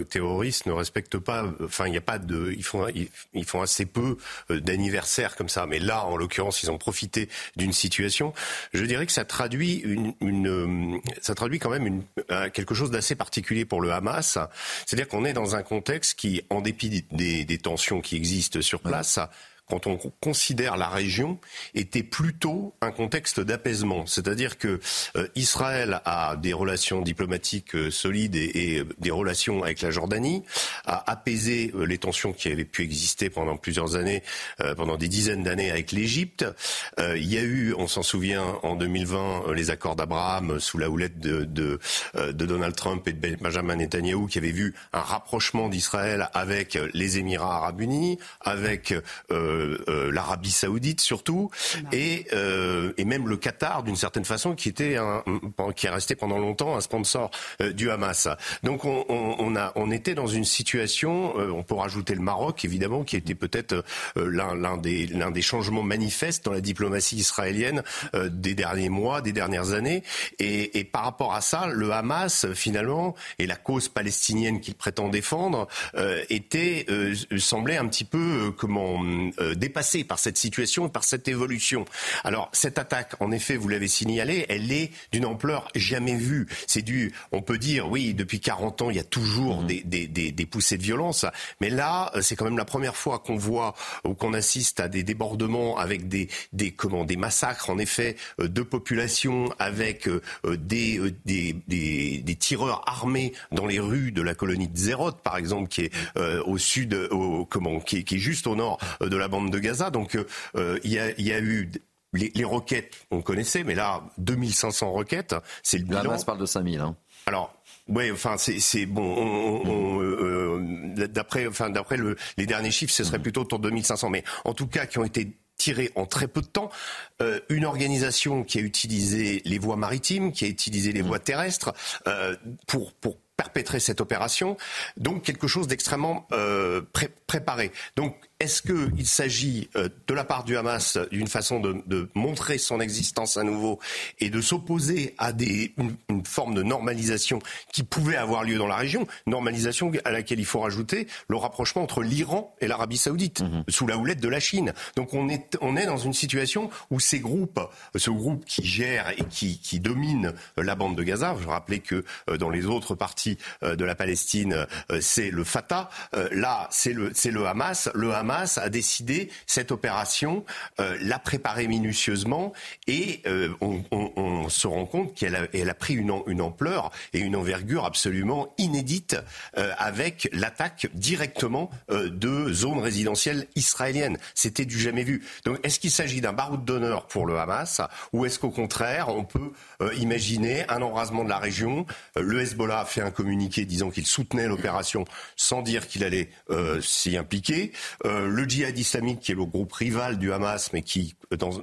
terroristes ne respectent pas. Enfin, il n'y a pas de. Ils font, ils, font assez peu d'anniversaires comme ça. Mais là, en l'occurrence, ils ont profité d'une situation. Je dirais que ça traduit une, une ça traduit quand même une, quelque chose d'assez particulier pour le Hamas. C'est-à-dire qu'on est dans un contexte qui, en dépit des, des tensions qui existent sur place, quand on considère la région, était plutôt un contexte d'apaisement. C'est-à-dire que euh, Israël a des relations diplomatiques euh, solides et, euh, des relations avec la Jordanie, a apaisé les tensions qui avaient pu exister pendant plusieurs années, pendant des dizaines d'années avec l'Égypte. il y a eu, on s'en souvient, en 2020, les accords d'Abraham sous la houlette de, Donald Trump et de Benjamin Netanyahu, qui avaient vu un rapprochement d'Israël avec les Émirats arabes unis, avec l'Arabie saoudite surtout, et, euh, et même le Qatar d'une certaine façon, qui était un, qui est resté pendant longtemps un sponsor du Hamas. Donc on, on, on, a, on était dans une situation, on peut rajouter le Maroc évidemment, qui était peut-être l'un des, l'un des changements manifestes dans la diplomatie israélienne des derniers mois, des dernières années, et, et, par rapport à ça, le Hamas finalement et la cause palestinienne qu'il prétend défendre était semblait un petit peu comment euh, dépassé par cette situation et par cette évolution. Alors cette attaque, en effet, vous l'avez signalé, elle est d'une ampleur jamais vue. C'est dû, on peut dire, oui, depuis 40 ans, il y a toujours mhm. des, des, des, poussées de violence, mais là, euh, c'est quand même la première fois qu'on voit ou qu'on assiste à des débordements avec des, des comment, des massacres, en effet, euh, de populations, avec des, des, des, des, tireurs armés dans les rues de la colonie de Zerot, par exemple, qui est au sud, au, comment, qui est, qui est juste au nord de la bande de Gaza. Donc euh, euh, il y, a, eu les, roquettes, on connaissait, mais là, 2500 roquettes, c'est le bilan. Hamas parle de 5000. Hein. Alors, oui, enfin c'est bon. Euh, d'après enfin d'après les derniers chiffres, ce serait plutôt autour de 2500, mais en tout cas qui ont été tirés en très peu de temps. une organisation qui a utilisé les voies maritimes, qui a utilisé les voies terrestres pour pour perpétrer cette opération. Donc quelque chose d'extrêmement préparé. Donc est-ce qu'il s'agit euh, de la part du Hamas d'une façon de, montrer son existence à nouveau et de s'opposer à des, une, forme de normalisation qui pouvait avoir lieu dans la région Normalisation à laquelle il faut rajouter le rapprochement entre l'Iran et l'Arabie saoudite, mhm. sous la houlette de la Chine? Donc on est, on est dans une situation où ces groupes, ce groupe qui gère et qui, qui domine la bande de Gaza, je rappelais que euh, dans les autres parties euh, de la Palestine, c'est le Fatah, là c'est le, le Hamas. Le Hamas a décidé cette opération, euh, l'a préparée minutieusement et euh, on, se rend compte qu'elle a, pris une, ampleur et une envergure absolument inédite euh, avec l'attaque directement de zones résidentielles israéliennes. C'était du jamais vu. Donc est-ce qu'il s'agit d'un baroud d'honneur pour le Hamas ou est-ce qu'au contraire on peut imaginer un embrasement de la région? Le Hezbollah a fait un communiqué disant qu'il soutenait l'opération sans dire qu'il allait s'y impliquer. Le djihad islamique, qui est le groupe rival du Hamas, mais qui,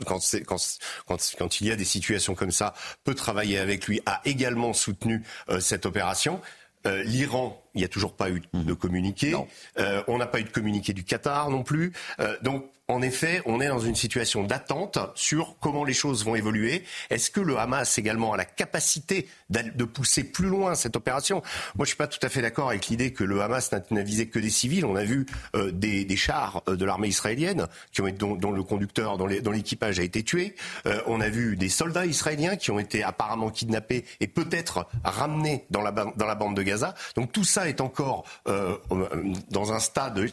quand, il y a des situations comme ça, peut travailler avec lui, a également soutenu euh, cette opération. Euh, L'Iran, il n'y a toujours pas eu de communiqué. on n'a pas eu de communiqué du Qatar non plus. donc en effet, on est dans une situation d'attente sur comment les choses vont évoluer. Est-ce que le Hamas également a la capacité de pousser plus loin cette opération? Moi, je suis pas tout à fait d'accord avec l'idée que le Hamas n'a visé que des civils. On a vu euh, des, chars euh, de l'armée israélienne qui ont été, dont, le conducteur, dont l'équipage a été tué. Euh, on a vu des soldats israéliens qui ont été apparemment kidnappés et peut-être ramenés dans la, dans la bande de Gaza. Donc tout ça est encore dans un stade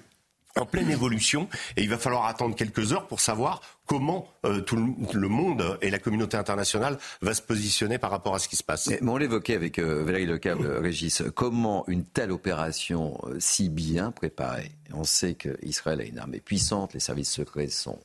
en pleine évolution et il va falloir attendre quelques heures pour savoir comment euh, tout le, monde et la communauté internationale va se positionner par rapport à ce qui se passe. Mais, on l'évoquait avec euh, Valérie Lecable, euh, Régis, comment une telle opération si bien préparée, on sait qu'Israël a une armée puissante, les services secrets sont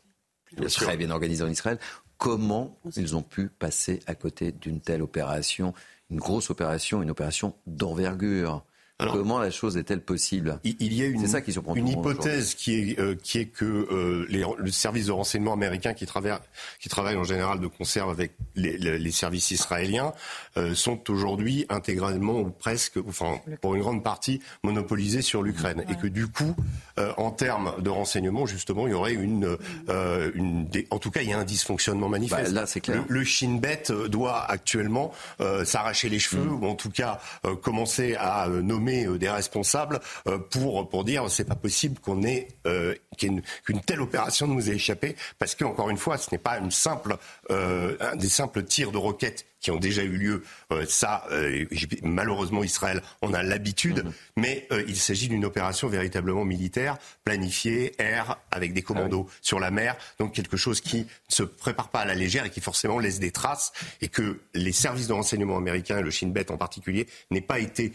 très bien organisés en Israël, comment ils ont pu passer à côté d'une telle opération, une grosse opération, une opération d'envergure? Comment la chose est-elle possible? Il y a une, ça qui une hypothèse qui est, euh, qui est que euh, les, le service de renseignement américain qui travaille, qui travaille en général de conserve avec les, les, services israéliens euh, sont aujourd'hui intégralement ou presque, enfin pour une grande partie, monopolisés sur l'Ukraine. Et que du coup, en termes de renseignement, justement, il y aurait une... une en tout cas, il y a un dysfonctionnement manifeste. Bah, là, c'est clair. Le, Shin Bet doit actuellement s'arracher les cheveux, mm. ou en tout cas commencer à nommer euh, des responsables euh, pour, pour dire c'est pas possible qu'on ait euh, qu'une telle opération nous ait échappé parce qu'encore une fois ce n'est pas une simple des simples tirs de roquettes qui ont déjà eu lieu. Euh, ça, euh, malheureusement, Israël en a l'habitude, mhm. mais euh, il s'agit d'une opération véritablement militaire, planifiée, air, avec des commandos ah sur la mer, donc quelque chose qui ne se prépare pas à la légère et qui forcément laisse des traces, et que les services de renseignement américains, le Shin Bet en particulier, n'aient pas été,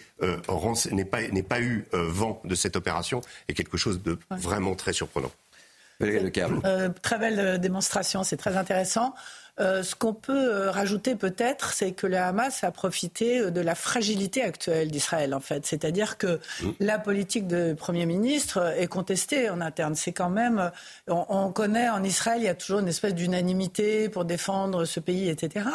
n'aient pas, pas eu vent de cette opération, est quelque chose de vraiment très surprenant. très belle démonstration, c'est très intéressant. Euh, ce qu'on peut euh, rajouter peut-être, c'est que le Hamas a profité euh, de la fragilité actuelle d'Israël, en fait. C'est-à-dire que mmh. la politique du Premier ministre est contestée en interne. C'est quand même, on, on, connaît en Israël, il y a toujours une espèce d'unanimité pour défendre ce pays, etc.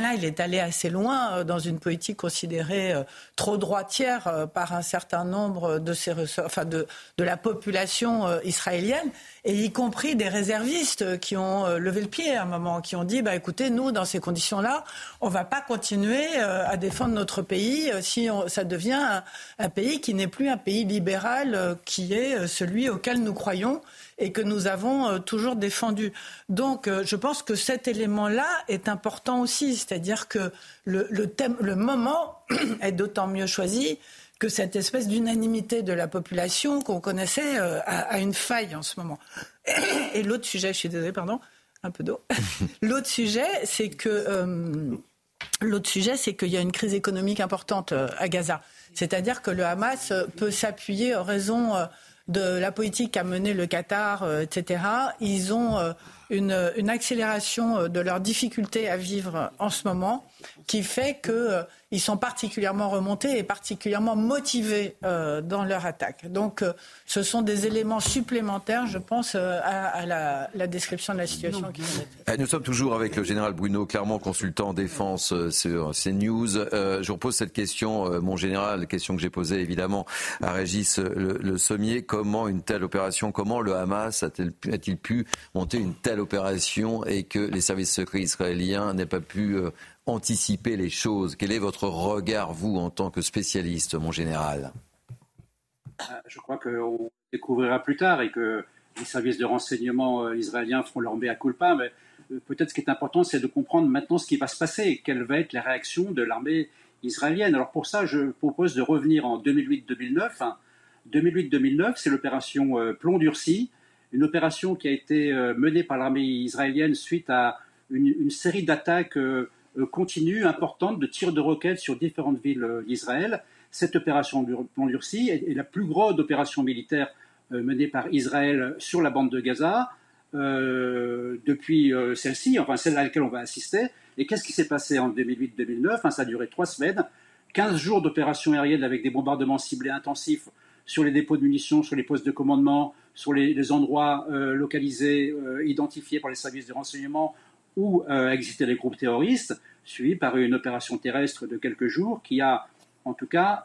Là, il est allé assez loin euh, dans une politique considérée euh, trop droitière euh, par un certain nombre de, la population israélienne, et y compris des réservistes qui ont levé le pied à un moment, qui ont dit bah, écoutez, nous, dans ces conditions-là, on ne va pas continuer à défendre notre pays si ça devient un, un pays qui n'est plus un pays libéral, qui est celui auquel nous croyons et que nous avons euh, toujours défendu. Donc euh, je pense que cet élément-là est important aussi, c'est-à-dire que le, thème, le moment est d'autant mieux choisi que cette espèce d'unanimité de la population qu'on connaissait euh, a, une faille en ce moment. Et l'autre sujet, je suis désolée, pardon, un peu d'eau. l'autre sujet, c'est que l'autre sujet, c'est qu'il y a une crise économique importante à Gaza. C'est-à-dire que le Hamas peut s'appuyer en raison de la politique qu'a menée le Qatar, euh, etc., ils ont euh, une, accélération euh, de leurs difficultés à vivre en ce moment qui fait qu'ils sont particulièrement remontés et particulièrement motivés dans leur attaque. Donc ce sont des éléments supplémentaires, je pense, à, la, description de la situation. Nous sommes toujours avec le général Bruno Clermont, consultant en défense sur CNews. je vous repose cette question, mon général, question que j'ai posée évidemment à Régis le, Sommier. Comment une telle opération, comment le Hamas a-t-il pu monter une telle opération et que les services secrets israéliens n'aient pas pu euh, anticiper les choses. Quel est votre regard, vous, en tant que spécialiste, mon général? Je crois qu'on découvrira plus tard et que les services de renseignement euh, israéliens feront leur à culpa, mais euh, peut-être ce qui est important, c'est de comprendre maintenant ce qui va se passer, quelle va être la réaction de l'armée israélienne. Alors pour ça, je propose de revenir en 2008-2009. 2008-2009, c'est l'opération Plomb durci, une opération qui a été euh, menée par l'armée israélienne suite à une, série d'attaques euh, euh, continues, importantes, de tirs de roquettes sur différentes villes d'Israël. Cette opération Plan Durci est, la plus grosse opération militaire menée par Israël sur la bande de Gaza depuis celle-ci, enfin celle à laquelle on va assister. Et qu'est-ce qui s'est passé en 2008-2009 Ça a duré trois semaines, 15 jours d'opération aérienne avec des bombardements ciblés intensifs sur les dépôts de munitions, sur les postes de commandement, sur les, endroits euh, localisés, euh, identifiés par les services de renseignement où euh, existaient les groupes terroristes, suivi par une opération terrestre de quelques jours qui a, en tout cas,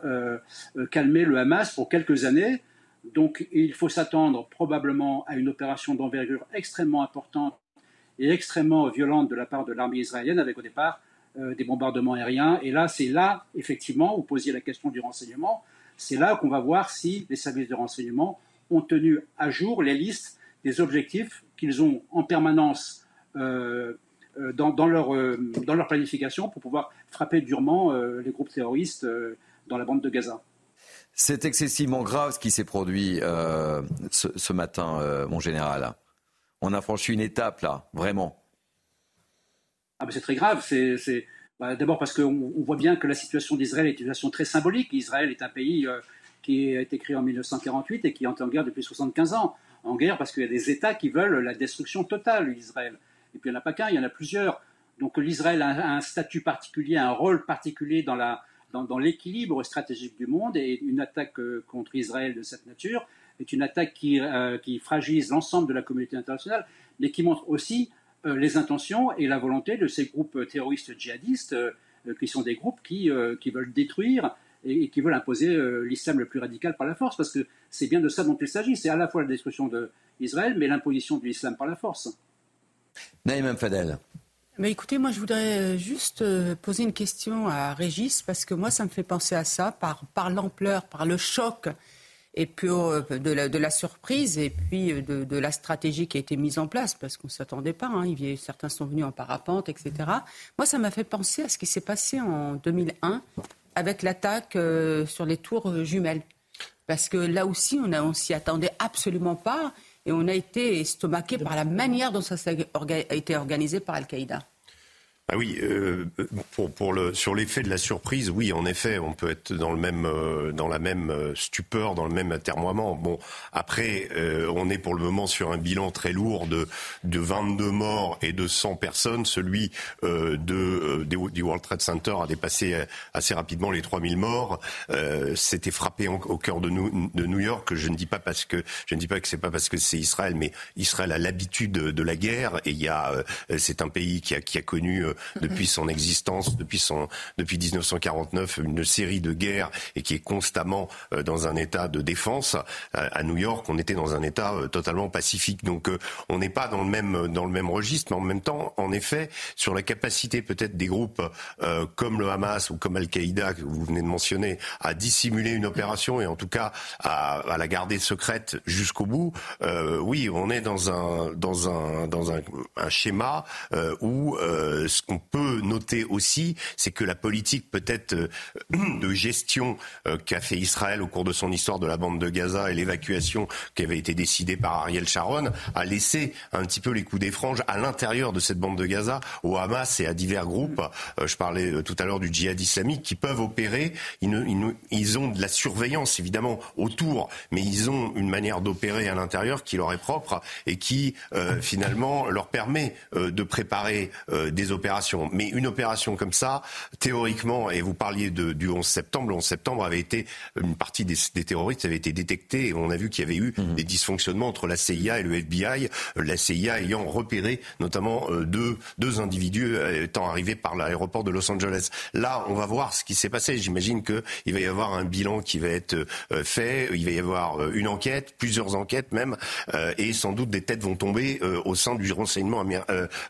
calmé le Hamas pour quelques années. Donc il faut s'attendre probablement à une opération d'envergure extrêmement importante et extrêmement violente de la part de l'armée israélienne, avec au départ des bombardements aériens. Et là, c'est là, effectivement, vous posiez la question du renseignement, c'est là qu'on va voir si les services de renseignement ont tenu à jour les listes des objectifs qu'ils ont en permanence euh, euh, dans, leur, euh, dans, leur, planification pour pouvoir frapper durement les groupes terroristes dans la bande de Gaza. C'est excessivement grave ce qui s'est produit ce, matin, mon général. On a franchi une étape là, vraiment. Ah c'est très grave. C'est, bah, d'abord parce qu'on voit bien que la situation d'Israël est une situation très symbolique. Israël est un pays euh, qui a été créé en 1948 et qui est en guerre depuis 75 ans. En guerre parce qu'il y a des États qui veulent la destruction totale d'Israël. Et puis il n'y en a pas qu'un, il y en a plusieurs. Donc l'Israël a un statut particulier, un rôle particulier dans l'équilibre stratégique du monde et une attaque euh, contre Israël de cette nature est une attaque qui, euh, qui fragilise l'ensemble de la communauté internationale, mais qui montre aussi les intentions et la volonté de ces groupes terroristes djihadistes, qui sont des groupes qui, qui veulent détruire et, qui veulent imposer l'islam le plus radical par la force, parce que c'est bien de ça dont il s'agit. C'est à la fois la destruction d'Israël, mais l'imposition de l'islam par la force. Naïm Fadel. Mais écoutez, moi je voudrais euh, juste euh, poser une question à Régis parce que moi ça me fait penser à ça par, par l'ampleur, par le choc et puis euh, de, la, surprise et puis de, de, la stratégie qui a été mise en place parce qu'on ne s'attendait pas. Hein, certains sont venus en parapente, etc. Moi ça m'a fait penser à ce qui s'est passé en 2001 avec l'attaque sur les tours jumelles. Parce que là aussi, on ne s'y attendait absolument pas et on a été estomaqué par la manière dont ça a été organisé par Al-Qaïda. Ah oui, euh, pour, pour le, sur l'effet de la surprise, oui, en effet, on peut être dans le même, euh, dans la même euh, stupeur, dans le même atermoiement. Bon, après, on est pour le moment sur un bilan très lourd de, de 22 morts et de 100 personnes. Celui de, du World Trade Center a dépassé assez rapidement les 3000 morts. C'était frappé au cœur de, de New York. Je ne dis pas parce que je ne dis pas que c'est pas parce que c'est Israël, mais Israël a l'habitude de la guerre et il y a, c'est un pays qui a, qui a connu depuis son existence, depuis son depuis 1949, une série de guerres et qui est constamment euh, dans un état de défense. À New York, on était dans un état euh, totalement pacifique. Donc euh, on n'est pas dans le même dans le même registre, mais en même temps, en effet, sur la capacité peut-être des groupes comme le Hamas ou comme Al-Qaïda que vous venez de mentionner à dissimuler une opération et en tout cas à, la garder secrète jusqu'au bout. oui, on est dans un dans un dans un, schéma où qu'on peut noter aussi, c'est que la politique peut-être euh, de gestion euh, qu'a fait Israël au cours de son histoire de la bande de Gaza et l'évacuation qui avait été décidée par Ariel Sharon a laissé un petit peu les coups des franges à l'intérieur de cette bande de Gaza au Hamas et à divers groupes. Euh, je parlais tout à l'heure du djihad islamique qui peuvent opérer. Ils ont de la surveillance évidemment autour, mais ils ont une manière d'opérer à l'intérieur qui leur est propre et qui finalement leur permet de préparer des opérations mais une opération comme ça, théoriquement, et vous parliez de, du 11 septembre, le 11 septembre avait été, une partie des, des terroristes avait été détectée et on a vu qu'il y avait eu mhm. des dysfonctionnements entre la CIA et le FBI, la CIA ayant repéré notamment euh, deux, deux individus euh, étant arrivés par l'aéroport de Los Angeles. Là, on va voir ce qui s'est passé. J'imagine qu'il va y avoir un bilan qui va être euh, fait, il va y avoir une enquête, plusieurs enquêtes même, et sans doute des têtes vont tomber au sein du renseignement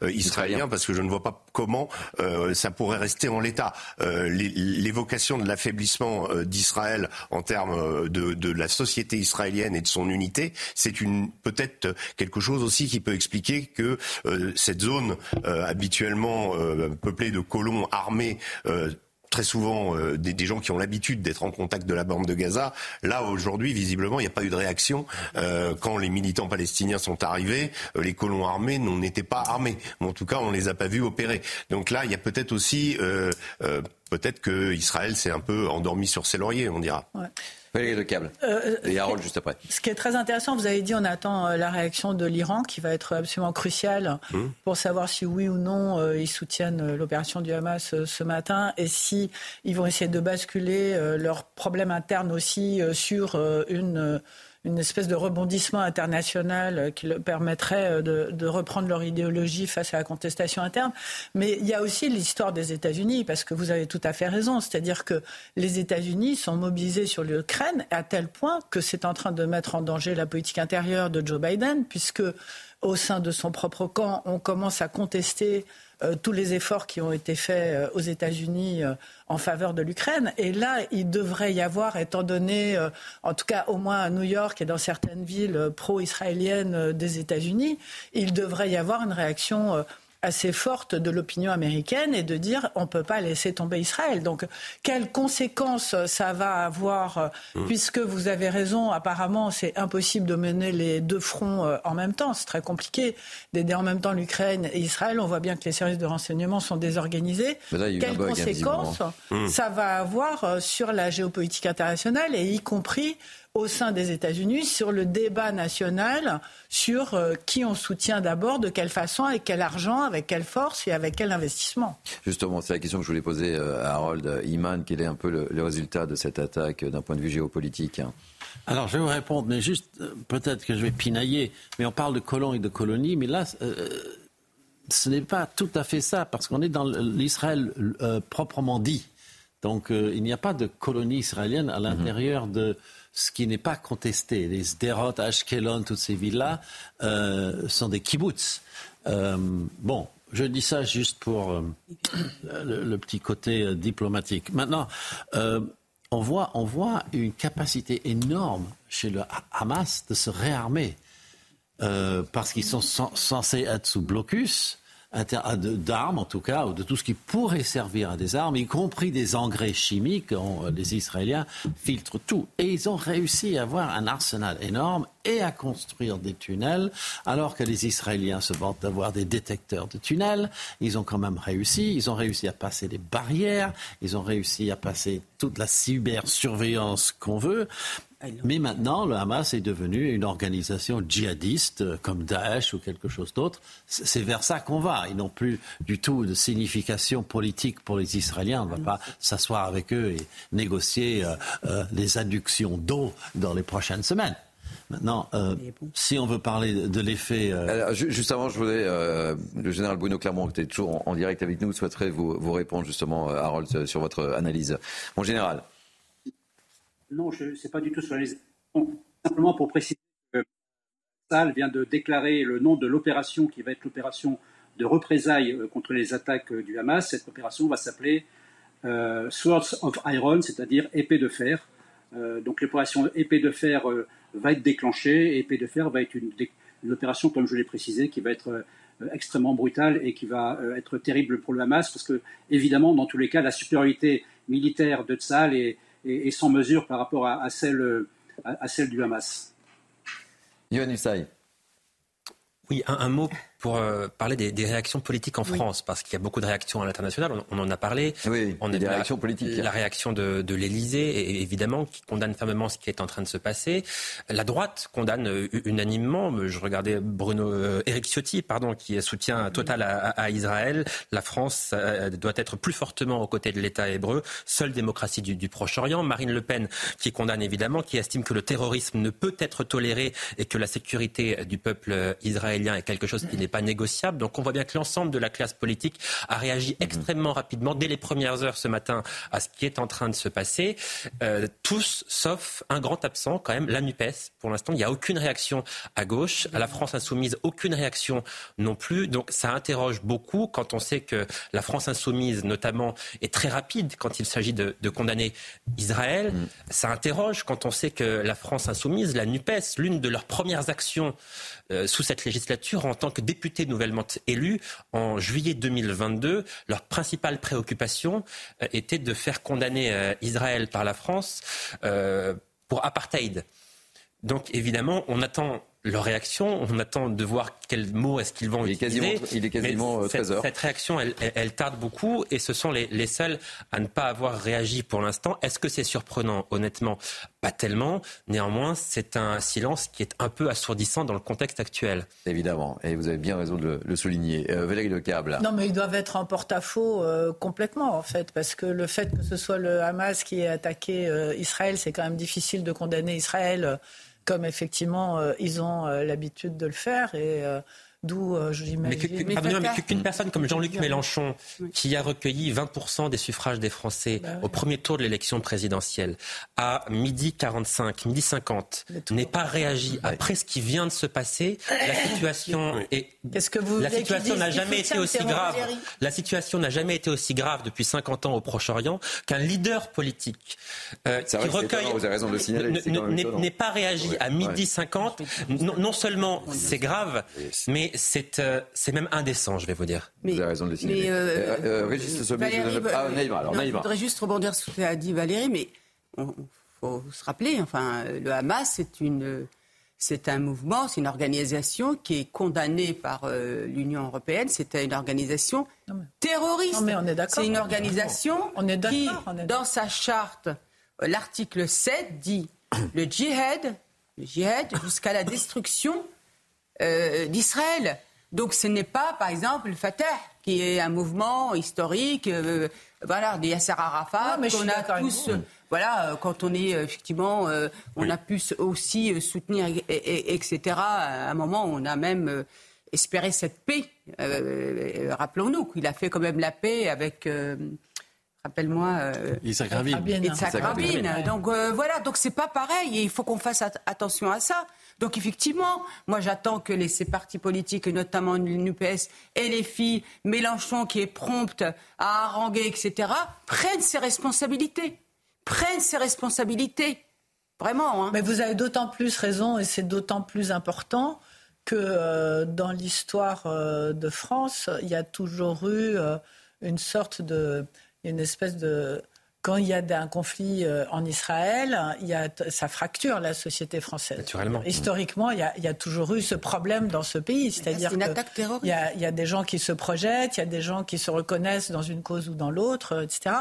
israélien parce que je ne vois pas comment euh, ça pourrait rester en l'état. Euh, l'évocation de l'affaiblissement euh, d'Israël en termes de, de, la société israélienne et de son unité, c'est une peut-être quelque chose aussi qui peut expliquer que cette zone habituellement peuplée de colons armés très souvent euh, des, gens qui ont l'habitude d'être en contact de la bande de Gaza. Là, aujourd'hui, visiblement, il n'y a pas eu de réaction. Euh, quand les militants palestiniens sont arrivés, euh, les colons armés n'en étaient pas armés. en tout cas, on ne les a pas vus opérer. Donc là, il y a peut-être aussi... peut-être que Israël s'est un peu endormi sur ses lauriers, on dira. Ouais. Le câble. Euh, et Harold juste après. Ce qui est très intéressant, vous avez dit on attend euh, la réaction de l'Iran qui va être absolument cruciale hum. pour savoir si oui ou non euh, ils soutiennent l'opération du Hamas ce matin et si ils vont essayer de basculer leurs problèmes internes aussi sur une une espèce de rebondissement international qui leur permettrait euh, de, reprendre leur idéologie face à la contestation interne. Mais il y a aussi l'histoire des États-Unis, parce que vous avez tout à fait raison. C'est-à-dire que les États-Unis sont mobilisés sur l'Ukraine à tel point que c'est en train de mettre en danger la politique intérieure de Joe Biden, puisque au sein de son propre camp, on commence à contester euh, tous les efforts qui ont été faits euh, aux États-Unis euh, en faveur de l'Ukraine. Et là, il devrait y avoir, étant donné, en tout cas au moins à New York et dans certaines villes pro-israéliennes des États-Unis, il devrait y avoir une réaction assez forte de l'opinion américaine et de dire on ne peut pas laisser tomber Israël. Donc, quelles conséquences ça va avoir, mmh. puisque vous avez raison, apparemment, c'est impossible de mener les deux fronts euh, en même temps. C'est très compliqué d'aider en même temps l'Ukraine et Israël. On voit bien que les services de renseignement sont désorganisés. Quelles conséquences ça va avoir euh, sur la géopolitique internationale et y compris au sein des États-Unis sur le débat national sur euh, qui on soutient d'abord, de quelle façon, avec quel argent, avec quelle force et avec quel investissement. Justement, c'est la question que je voulais poser euh, à Harold Iman. Quel est un peu le, résultat de cette attaque d'un point de vue géopolitique alors, je vais vous répondre, mais juste, peut-être que je vais pinailler, mais on parle de colons et de colonies, mais là, ce n'est pas tout à fait ça, parce qu'on est dans l'Israël proprement dit. Donc euh, il n'y a pas de colonie israélienne à l'intérieur de ce qui n'est pas contesté. Les Sderot, Ashkelon, toutes ces villes-là euh, sont des kibbutz. Euh, bon, je dis ça juste pour le, petit côté diplomatique. Maintenant, on, voit, on voit une capacité énorme chez le Hamas de se réarmer. parce qu'ils sont censés être sous blocus d'armes en tout cas, ou de tout ce qui pourrait servir à des armes, y compris des engrais chimiques. les Israéliens filtrent tout. Et ils ont réussi à avoir un arsenal énorme et à construire des tunnels, alors que les Israéliens se vantent d'avoir des détecteurs de tunnels. Ils ont quand même réussi. Ils ont réussi à passer les barrières. Ils ont réussi à passer toute la cybersurveillance qu'on veut. Mais maintenant, le Hamas est devenu une organisation djihadiste euh, comme Daesh ou quelque chose d'autre. C'est vers ça qu'on va. Ils n'ont plus du tout de signification politique pour les Israéliens. On ne va pas s'asseoir avec eux et négocier euh, euh, les adductions d'eau dans les prochaines semaines. Maintenant, si on veut parler de l'effet. Juste avant, je voulais. le général Bruno Clermont, qui était toujours en, direct avec nous, souhaiterait vous, vous répondre justement, Harold, sur votre analyse. Mon général. Non, ce n'est pas du tout sur les. Simplement pour préciser que Sal vient de déclarer le nom de l'opération qui va être l'opération de représailles euh, contre les attaques euh, du Hamas. Cette opération va s'appeler euh, Swords of Iron, c'est-à-dire épée de fer. donc l'opération épée de fer va être déclenchée. épée de fer va être une, opération, comme je l'ai précisé, qui va être extrêmement brutale et qui va être terrible pour le Hamas parce que, évidemment, dans tous les cas, la supériorité militaire de Tzal est, et, sans mesure par rapport à, celle, à, celle du Hamas. Yohann Oui, un, mot pour euh, parler des, réactions politiques en France, parce qu'il y a beaucoup de réactions à l'international, on, en a parlé. Oui, on a des réactions politiques. La réaction de, de l'Élysée, évidemment, qui condamne fermement ce qui est en train de se passer. La droite condamne euh, unanimement. Je regardais Bruno euh, Eric Ciotti, pardon, qui soutient total à, Israël. La France doit être plus fortement aux côtés de l'État hébreu, seule démocratie du, du Proche-Orient. Marine Le Pen, qui condamne évidemment, qui estime que le terrorisme ne peut être toléré et que la sécurité du peuple israélien est quelque chose qui n'est pas négociable. Donc on voit bien que l'ensemble de la classe politique a réagi mhm. extrêmement rapidement dès les premières heures ce matin à ce qui est en train de se passer. Euh, tous, sauf un grand absent quand même, la NUPES. Pour l'instant, il n'y a aucune réaction à gauche. À la France insoumise, aucune réaction non plus. Donc ça interroge beaucoup quand on sait que la France insoumise, notamment, est très rapide quand il s'agit de, condamner Israël. Mhm. Ça interroge quand on sait que la France insoumise, la NUPES, l'une de leurs premières actions euh, sous cette législature en tant que nouvellement élus en juillet 2022. Leur principale préoccupation euh, était de faire condamner euh, Israël par la France pour apartheid. Donc évidemment, on attend leur réaction. On attend de voir quels mots est-ce qu'ils vont il utiliser. il est quasiment 13 heures. Cette, réaction, elle, tarde beaucoup et ce sont les, seuls à ne pas avoir réagi pour l'instant. Est-ce que c'est surprenant? Honnêtement, pas tellement. Néanmoins, c'est un silence qui est un peu assourdissant dans le contexte actuel. Évidemment, et vous avez bien raison de le, souligner. Euh, Valérie Lecable. Non, mais ils doivent être en porte-à-faux euh, complètement, en fait, parce que le fait que ce soit le Hamas qui ait attaqué euh, Israël, c'est quand même difficile de condamner Israël comme effectivement euh, ils ont euh, l'habitude de le faire. Et euh, D'où, euh, Mais qu'une personne comme Jean-Luc Mélenchon, qui a recueilli 20% des suffrages des Français bah au premier tour de l'élection présidentielle, à midi 45, midi 50, n'ait pas réagi après ce qui vient de se passer, la situation est. Qu'est-ce que vous La situation n'a jamais été aussi grave. La situation n'a jamais été aussi grave depuis 50 ans au Proche-Orient qu'un leader politique euh, qui recueille n'est pas réagi à midi 50. Non, non seulement c'est grave, mais c'est euh, c'est même indécent, je vais vous dire. vous avez raison de le signaler. Euh, Régis Sommet, ah, alors, je voudrais juste rebondir sur ce qu'a dit Valérie, mais il faut se rappeler, enfin, le Hamas, c'est une c'est un mouvement, c'est une organisation qui est condamnée par euh, l'Union européenne. C'est une organisation terroriste. C'est une organisation qui, dans sa charte, euh, l'article 7 dit le djihad, le djihad jusqu'à la destruction euh, d'Israël. Donc ce n'est pas, par exemple, le Fatah, qui est un mouvement historique, voilà, des Yasser Arafat, qu'on a tous voilà, euh, quand on est euh, effectivement, euh, on a pu aussi soutenir, etc. À un moment, on a même espéré cette paix. Rappelons-nous qu'il a fait quand même la paix avec. Rappelle-moi. Isaac Rabin. Rabin. Donc voilà, donc c'est pas pareil et il faut qu'on fasse attention à ça. Donc effectivement, moi j'attends que les, ces partis politiques, notamment l'UPS et les filles, Mélenchon qui est prompte à haranguer, etc., prennent ses responsabilités prenne ses responsabilités. Vraiment. Hein. Mais vous avez d'autant plus raison et c'est d'autant plus important que euh, dans l'histoire euh, de France, il y a toujours eu euh, une sorte de, une espèce de quand il y a un conflit euh, en Israël, il y a, ça fracture la société française. Naturellement. Historiquement, il y, a, il y, a, toujours eu ce problème dans ce pays. C'est-à-dire qu'il y, a, il y a des gens qui se projettent, il y a des gens qui se reconnaissent dans une cause ou dans l'autre, etc.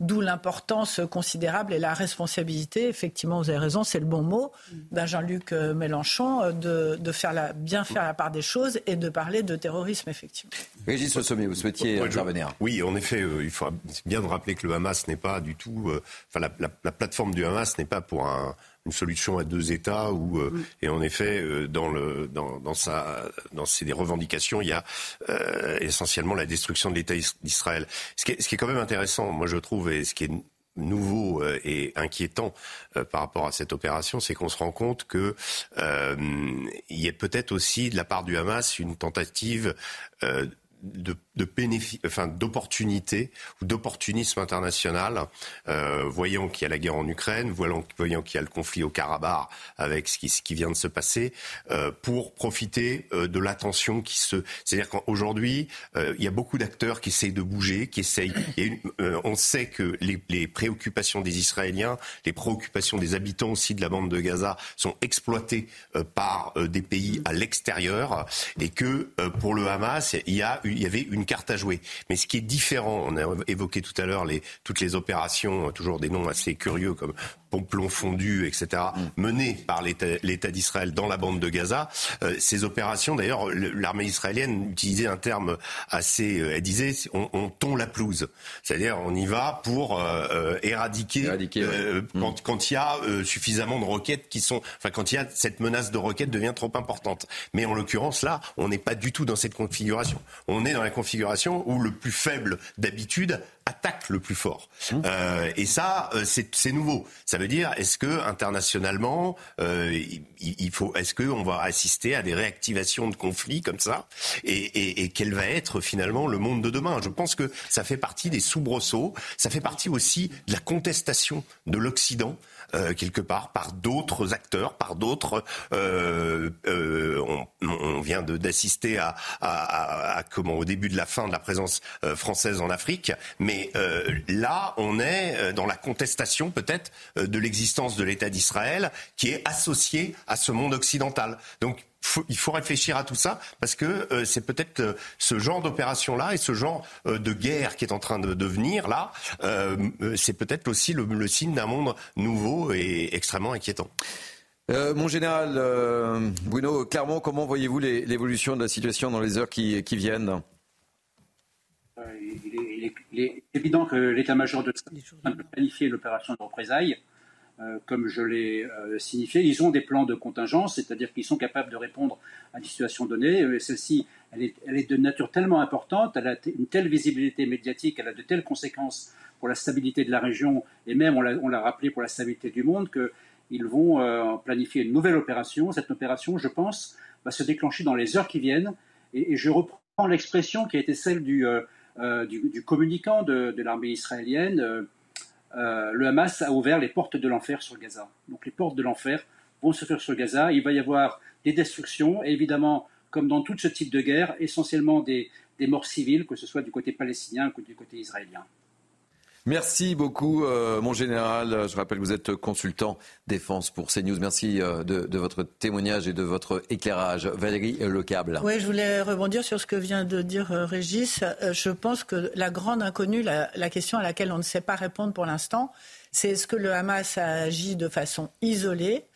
D'où l'importance considérable et la responsabilité, effectivement, vous avez raison, c'est le bon mot, d'un Jean-Luc euh, Mélenchon, euh, de, de faire la, bien faire la part des choses et de parler de terrorisme, effectivement. Régis Le Sommet, vous souhaitiez intervenir Oui, en effet, il faut bien rappeler que le Hamas n'est pas du du tout. Euh, enfin, la, plateforme du Hamas n'est pas pour une solution à deux États où euh, et en effet euh, dans le dans, dans sa dans ses revendications il y a essentiellement la destruction de l'État d'Israël. Ce qui, est, ce qui est quand même intéressant, moi je trouve, et ce qui est nouveau et inquiétant par rapport à cette opération, c'est qu'on se rend compte que il y a peut-être aussi de la part du Hamas une tentative de, de enfin, d'opportunités ou d'opportunisme international, euh, voyant qu'il y a la guerre en Ukraine, voyant, voyant qu'il y a le conflit au Karabakh avec ce qui, ce qui vient de se passer, euh, pour profiter euh, de l'attention qui se... C'est-à-dire qu'aujourd'hui, euh, il y a beaucoup d'acteurs qui essayent de bouger, qui essayent... Euh, on sait que les, les, préoccupations des Israéliens, les préoccupations des habitants aussi de la bande de Gaza sont exploitées par des pays à l'extérieur et que pour le Hamas, il y a il y avait une carte à jouer. Mais ce qui est différent, on a évoqué tout à l'heure toutes les opérations, toujours des noms assez curieux comme plomb fondu, etc., mm. menées par l'État d'Israël dans la bande de Gaza. Euh, ces opérations, d'ailleurs, l'armée israélienne utilisait un terme assez, euh, elle disait, on, on tond la pelouse, c'est-à-dire on y va pour euh, éradiquer, mm. quand, quand, il y a suffisamment de roquettes qui sont, enfin quand il y a cette menace de roquettes devient trop importante. Mais en l'occurrence là, on n'est pas du tout dans cette configuration. On est dans la configuration où le plus faible d'habitude attaque le plus fort. Mmh. Euh, et ça, euh, c'est nouveau. Ça veut dire, est-ce que internationalement, euh, il, faut, est-ce qu'on va assister à des réactivations de conflits comme ça Et, et, et quel va être finalement le monde de demain? Je pense que ça fait partie des soubresauts. Ça fait partie aussi de la contestation de l'Occident. Euh, quelque part par d'autres acteurs, par d'autres. Euh, euh, on, on, vient d'assister à, à, à, comment au début de la fin de la présence française en Afrique, mais là on est dans la contestation peut-être de l'existence de l'État d'Israël qui est associé à ce monde occidental. Donc il faut réfléchir à tout ça parce que euh, c'est peut-être euh, ce genre d'opération-là et ce genre euh, de guerre qui est en train de, devenir là, c'est peut-être aussi le, signe d'un monde nouveau et extrêmement inquiétant. mon général Bruno clairement, comment voyez-vous l'évolution de la situation dans les heures qui, viennent? Il est, évident que l'état-major de peut planifier l'opération de représailles euh, comme je l'ai euh, signifié. Ils ont des plans de contingence, c'est-à-dire qu'ils sont capables de répondre à des situations données. Euh, celle-ci, elle est, de nature tellement importante, elle a une telle visibilité médiatique, elle a de telles conséquences pour la stabilité de la région et même, on l'a rappelé, pour la stabilité du monde, qu'ils vont planifier une nouvelle opération. Cette opération, je pense, va se déclencher dans les heures qui viennent. Et, je reprends l'expression qui a été celle du, du, du communicant de, l'armée israélienne. Euh, le Hamas a ouvert les portes de l'enfer sur Gaza. Donc les portes de l'enfer vont se faire sur Gaza. Il va y avoir des destructions. Et évidemment, comme dans tout ce type de guerre, essentiellement des, des morts civiles, que ce soit du côté palestinien ou du côté israélien. Merci beaucoup, euh, mon général. Je rappelle que vous êtes consultant défense pour CNews. Merci euh, de, votre témoignage et de votre éclairage. Valérie Lecable. Oui, je voulais rebondir sur ce que vient de dire euh, Régis. je pense que la grande inconnue, la, la, question à laquelle on ne sait pas répondre pour l'instant, c'est est-ce que le Hamas a agi de façon isolée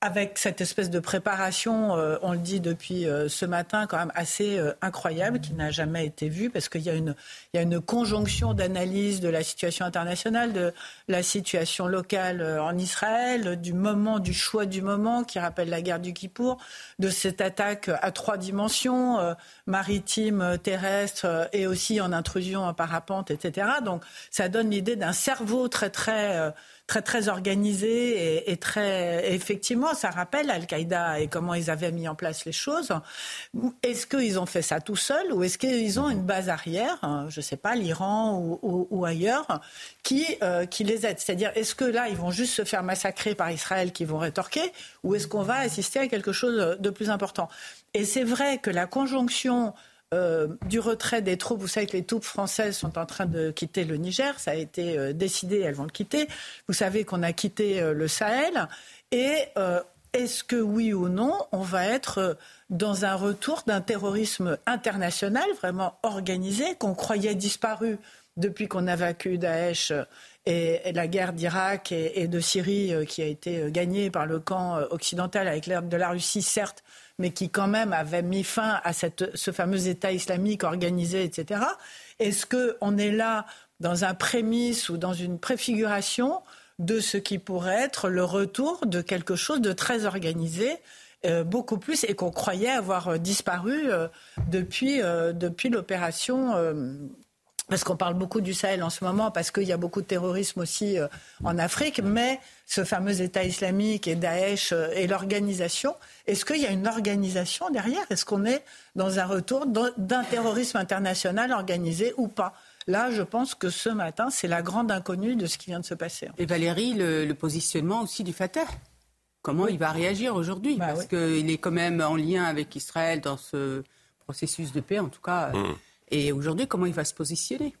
avec cette espèce de préparation, euh, on le dit depuis euh, ce matin, quand même assez euh, incroyable, qui n'a jamais été vue, parce qu'il y, y a une conjonction d'analyse de la situation internationale, de la situation locale en Israël, du moment, du choix du moment, qui rappelle la guerre du Kippour, de cette attaque à trois dimensions, maritime, terrestre, et aussi en intrusion en parapente, etc. Donc ça donne l'idée d'un cerveau très, très très très organisé et, très effectivement ça rappelle Al-Qaïda et comment ils avaient mis en place les choses. Est-ce qu'ils ont fait ça tout seuls ou est-ce qu'ils ont une base arrière, hein, je ne sais pas, l'Iran ou, ailleurs, qui, euh, qui les aide? C'est-à-dire est-ce que là ils vont juste se faire massacrer par Israël qui vont rétorquer ou est-ce qu'on va assister à quelque chose de plus important? Et c'est vrai que la conjonction euh, du retrait des troupes. Vous savez que les troupes françaises sont en train de quitter le Niger. Ça a été euh, décidé, elles vont le quitter. Vous savez qu'on a quitté euh, le Sahel. Et est-ce que oui ou non, on va être dans un retour d'un terrorisme international vraiment organisé, qu'on croyait disparu depuis qu'on a vaincu Daesh et, la guerre d'Irak et, de Syrie qui a été gagnée par le camp occidental avec l'aide de la Russie, certes, mais qui quand même avait mis fin à ce fameux État islamique organisé, etc. Est-ce qu'on est là dans un prémisse ou dans une préfiguration de ce qui pourrait être le retour de quelque chose de très organisé euh, beaucoup plus et qu'on croyait avoir disparu euh, depuis, euh, depuis l'opération parce qu'on parle beaucoup du Sahel en ce moment, parce qu'il y a beaucoup de terrorisme aussi euh, en Afrique, mais ce fameux État islamique et Daesh euh, et l'organisation, est-ce qu'il y a une organisation derrière? Est-ce qu'on est dans un retour d'un terrorisme international organisé ou pas? Là, je pense que ce matin, c'est la grande inconnue de ce qui vient de se passer. Et Valérie, le, positionnement aussi du Fatah Comment il va réagir aujourd'hui? Bah Parce qu'il est quand même en lien avec Israël dans ce processus de paix, en tout cas. Mmh. Et aujourd'hui, comment il va se positionner?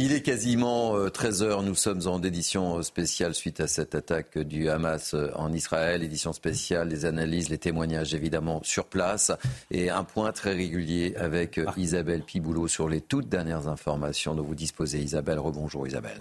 Il est quasiment 13h, euh, nous sommes en édition spéciale suite à cette attaque du Hamas euh, en Israël, édition spéciale, les analyses, les témoignages évidemment sur place. Et un point très régulier avec euh, Isabelle Piboulot sur les toutes dernières informations dont vous disposez. Isabelle, rebonjour Isabelle.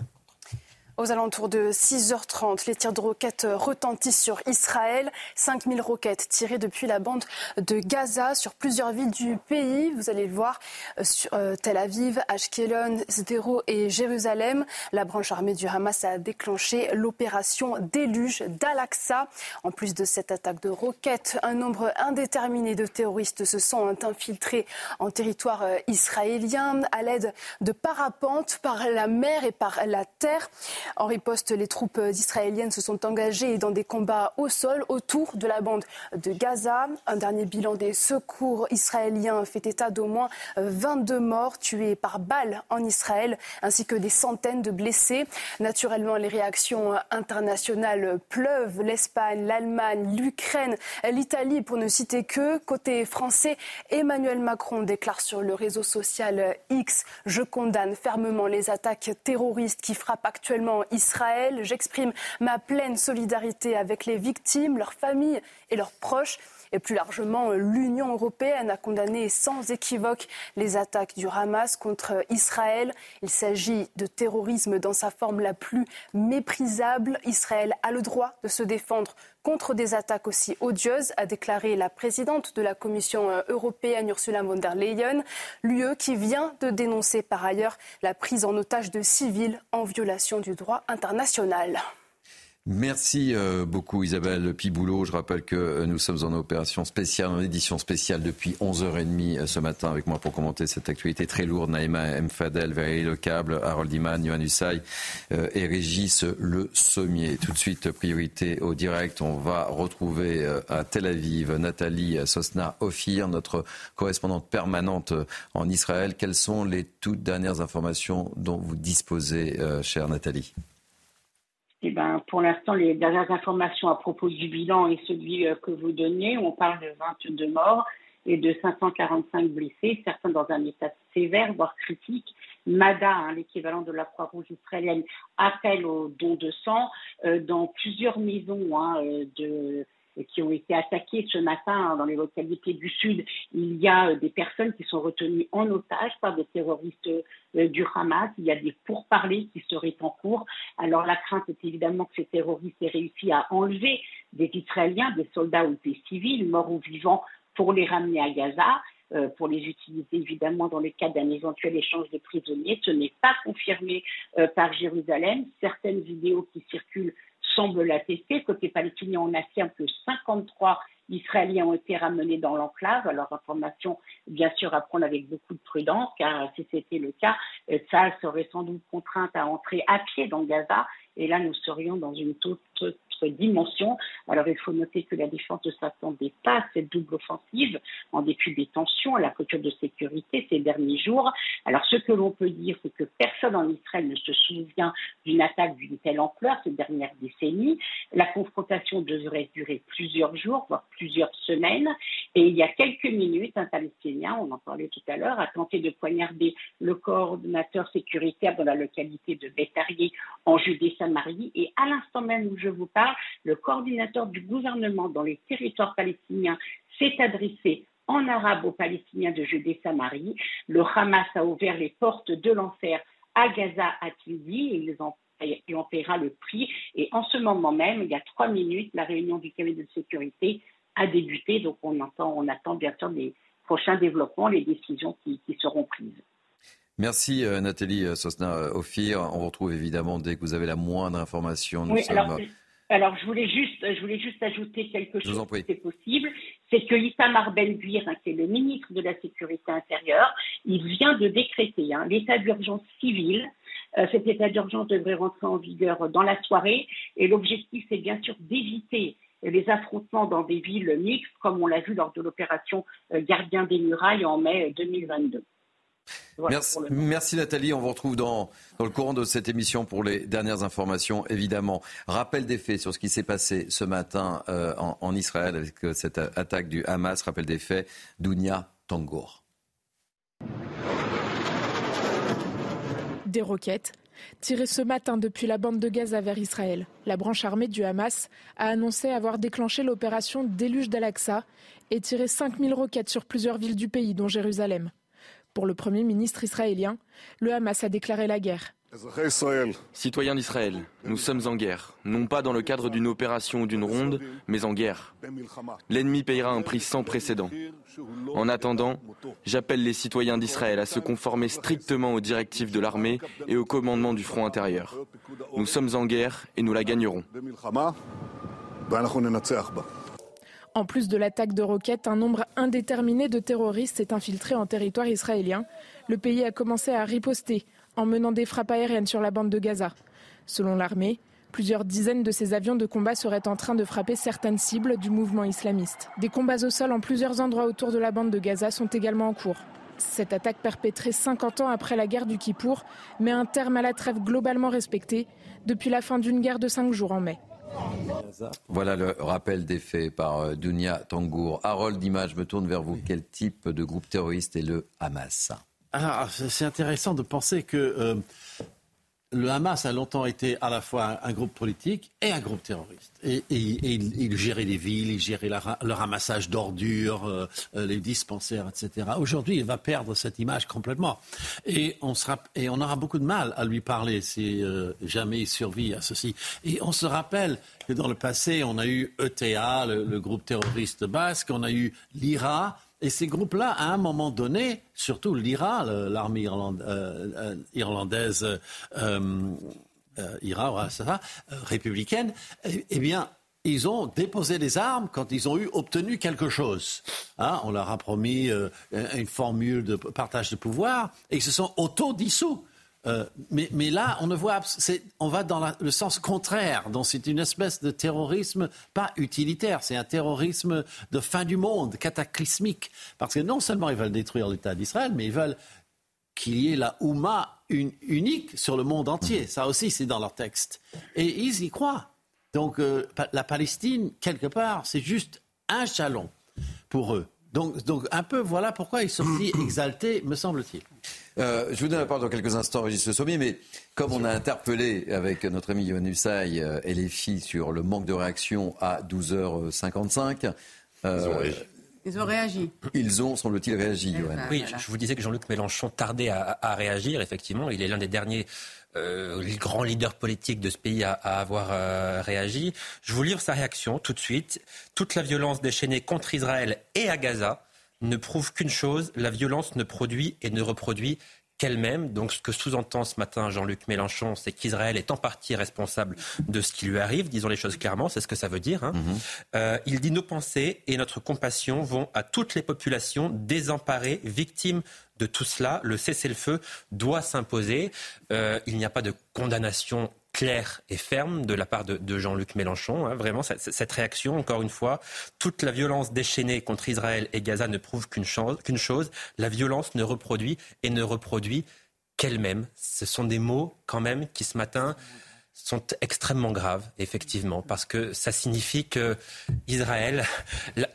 Aux alentours de 6h30, les tirs de roquettes retentissent sur Israël. 5000 roquettes tirées depuis la bande de Gaza sur plusieurs villes du pays. Vous allez le voir euh, sur euh, Tel Aviv, Ashkelon, Sderot et Jérusalem. La branche armée du Hamas a déclenché l'opération déluge d'Al-Aqsa. En plus de cette attaque de roquettes, un nombre indéterminé de terroristes se sont infiltrés en territoire euh, israélien à l'aide de parapentes par la mer et par la terre. En riposte, les troupes israéliennes se sont engagées dans des combats au sol autour de la bande de Gaza. Un dernier bilan des secours israéliens fait état d'au moins 22 morts tués par balles en Israël, ainsi que des centaines de blessés. Naturellement, les réactions internationales pleuvent. L'Espagne, l'Allemagne, l'Ukraine, l'Italie, pour ne citer que. Côté français, Emmanuel Macron déclare sur le réseau social X Je condamne fermement les attaques terroristes qui frappent actuellement Israël. J'exprime ma pleine solidarité avec les victimes, leurs familles et leurs proches. Et plus largement, l'Union européenne a condamné sans équivoque les attaques du Hamas contre Israël. Il s'agit de terrorisme dans sa forme la plus méprisable. Israël a le droit de se défendre contre des attaques aussi odieuses, a déclaré la présidente de la Commission euh, européenne Ursula von der Leyen, l'UE qui vient de dénoncer par ailleurs la prise en otage de civils en violation du droit international. Merci euh, beaucoup Isabelle Piboulot. Je rappelle que euh, nous sommes en opération spéciale, en édition spéciale depuis 11h30 euh, ce matin avec moi pour commenter cette actualité très lourde. Naïma Mfadel, Valérie Lecable, Harold Iman, Yohann Usaï et Régis Le Sommier. Tout de suite, priorité au direct. On va retrouver à Tel Aviv Nathalie Sosna-Ophir, notre correspondante permanente en Israël. Quelles sont les toutes dernières informations dont vous disposez, chère Nathalie? Eh ben, pour l'instant, les dernières informations à propos du bilan et celui que vous donnez, on parle de 22 morts et de 545 blessés, certains dans un état sévère, voire critique. MADA, hein, l'équivalent de la Croix-Rouge israélienne, appelle au don de sang euh, dans plusieurs maisons hein, euh, de, qui ont été attaquées ce matin hein, dans les localités du Sud. Il y a euh, des personnes qui sont retenues en otage par des terroristes du Hamas. Il y a des pourparlers qui seraient en cours. Alors la crainte est évidemment que ces terroristes aient réussi à enlever des Israéliens, des soldats ou des civils, morts ou vivants, pour les ramener à Gaza. Euh, pour les utiliser évidemment dans le cadre d'un éventuel échange de prisonniers. Ce n'est pas confirmé euh, par Jérusalem. Certaines vidéos qui circulent semblent l'attester. Côté palestinien, on affirme que 53 Israéliens ont été ramenés dans l'enclave. Alors, information, bien sûr, à prendre avec beaucoup de prudence, car si c'était le cas, euh, ça serait sans doute contrainte à entrer à pied dans Gaza. Et là, nous serions dans une toute dimension. Alors il faut noter que la défense ne s'attendait pas à cette double offensive en dépit des tensions à la clôture de sécurité ces derniers jours. Alors ce que l'on peut dire, c'est que personne en Israël ne se souvient d'une attaque d'une telle ampleur ces dernières décennies. La confrontation devrait durer plusieurs jours, voire semaines. Et il y a quelques minutes, un Palestinien, on en parlait tout à l'heure, a tenté de poignarder le coordonnateur sécuritaire dans la localité de Bétarié en Judée-Samarie. Et à l'instant même où je vous parle, le coordinateur du gouvernement dans les territoires palestiniens s'est adressé en arabe aux Palestiniens de Judée-Samarie. Le Hamas a ouvert les portes de l'enfer à Gaza, a-t-il dit, et ils en et paiera le prix. Et en ce moment même, il y a trois minutes, la réunion du cabinet de sécurité a débuté. Donc on, entend, on attend bien sûr les prochains développements, les décisions qui, seront prises. Merci euh, Nathalie Sosna-Ophir. On vous retrouve évidemment dès que vous avez la moindre information. Nous sommes... Alors, je voulais juste, je voulais juste ajouter quelque chose qui est possible. C'est que Itamar Ben-Gvir, hein, qui est le ministre de la Sécurité intérieure, il vient de décréter hein, l'état d'urgence civile. Euh, cet état d'urgence devrait rentrer en vigueur dans la soirée. Et l'objectif, c'est bien sûr d'éviter les affrontements dans des villes mixtes, comme on l'a vu lors de l'opération euh, Gardien des Murailles en mai 2022 merci, Nathalie. On vous retrouve dans, le courant de cette émission pour les dernières informations, évidemment. Rappel des faits sur ce qui s'est passé ce matin euh, en, Israël avec euh, cette attaque du Hamas. Rappel des faits, Dounia Tangour. Des roquettes tirées ce matin depuis la bande de Gaza vers Israël. La branche armée du Hamas a annoncé avoir déclenché l'opération Déluge d'Al-Aqsa et tiré 5000 roquettes sur plusieurs villes du pays, dont Jérusalem. Pour le Premier ministre israélien, le Hamas a déclaré la guerre. Citoyens d'Israël, nous sommes en guerre, non pas dans le cadre d'une opération ou d'une ronde, mais en guerre. L'ennemi payera un prix sans précédent. En attendant, j'appelle les citoyens d'Israël à se conformer strictement aux directives de l'armée et au commandement du front intérieur. Nous sommes en guerre et nous la gagnerons. En plus de l'attaque de roquettes, un nombre indéterminé de terroristes s'est infiltré en territoire israélien. Le pays a commencé à riposter en menant des frappes aériennes sur la bande de Gaza. Selon l'armée, plusieurs dizaines de ces avions de combat seraient en train de frapper certaines cibles du mouvement islamiste. Des combats au sol en plusieurs endroits autour de la bande de Gaza sont également en cours. Cette attaque perpétrée 50 ans après la guerre du Kippour met un terme à la trêve globalement respectée depuis la fin d'une guerre de cinq jours en mai. Voilà le rappel des faits par euh, Dunia Tangour. Harold Image, me tourne vers vous. Quel type de groupe terroriste est le Hamas? Ah, C'est intéressant de penser que euh, le Hamas a longtemps été à la fois un groupe politique et un groupe terroriste. Et, il, gérait les villes, il gérait le ramassage d'ordures, euh, les dispensaires, etc. Aujourd'hui, il va perdre cette image complètement. Et on, aura beaucoup de mal à lui parler si euh, jamais il survit à ceci. Et on se rappelle que dans le passé, on a eu ETA, le groupe terroriste basque, on a eu l'IRA, et ces groupes-là, à un moment donné, surtout l'IRA, l'armée euh, euh, irlandaise, euh, IRA, ça républicaine, eh, eh, bien, ils ont déposé des armes quand ils ont eu obtenu quelque chose. Hein, on leur a promis une formule de partage de pouvoir et ils se sont auto-dissous. Euh, mais, là, on ne voit, on va dans le sens contraire. Donc c'est une espèce de terrorisme pas utilitaire, c'est un terrorisme de fin du monde, cataclysmique. Parce que non seulement ils veulent détruire l'État d'Israël, mais ils veulent qu'il y ait la Ouma une, unique sur le monde entier. Ça aussi, c'est dans leur texte. Et ils y croient. Donc euh, la Palestine, quelque part, c'est juste un chalon pour eux. Donc, donc un peu, voilà pourquoi ils sont si exaltés, me semble-t-il. Euh, je vous donne la parole dans quelques instants, Régis Le Sommier, mais comme on a interpellé avec notre ami Yohann Usaï euh, et les filles sur le manque de réaction à 12h55, ils ont réagi. Ils ont, semble-t-il, réagi. Eh ben, oui, je vous disais que Jean-Luc Mélenchon tardait à, réagir. Effectivement, il est l'un des derniers euh, grands leaders politiques de ce pays à, avoir euh, réagi. Je vous livre sa réaction tout de suite. Toute la violence déchaînée contre Israël et à Gaza ne prouve qu'une chose la violence ne produit et ne reproduit qu'elle-même. Donc ce que sous-entend ce matin Jean-Luc Mélenchon, c'est qu'Israël est en partie responsable de ce qui lui arrive. Disons les choses clairement, c'est ce que ça veut dire. Hein. Mhm. Euh, il dit nos pensées et notre compassion vont à toutes les populations désemparées, victimes de tout cela. Le cessez-le-feu doit s'imposer. Euh, il n'y a pas de condamnation claire et ferme de la part de, Jean-Luc Mélenchon. Hein. vraiment, cette, réaction, encore une fois, toute la violence déchaînée contre Israël et Gaza ne prouve qu'une chose, la violence ne reproduit et ne reproduit qu'elle-même. Ce sont des mots, quand même, qui ce matin sont extrêmement graves, effectivement, parce que ça signifie que Israël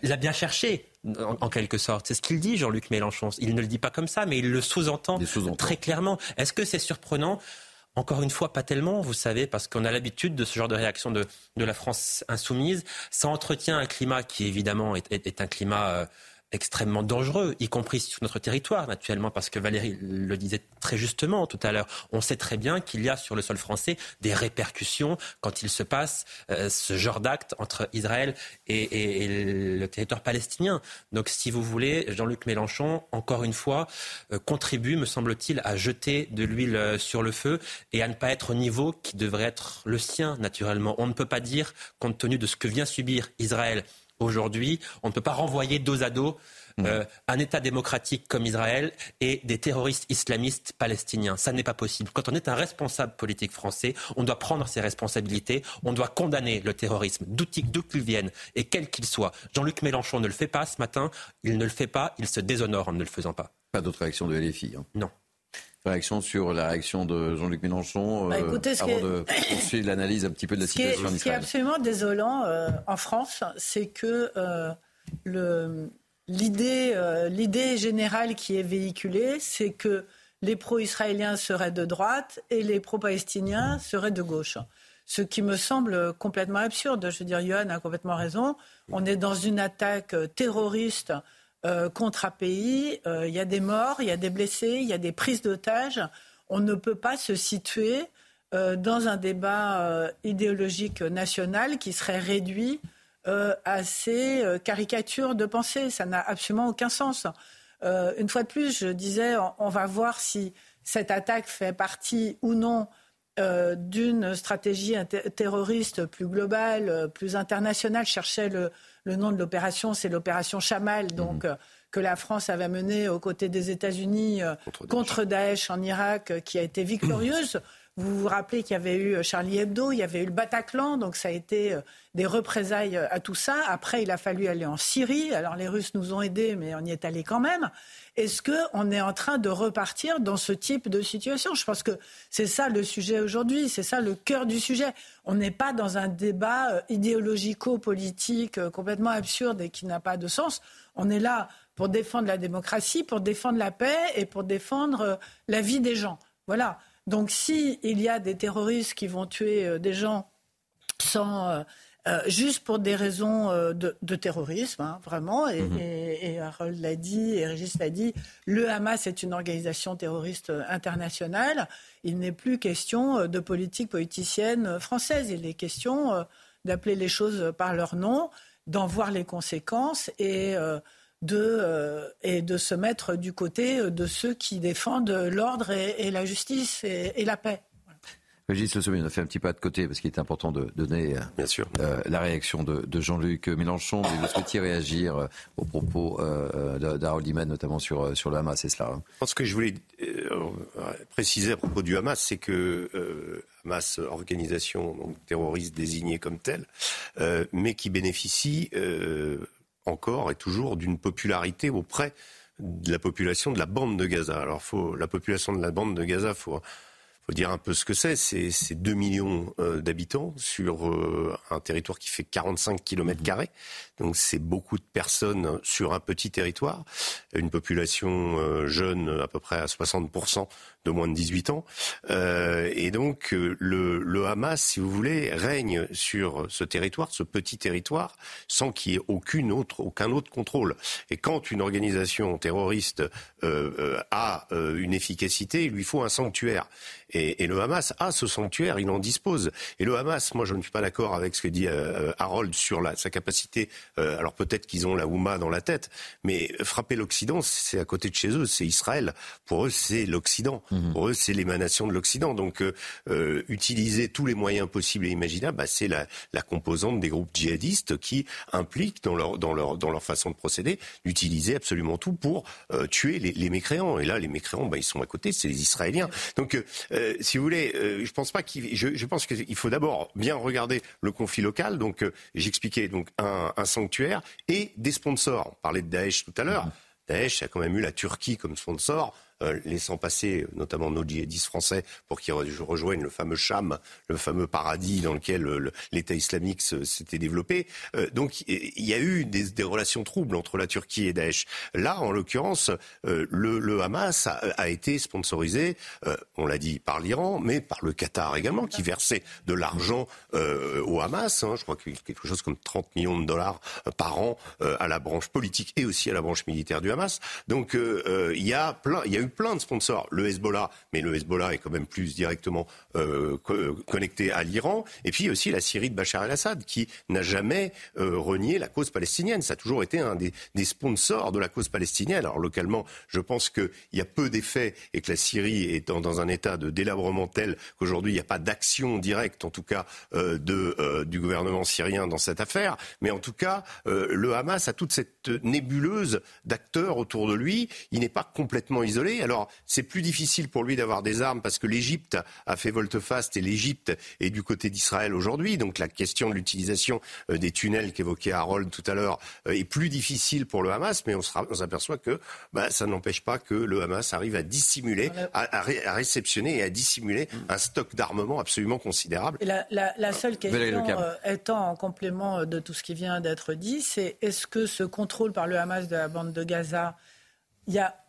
l'a bien cherché, en, quelque sorte. C'est ce qu'il dit, Jean-Luc Mélenchon. Il ne le dit pas comme ça, mais il le sous-entend très clairement. Est-ce que c'est surprenant encore une fois, pas tellement, vous savez, parce qu'on a l'habitude de ce genre de réaction de, la France insoumise. Ça entretient un climat qui, évidemment, est, un climat euh, extrêmement dangereux, y compris sur notre territoire, naturellement, parce que Valérie le disait très justement tout à l'heure. On sait très bien qu'il y a sur le sol français des répercussions quand il se passe euh, ce genre d'acte entre Israël et, le territoire palestinien. Donc, si vous voulez, Jean-Luc Mélenchon, encore une fois, euh, contribue, me semble-t-il, à jeter de l'huile euh, sur le feu et à ne pas être au niveau qui devrait être le sien, naturellement. On ne peut pas dire, compte tenu de ce que vient subir Israël Aujourd'hui, on ne peut pas renvoyer dos à dos euh, un État démocratique comme Israël et des terroristes islamistes palestiniens. Ça n'est pas possible. Quand on est un responsable politique français, on doit prendre ses responsabilités, on doit condamner le terrorisme, d'où qu'il vienne et quel qu'il soit. Jean-Luc Mélenchon ne le fait pas ce matin, il ne le fait pas, il se déshonore en ne le faisant pas. Pas d'autre réaction de LFI hein. Non réaction sur la réaction de Jean-Luc Mélenchon bah, euh, avant de poursuivre l'analyse un petit peu de la situation en Israël. Ce qui est absolument désolant euh, en France, c'est que euh, l'idée générale qui est véhiculée, c'est que les pro-israéliens seraient de droite et les pro-palestiniens seraient de gauche. Ce qui me semble complètement absurde. Je veux dire, Johan a complètement raison. On est dans une attaque terroriste euh, contre pays, euh, il y a des morts, il y a des blessés, il y a des prises d'otages. On ne peut pas se situer euh, dans un débat idéologique national qui serait réduit à ces caricatures de pensée. Ça n'a absolument aucun sens. une fois de plus, je disais, on, va voir si cette attaque fait partie ou non d'une stratégie terroriste plus globale, plus internationale. Je cherchais le, le nom de l'opération, c'est l'opération Chamal, donc mhm. euh, que la France avait menée aux côtés des États-Unis euh, contre, Daesh. en Irak, euh, qui a été victorieuse. Vous vous rappelez qu'il y avait eu Charlie Hebdo, il y avait eu le Bataclan, donc ça a été des représailles à tout ça. Après, il a fallu aller en Syrie. Alors les Russes nous ont aidés, mais on y est allé quand même. Est-ce qu'on est en train de repartir dans ce type de situation? Je pense que c'est ça le sujet aujourd'hui, c'est ça le cœur du sujet. On n'est pas dans un débat euh, idéologico-politique euh, complètement absurde et qui n'a pas de sens. On est là pour défendre la démocratie, pour défendre la paix et pour défendre euh, la vie des gens. Voilà. Donc s'il y a des terroristes qui vont tuer des gens sans euh, juste pour des raisons euh, de, terrorisme, hein, vraiment. Mhm. Et, Harold l'a dit, et Régis l'a dit, le Hamas est une organisation terroriste euh, internationale. Il n'est plus question de politique politicienne française. Il est question d'appeler les choses par leur nom, d'en voir les conséquences et de, et de se mettre du côté de ceux qui défendent l'ordre et, la justice et la paix. Régis Le Sommier, on a fait un petit pas de côté parce qu'il est important de donner Bien sûr. Euh, la réaction de, Jean-Luc Mélenchon. Mais vous souhaitiez réagir euh, aux propos euh, d'Harold Iman, notamment sur, sur le Hamas, c'est cela hein Ce que je voulais préciser à propos du Hamas, c'est que Hamas, organisation terroriste désignée comme telle, mais qui bénéficie encore et toujours d'une popularité auprès de la population de la bande de Gaza. Alors, la population de la bande de Gaza, faut faut dire un peu ce que c'est. C'est 2 millions euh, d'habitants sur euh, un territoire qui fait 45 km carrés. Donc c'est beaucoup de personnes sur un petit territoire. Une population euh, jeune à peu près à 60% de moins de 18 ans. et donc le, le, Hamas, si vous voulez, règne sur ce territoire, ce petit territoire, sans qu'il y ait aucune autre, aucun autre contrôle. Et quand une organisation terroriste a une efficacité, il lui faut un sanctuaire. Et, le Hamas a ce sanctuaire, il en dispose. Et le Hamas, moi je ne suis pas d'accord avec ce que dit euh, Harold sur la, sa capacité. Euh, alors peut-être qu'ils ont la Houma dans la tête, mais frapper l'Occident, c'est à côté de chez eux, c'est Israël. Pour eux, c'est l'Occident. Mhm. Pour eux, c'est l'émanation de l'Occident. Donc euh, utiliser tous les moyens possibles et imaginables, bah, c'est la, la, composante des groupes djihadistes qui impliquent dans leur, dans leur, dans leur façon de procéder d'utiliser absolument tout pour tuer les, les, mécréants. Et là, les mécréants, bah, ils sont à côté, c'est les Israéliens. Donc euh, si vous voulez, euh, je pense pas qu'il. Je, je, pense qu'il faut d'abord bien regarder le conflit local. Donc, euh, j'expliquais donc un, un, sanctuaire et des sponsors. On parlait de Daesh tout à l'heure. Mm-hmm. Daesh a quand même eu la Turquie comme sponsor. Euh, laissant passer notamment nos djihadistes français pour qu'ils rejoignent le fameux Cham, le fameux paradis dans lequel euh, l'État islamique s'était développé. Euh, donc il y a eu des, relations troubles entre la Turquie et Daesh. Là, en l'occurrence, le, Hamas a, été sponsorisé, on l'a dit, par l'Iran, mais par le Qatar également, qui versait de l'argent au Hamas. Hein. je crois a quelque chose comme 30 millions de dollars par an à la branche politique et aussi à la branche militaire du Hamas. Donc il y a plein, il y a eu plein de sponsors. Le Hezbollah, mais le Hezbollah est quand même plus directement euh, connecté à l'Iran. Et puis aussi la Syrie de Bachar el-Assad, qui n'a jamais euh, renié la cause palestinienne. Ça a toujours été un des, sponsors de la cause palestinienne. Alors localement, je pense qu'il y a peu d'effets et que la Syrie est dans, un état de délabrement tel qu'aujourd'hui il n'y a pas d'action directe, en tout cas, euh, de, du gouvernement syrien dans cette affaire. Mais en tout cas, le Hamas a toute cette nébuleuse d'acteurs autour de lui. Il n'est pas complètement isolé. Alors, c'est plus difficile pour lui d'avoir des armes parce que l'Égypte a fait volte-face et l'Égypte est du côté d'Israël aujourd'hui. Donc, la question de l'utilisation euh, des tunnels qu'évoquait Harold tout à l'heure euh, est plus difficile pour le Hamas, mais on s'aperçoit que bah, ça n'empêche pas que le Hamas arrive à dissimuler, à, réceptionner et à dissimuler un stock d'armement absolument considérable. la, seule question euh, étant en complément de tout ce qui vient d'être dit, c'est est-ce que ce contrôle par le Hamas de la bande de Gaza, il y a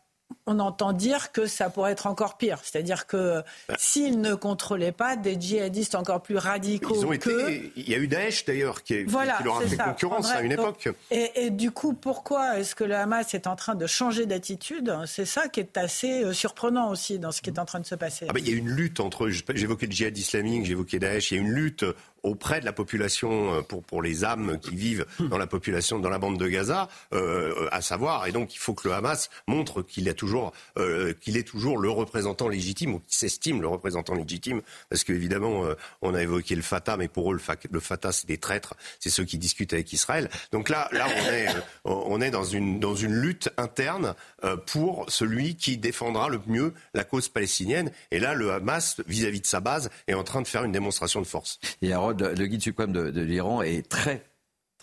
on entend dire que ça pourrait être encore pire. C'est-à-dire que bah. s'ils ne contrôlaient pas des djihadistes encore plus radicaux Ils ont Été... Il y a eu Daesh d'ailleurs qui, leur a fait concurrence à une époque. Et, du coup, pourquoi est-ce que le Hamas est en train de changer d'attitude? C'est ça qui est assez euh, surprenant aussi dans ce qui est en train de se passer. Ah bah, il y a une lutte entre, j'évoquais le djihad islamique, j'évoquais Daesh, il y a une lutte auprès de la population, euh, pour, pour les âmes qui vivent dans la population, dans la bande de Gaza, euh, à savoir, et donc il faut que le Hamas montre qu'il a toujours, euh, qu'il est toujours le représentant légitime, ou qu'il s'estime le représentant légitime, parce qu'évidemment, euh, on a évoqué le Fatah, mais pour eux, le, Fatah, c'est des traîtres, c'est ceux qui discutent avec Israël. Donc là, là on est, euh, on est dans, une, dans une lutte interne pour celui qui défendra le mieux la cause palestinienne, et là, le Hamas, vis-à-vis de sa base, est en train de faire une démonstration de force. Le guide suprême de, l'Iran est très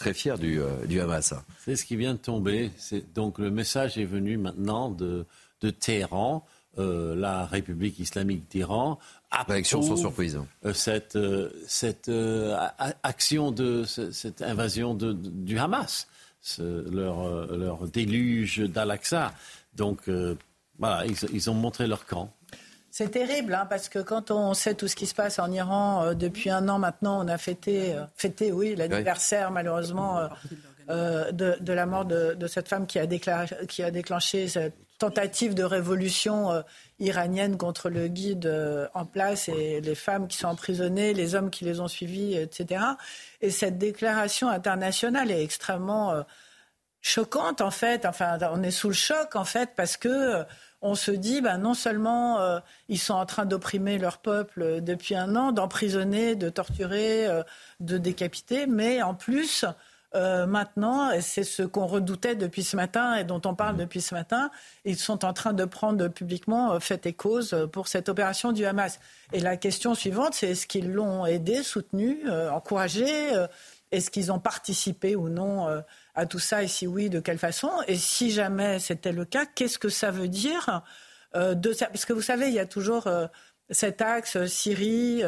très fier du, euh, du Hamas. C'est ce qui vient de tomber. Donc le message est venu maintenant de, de Téhéran. Euh, la République islamique d'Iran Action sans surprise. Euh, cette, cette action de cette invasion de, du Hamas, leur, leur déluge d'Al-Aqsa. Donc voilà, ils, ils ont montré leur camp. C'est terrible, hein, parce que quand on sait tout ce qui se passe en Iran euh, depuis un an maintenant, on a fêté, euh, fêté oui, l'anniversaire malheureusement euh, de, la mort de, cette femme qui a, qui a déclenché cette tentative de révolution iranienne contre le guide en place et les femmes qui sont emprisonnées, les hommes qui les ont suivis, etc. Et cette déclaration internationale est extrêmement choquante en fait. Enfin, on est sous le choc en fait parce que on se dit, ben, non seulement euh, ils sont en train d'opprimer leur peuple depuis un an, d'emprisonner, de torturer, euh, de décapiter, mais en plus, euh, maintenant, et c'est ce qu'on redoutait depuis ce matin et dont on parle mmh. depuis ce matin, ils sont en train de prendre publiquement fait et cause pour cette opération du Hamas. Et la question suivante, c'est est-ce qu'ils l'ont aidé, soutenu, encouragé Est-ce qu'ils ont participé ou non à tout ça et si oui, de quelle façon Et si jamais c'était le cas, qu'est-ce que ça veut dire ça? Parce que vous savez, il y a toujours cet axe Syrie,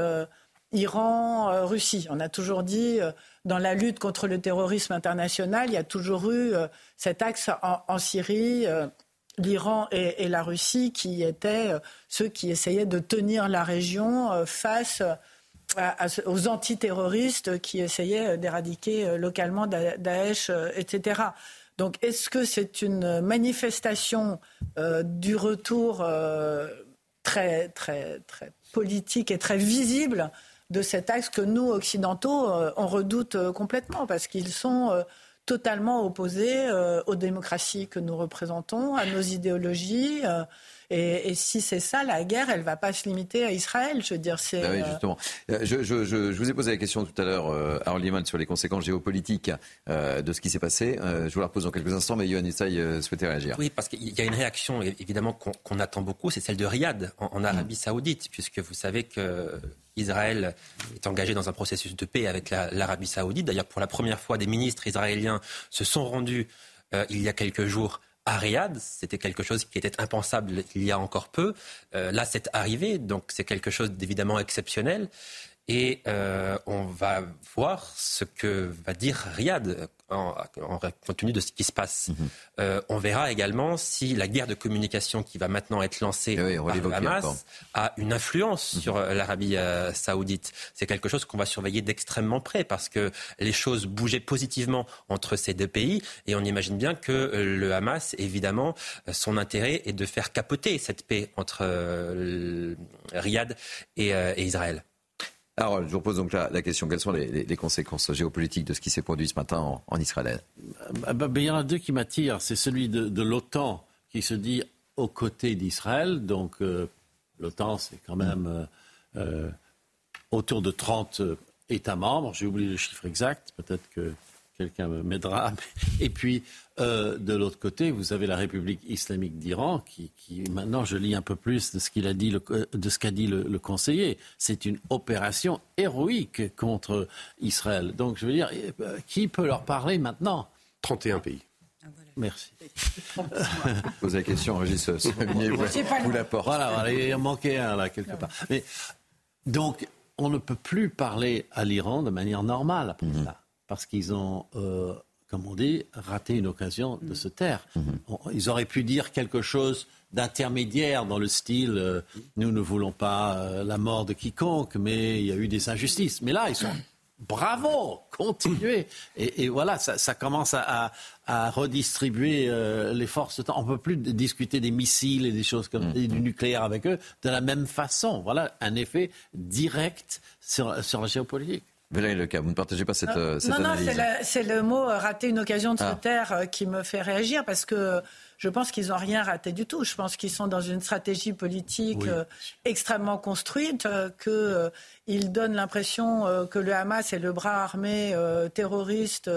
Iran, Russie. On a toujours dit dans la lutte contre le terrorisme international, il y a toujours eu cet axe en, Syrie l'Iran et, la Russie qui étaient ceux qui essayaient de tenir la région face aux antiterroristes qui essayaient d'éradiquer euh, localement Daesh, euh, etc. Donc est-ce que c'est une manifestation euh, du retour très, très, très politique et très visible de cet axe que nous, occidentaux, on redoute complètement parce qu'ils sont totalement opposés aux démocraties que nous représentons, à nos idéologies. Et, si c'est ça, la guerre, elle ne va pas se limiter à Israël. Je veux dire, c'est. Ah oui, euh, justement. Euh, je, vous ai posé la question tout à l'heure, euh, Harold Lehmann, sur les conséquences géopolitiques de ce qui s'est passé. je vous la repose dans quelques instants, mais Yohann Issaï souhaitait réagir. Oui, parce qu'il y a une réaction, évidemment, qu'on attend beaucoup, c'est celle de Riyad, en, Arabie Saoudite, puisque vous savez que. Israël est engagé dans un processus de paix avec l'Arabie saoudite. D'ailleurs, pour la première fois, des ministres israéliens se sont rendus il y a quelques jours à Riyad. C'était quelque chose qui était impensable il y a encore peu. Euh, là, c'est arrivé, donc c'est quelque chose d'évidemment exceptionnel. Et euh, on va voir ce que va dire Riyad en, compte tenu de ce qui se passe. Mhm. Euh, on verra également si la guerre de communication qui va maintenant être lancée par le Hamas a une influence mhm. sur euh, l'Arabie saoudite. C'est quelque chose qu'on va surveiller d'extrêmement près parce que les choses bougeaient positivement entre ces deux pays et on imagine bien que le Hamas, évidemment, son intérêt est de faire capoter cette paix entre Riyad et Israël. Alors, je vous pose donc la, question quelles sont les, conséquences géopolitiques de ce qui s'est produit ce matin en, Israël? Ah bah, Il y en a deux qui m'attirent. C'est celui de, l'OTAN qui se dit aux côtés d'Israël. Donc, euh, l'OTAN, c'est quand même euh, euh, autour de 30 États membres. J'ai oublié le chiffre exact. Peut-être que quelqu'un m'aidera. Et puis, euh, de l'autre côté, vous avez la République islamique d'Iran, qui, maintenant, je lis un peu plus de ce qu'il a dit, de ce qu'a dit le, conseiller. C'est une opération héroïque contre Israël. Donc, je veux dire, euh, qui peut leur parler maintenant? 31 pays. Merci. Posez la question, Régis vous, vous la porte. Voilà, il en manquait un là, quelque part. Mais, donc, on ne peut plus parler à l'Iran de manière normale après mhm. ça parce qu'ils ont, euh, comme on dit, raté une occasion de se taire. Mhm. Ils auraient pu dire quelque chose d'intermédiaire dans le style euh, nous ne voulons pas euh, la mort de quiconque, mais il y a eu des injustices. Mais là, ils sont bravo, continuez. Et, voilà, ça, commence à, redistribuer les forces. On ne peut plus discuter des missiles et des choses comme mhm. du nucléaire avec eux de la même façon. Voilà un effet direct sur, sur la géopolitique. Valérie Leca, vous ne partagez pas cette, euh, cette non, analyse Non, c'est le, mot euh, rater une occasion de se ah. taire euh, qui me fait réagir parce que je pense qu'ils n'ont rien raté du tout. Je pense qu'ils sont dans une stratégie politique extrêmement construite, qu'ils donnent l'impression que le Hamas est le bras armé terroriste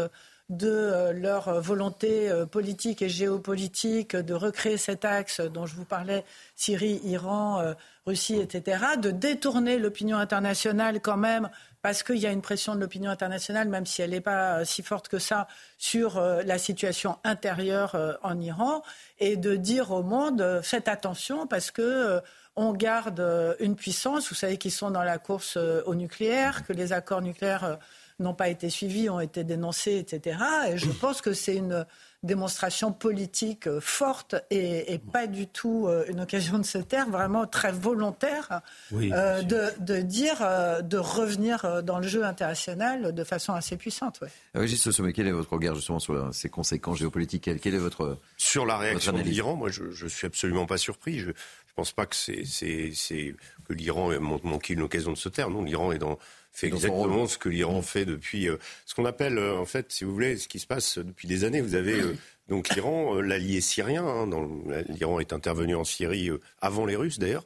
de leur volonté politique et géopolitique de recréer cet axe dont je vous parlais, Syrie, Iran, Russie, etc., de détourner l'opinion internationale quand même parce qu'il y a une pression de l'opinion internationale, même si elle n'est pas euh, si forte que ça, sur euh, la situation intérieure euh, en Iran, et de dire au monde faites attention parce que on garde une puissance. Vous savez qu'ils sont dans la course au nucléaire, que les accords nucléaires n'ont pas été suivis, ont été dénoncés, etc. Et je pense que c'est une démonstration politique euh, forte et, pas du tout euh, une occasion de se taire, vraiment très volontaire, euh, de, dire, de revenir dans le jeu international de façon assez puissante. Ouais. Régis Sommet, quel est votre regard justement sur ces conséquences géopolitiques? Quel, est votre Sur la réaction de l'Iran, moi je ne suis absolument pas surpris. Je ne pense pas que, c'est, que l'Iran ait manqué une occasion de se taire. Non, l'Iran est dans fait exactement ce que l'Iran fait depuis euh, ce qu'on appelle, euh, en fait, si vous voulez, ce qui se passe depuis des années. Vous avez donc l'Iran, l'allié syrien, hein, l'Iran est intervenu en Syrie avant les Russes d'ailleurs,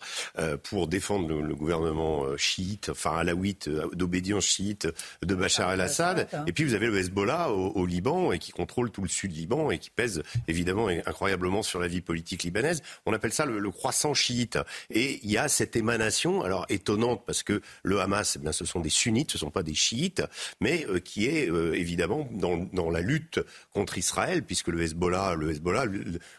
pour défendre le, gouvernement chiite, enfin alaouite, d'obédience chiite de Bachar el-Assad. Hein. Et puis vous avez le Hezbollah au, Liban et qui contrôle tout le sud Liban et qui pèse évidemment incroyablement sur la vie politique libanaise. On appelle ça le, croissant chiite. Et il y a cette émanation, alors étonnante parce que le Hamas, eh bien, ce sont des sunnites, ce ne sont pas des chiites, mais qui est évidemment dans, dans la lutte contre Israël, puisque le Hezbollah, le Hezbollah,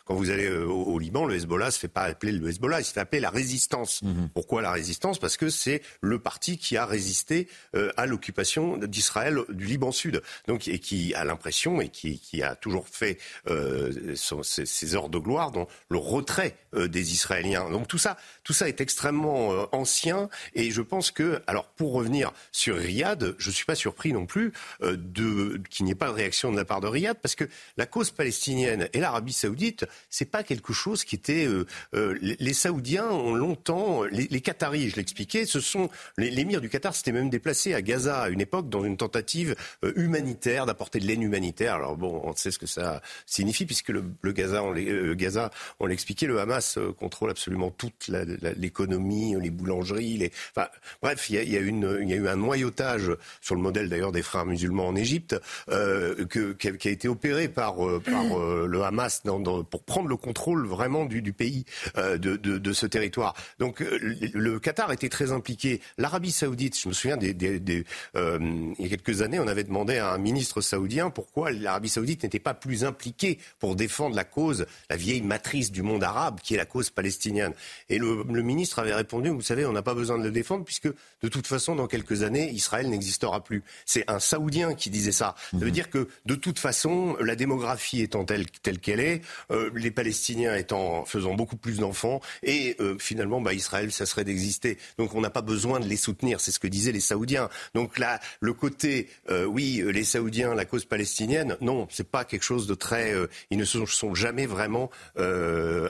quand vous allez euh, au, Liban, le Hezbollah se fait pas appeler le Hezbollah, il se fait appeler la résistance. Mhm. Pourquoi la résistance? Parce que c'est le parti qui a résisté euh, à l'occupation d'Israël du Liban Sud, donc et qui a l'impression et qui, qui, a toujours fait euh, ses, heures de gloire dans le retrait des Israéliens. Donc tout ça, tout ça est extrêmement ancien et je pense que, alors pour revenir sur Riyad, je suis pas surpris non plus de qu'il n'y ait pas de réaction de la part de Riyad parce que la cause palestinienne et l'Arabie saoudite, c'est pas quelque chose qui était... Euh, euh, les, Saoudiens ont longtemps... Les, les Qataris, je l'expliquais, ce sont... L'émir du Qatar s'était même déplacé à Gaza à une époque dans une tentative euh, humanitaire, d'apporter de l'aide humanitaire. Alors bon, on sait ce que ça signifie puisque le, Gaza, on Gaza, on l'expliquait, le Hamas contrôle absolument toute l'économie, les boulangeries, les... Enfin, bref, il y a, y, a y a eu un noyautage sur le modèle d'ailleurs des frères musulmans en Égypte euh, que, qui, a, qui, a, été opéré par, euh, par euh, le Hamas dans, dans, pour prendre le contrôle vraiment du, du pays, euh, de, de, de, ce territoire. Donc le Qatar était très impliqué. L'Arabie saoudite, je me souviens, des, des, des il y a quelques années, on avait demandé à un ministre saoudien pourquoi l'Arabie saoudite n'était pas plus impliquée pour défendre la cause, la vieille matrice du monde arabe, qui est la cause palestinienne. Et le, le ministre avait répondu, vous savez, on n'a pas besoin de le défendre, puisque de toute façon, dans quelques années, Israël n'existera plus. C'est un Saoudien qui disait ça. Ça veut dire que de toute façon, la démographie étant telle qu'elle est, euh, les Palestiniens étant faisant beaucoup plus d'enfants, et euh, finalement, bah, Israël, ça serait d'exister. Donc on n'a pas besoin de les soutenir. C'est ce que disaient les Saoudiens. Donc là, le côté, euh, oui, les Saoudiens, la cause palestinienne, non, c'est pas quelque chose de très. ils ne se sont jamais vraiment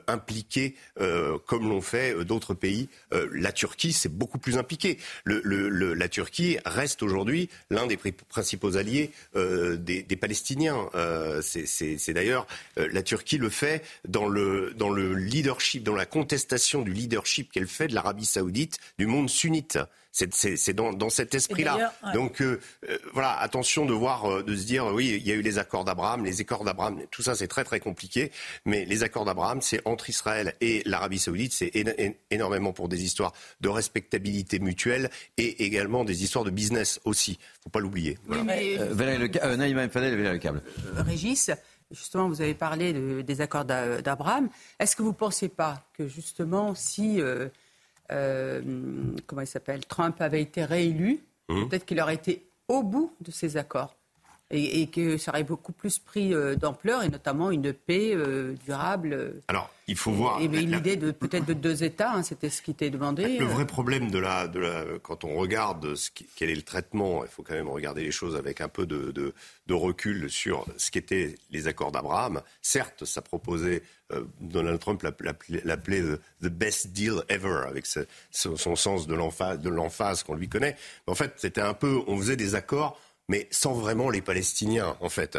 impliqués comme l'ont fait d'autres pays. la Turquie, c'est beaucoup plus impliqué. La Turquie reste aujourd'hui l'un des principaux alliés des, Palestiniens. C'est d'ailleurs euh, la Turquie le fait dans le, dans le leadership, dans la contestation du leadership qu'elle fait de l'Arabie saoudite du monde sunnite. C'est dans, dans, cet esprit-là. Donc euh, euh, voilà, attention de voir, euh, de se dire, oui, il y a eu les accords d'Abraham, les accords d'Abraham, tout ça c'est très très compliqué, mais les accords d'Abraham, c'est entre Israël et l'Arabie saoudite, c'est énormément pour des histoires de respectabilité mutuelle et également des histoires de business aussi. faut pas l'oublier. Voilà. le, câble. Régis, justement, vous avez parlé des accords d'Abraham. Est-ce que vous ne pensez pas que justement, si euh, comment il s'appelle, Trump avait été réélu, mmh. peut-être qu'il aurait été au bout de ces accords? Et, que ça aurait beaucoup plus pris euh, d'ampleur et notamment une paix euh, durable. Alors, il faut voir. Et, l'idée de peut-être de deux États, hein, c'était ce qui était demandé. Le vrai problème de la, de la, quand on regarde ce quel est le traitement, il faut quand même regarder les choses avec un peu de, de, de recul sur ce qu'étaient les accords d'Abraham. Certes, ça proposait Donald Trump l'appelait the, best deal ever, avec son sens de l'emphase qu'on lui connaît. Mais en fait, c'était un peu, on faisait des accords mais sans vraiment les Palestiniens, en fait.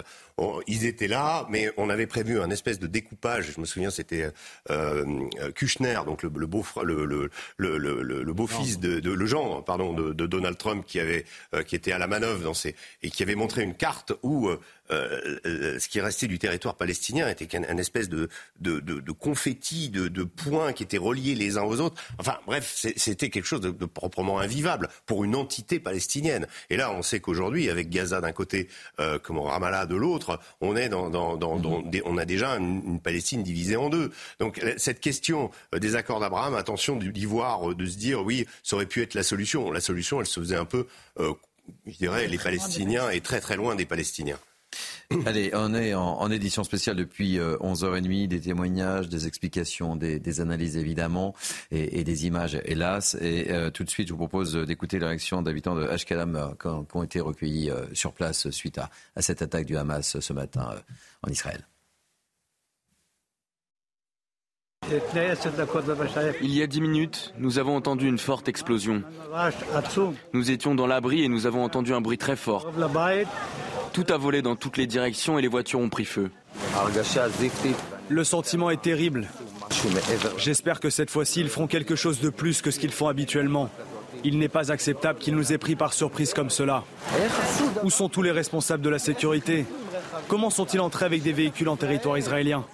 ils étaient là, mais on avait prévu un espèce de découpage. Je me souviens, c'était euh, Kushner, donc le, beau le, le, le beau-fils de, de, le genre, pardon, de, Donald Trump, qui avait euh, qui était à la manœuvre dans ces et qui avait montré une carte où euh, euh, euh, ce qui restait du territoire palestinien était qu'un espèce de, de, de, de confetti, de, de, points qui étaient reliés les uns aux autres. Enfin, bref, c'était quelque chose de, proprement invivable pour une entité palestinienne. Et là, on sait qu'aujourd'hui, avec Gaza d'un côté, euh, comme Ramallah de l'autre, on est dans, dans, dans, mm-hmm. on a déjà une, Palestine divisée en deux. Donc cette question euh, des accords d'Abraham, attention d'y voir, de se dire oui, ça aurait pu être la solution. La solution, elle se faisait un peu, je dirais, les Palestiniens et très très loin des Palestiniens. Allez, on est en, édition spéciale depuis 11h30, euh, des témoignages, des explications, des, analyses évidemment, et, des images, hélas. Et euh, tout de suite, je vous propose d'écouter les réactions d'habitants de Ashkelon euh, qui, ont été recueillis sur place suite à, cette attaque du Hamas ce matin en Israël. Il y a dix minutes, nous avons entendu une forte explosion. Nous étions dans l'abri et nous avons entendu un bruit très fort. Tout a volé dans toutes les directions et les voitures ont pris feu. Le sentiment est terrible. J'espère que cette fois-ci, ils feront quelque chose de plus que ce qu'ils font habituellement. Il n'est pas acceptable qu'ils nous aient pris par surprise comme cela. Où sont tous les responsables de la sécurité? Comment sont-ils entrés avec des véhicules en territoire israélien?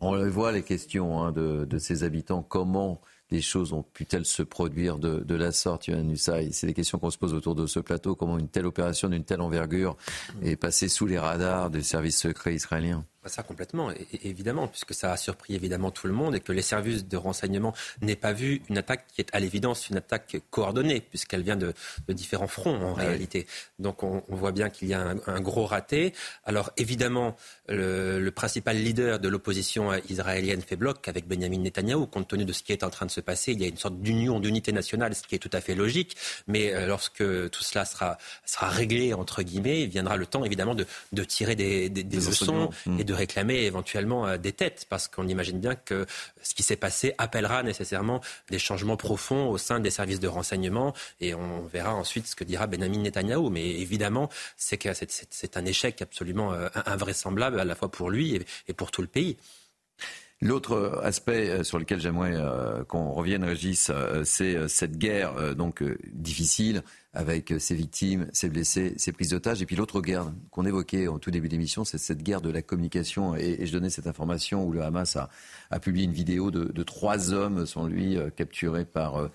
On voit les questions hein, de, ces habitants. Comment les choses ont pu-elles se produire de, la sorte, Yohann C'est des questions qu'on se pose autour de ce plateau. Comment une telle opération d'une telle envergure est passée sous les radars des services secrets israéliens ça complètement, évidemment, puisque ça a surpris évidemment tout le monde et que les services de renseignement n'aient pas vu une attaque qui est à l'évidence une attaque coordonnée, puisqu'elle vient de, différents fronts en réalité. Donc on, voit bien qu'il y a un, gros raté. Alors évidemment, le, principal leader de l'opposition israélienne fait bloc avec Benjamin Netanyahou, compte tenu de ce qui est en train de se passer. Il y a une sorte d'union, d'unité nationale, ce qui est tout à fait logique. Mais euh, lorsque tout cela sera, sera réglé, entre guillemets, il viendra le temps évidemment de, tirer des, leçons et de réclamer éventuellement euh, des têtes, parce qu'on imagine bien que ce qui s'est passé appellera nécessairement des changements profonds au sein des services de renseignement, et on verra ensuite ce que dira Benjamin Netanyahou. Mais évidemment, c'est un échec absolument euh, invraisemblable à la fois pour lui et pour tout le pays. L'autre aspect euh, sur lequel j'aimerais qu'on revienne, Régis, c'est cette guerre donc difficile avec ses victimes, ses blessés, ses prises d'otages. Et puis l'autre guerre qu'on évoquait au tout début d'émission, c'est cette guerre de la communication. Et, je donnais cette information où le Hamas a, publié une vidéo de, trois hommes, sont lui, euh, capturés par, euh,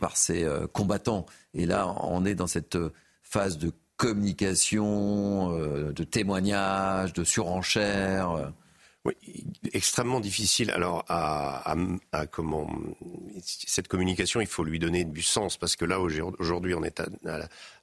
par ses euh, combattants. Et là, on est dans cette phase de communication, de témoignage, de surenchère. Oui, extrêmement difficile. Alors, à, comment cette communication, il faut lui donner du sens parce que là aujourd'hui, on est à,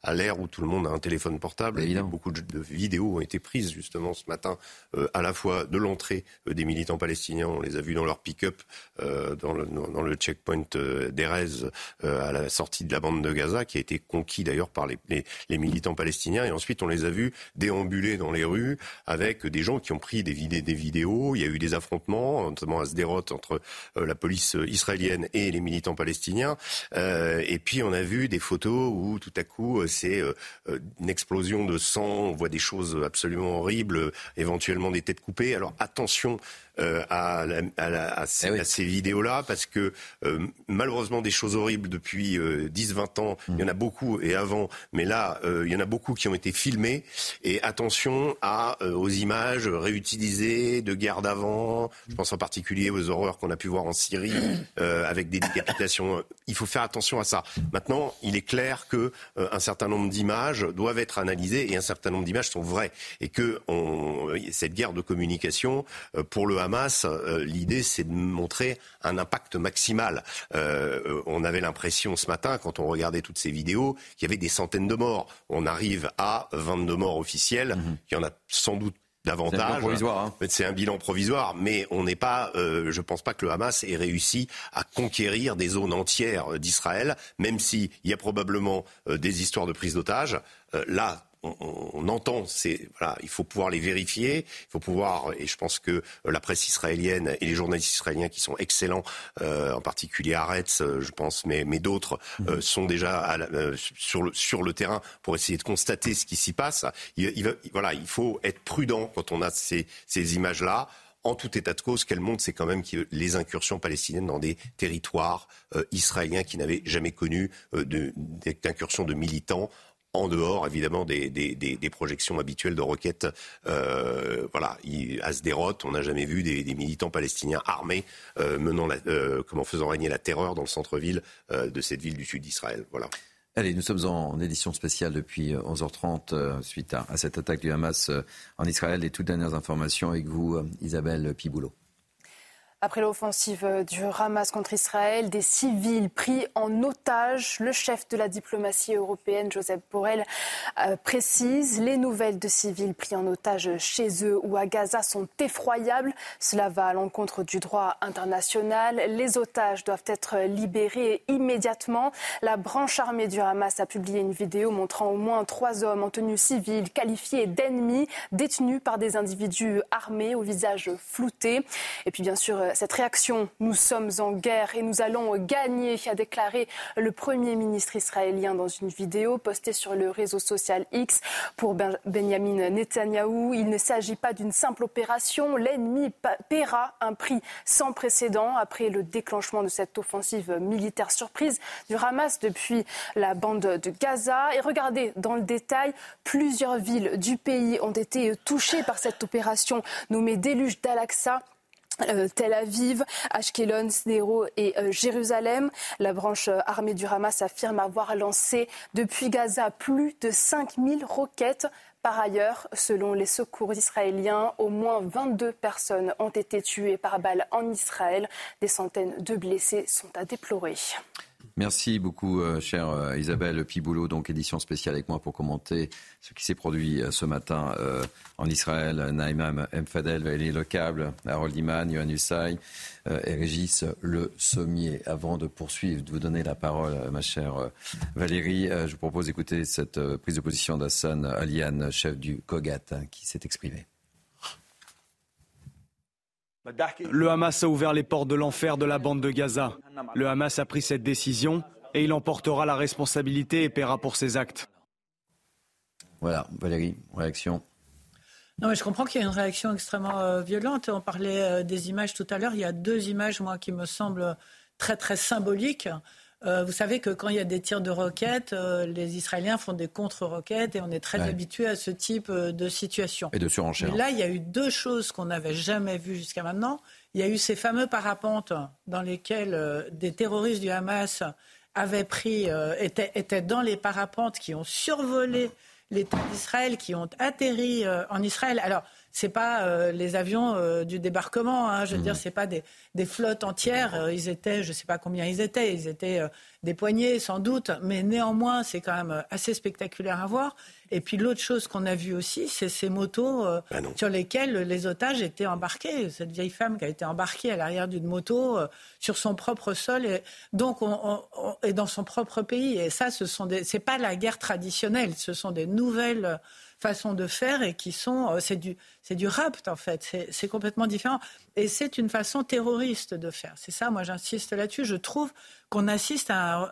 à l'ère où tout le monde a un téléphone portable. Et beaucoup de, vidéos ont été prises justement ce matin, euh, à la fois de l'entrée euh, des militants palestiniens, on les a vus dans leur pick-up euh, dans, le, dans, le, checkpoint d'Erez à la sortie de la bande de Gaza, qui a été conquis d'ailleurs par les, les, militants palestiniens. Et ensuite, on les a vus déambuler dans les rues avec des gens qui ont pris des, des vidéos. Il y a eu des affrontements, notamment à Sderot, entre la police israélienne et les militants palestiniens. et puis, on a vu des photos où tout à coup, c'est euh, euh, une explosion de sang, on voit des choses absolument horribles, éventuellement des têtes coupées. Alors attention euh, à, à, eh ces, vidéos-là, parce que malheureusement des choses horribles depuis 10-20 ans, il y en a beaucoup et avant, mais là, il y en a beaucoup qui ont été filmées. Et attention à, aux images réutilisées de guerre d'avant. Je pense en particulier aux horreurs qu'on a pu voir en Syrie avec des décapitations. Il faut faire attention à ça. Maintenant, il est clair que un certain nombre d'images doivent être analysées et un certain nombre d'images sont vraies. Et que on, cette guerre de communication, euh, pour le Hamas, euh, l'idée c'est de montrer un impact maximal. Euh, on avait l'impression ce matin, quand on regardait toutes ces vidéos, qu'il y avait des centaines de morts. On arrive à 22 morts officiels. Mhm. Il y en a sans doute davantage. Hein. C'est un bilan provisoire, mais on n'est pas. Euh, je ne pense pas que le Hamas ait réussi à conquérir des zones entières d'Israël, même s'il y a probablement euh, des histoires de prise d'otages. Euh, là, on, entend, c'est voilà, il faut pouvoir les vérifier, il faut pouvoir, et je pense que la presse israélienne et les journalistes israéliens qui sont excellents, en particulier Aretz, je pense, mais, mais d'autres mhm. sont déjà sur, le, sur le terrain pour essayer de constater ce qui s'y passe. Il, voilà, il faut être prudent quand on a ces, ces images-là en tout état de cause, qu'elle montre, c'est quand même que les incursions palestiniennes dans des territoires israéliens qui n'avaient jamais connu euh, d'incursions de militants en dehors évidemment des, projections habituelles de roquettes. Euh, voilà, à on n'a jamais vu des, militants palestiniens armés euh, menant euh, comment faisant régner la terreur dans le centre-ville de cette ville du sud d'Israël. Voilà. Allez, nous sommes en édition spéciale depuis 11h30 suite à, à, cette attaque du Hamas en Israël. Les toutes dernières informations avec vous, Isabelle Piboulot. Après l'offensive du Hamas contre Israël, des civils pris en otage, le chef de la diplomatie européenne, Joseph Borrell, euh, précise les nouvelles de civils pris en otage chez eux ou à Gaza sont effroyables. Cela va à l'encontre du droit international. Les otages doivent être libérés immédiatement. La branche armée du Hamas a publié une vidéo montrant au moins trois hommes en tenue civile qualifiés d'ennemis, détenus par des individus armés au visage flouté. Et puis bien sûr, cette réaction. Nous sommes en guerre et nous allons gagner, a déclaré le Premier ministre israélien dans une vidéo postée sur le réseau social X. Pour Benjamin Netanyahou, il ne s'agit pas d'une simple opération. L'ennemi paiera un prix sans précédent après le déclenchement de cette offensive militaire surprise du Hamas depuis la bande de Gaza. Et regardez dans le détail, plusieurs villes du pays ont été touchées par cette opération nommée Déluge d'Al-Aqsa. Euh, Tel Aviv, Ashkelon, Sderot et euh, Jérusalem. La branche euh, armée du Hamas affirme avoir lancé depuis Gaza plus de 5000 roquettes. Par ailleurs, selon les secours israéliens, au moins 22 personnes ont été tuées par balle en Israël. Des centaines de blessés sont à déplorer. Merci beaucoup, euh, chère euh, Isabelle Piboulot. Donc, édition spéciale avec moi pour commenter ce qui s'est produit euh, ce matin en Israël. Naïma Mfadel, Valérie Lecable, Harold Iman, Yohann Hussay et Régis Le Sommier. Avant de poursuivre, de vous donner la parole, ma chère Valérie, je vous propose d'écouter cette prise de position d'Hassan Alian, chef du COGAT, hein, qui s'est exprimé. Le Hamas a ouvert les portes de l'enfer de la bande de Gaza. Le Hamas a pris cette décision et il en portera la responsabilité et paiera pour ses actes. Voilà, Valérie, réaction. Non, mais je comprends qu'il y a une réaction extrêmement euh, violente. On parlait euh, des images tout à l'heure. Il y a deux images, moi, qui me semblent très, très symboliques. Euh, vous savez que quand il y a des tirs de roquettes, euh, les Israéliens font des contre-roquettes et on est très habitué à ce type euh, de situation. Et de surenchère. là, il y a eu deux choses qu'on n'avait jamais vues jusqu'à maintenant. Il y a eu ces fameux parapentes dans lesquels des terroristes du Hamas avaient pris, étaient, étaient, dans les parapentes qui ont survolé l'État d'Israël, qui ont atterri en Israël. Alors, c'est pas euh, les avions euh, du débarquement. Hein, je veux dire, mmh. c'est pas des, flottes entières. Euh, ils étaient, je sais pas combien ils étaient. Ils étaient des poignées sans doute, mais néanmoins, c'est quand même assez spectaculaire à voir. Et puis l'autre chose qu'on a vu aussi, c'est ces motos bah sur lesquelles les otages étaient embarqués. Cette vieille femme qui a été embarquée à l'arrière d'une moto sur son propre sol et donc on, et dans son propre pays. Et ça, ce sont des, c'est pas la guerre traditionnelle. Ce sont des nouvelles façons de faire et qui sont, euh, c'est du, c'est du rapt en fait, c'est complètement différent. Et c'est une façon terroriste de faire. C'est ça, moi j'insiste là-dessus. Je trouve qu'on assiste à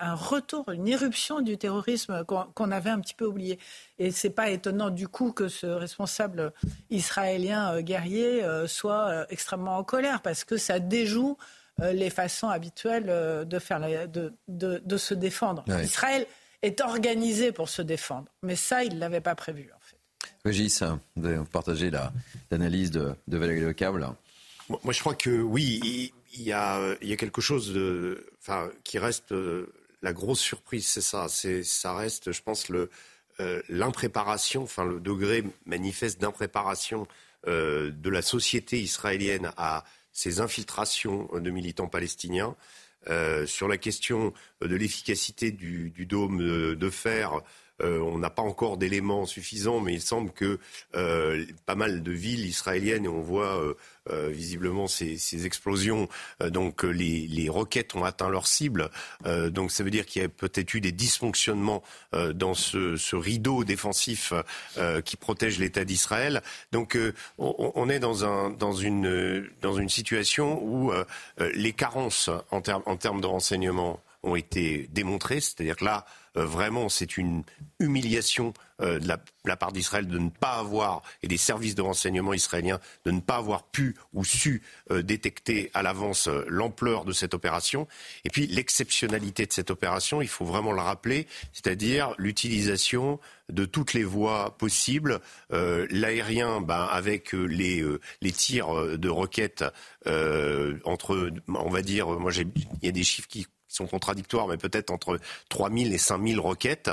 un, retour, une éruption du terrorisme qu'on avait un petit peu oublié. Et c'est pas étonnant du coup que ce responsable israélien euh, guerrier euh, soit extrêmement en colère parce que ça déjoue les façons habituelles de, faire de, de, se défendre. Israël est organisé pour se défendre. Mais ça, il ne l'avait pas prévu, en fait. Régis, vous partagez l'analyse de, de Valérie Lecable. Moi, je crois que oui, il y a, il y a quelque chose de, enfin, qui reste euh, la grosse surprise, c'est ça. C'est, ça reste, je pense, le, euh, l'impréparation, enfin, le degré manifeste d'impréparation euh, de la société israélienne à ces infiltrations de militants palestiniens. Euh, sur la question de l'efficacité du, dôme de fer, euh, on n'a pas encore d'éléments suffisants, mais il semble que euh, pas mal de villes israéliennes, et on voit euh, visiblement ces, explosions, donc les, roquettes ont atteint leur cible. donc ça veut dire qu'il y a peut-être eu des dysfonctionnements dans ce, rideau défensif qui protège l'État d'Israël. Donc on, est dans, un, dans, une, situation où les carences en termes en termes de renseignement ont été démontrées, c'est-à-dire que là, euh, vraiment, c'est une humiliation euh, de, la, part d'Israël de ne pas avoir, et des services de renseignement israéliens, de ne pas avoir pu ou su euh, détecter à l'avance l'ampleur de cette opération. Et puis l'exceptionnalité de cette opération, il faut vraiment la rappeler, c'est-à-dire l'utilisation de toutes les voies possibles, l'aérien ben, avec les, les tirs de roquettes entre, on va dire, moi il y a des chiffres qui sont contradictoires, mais peut-être entre 3000 et 5000 roquettes,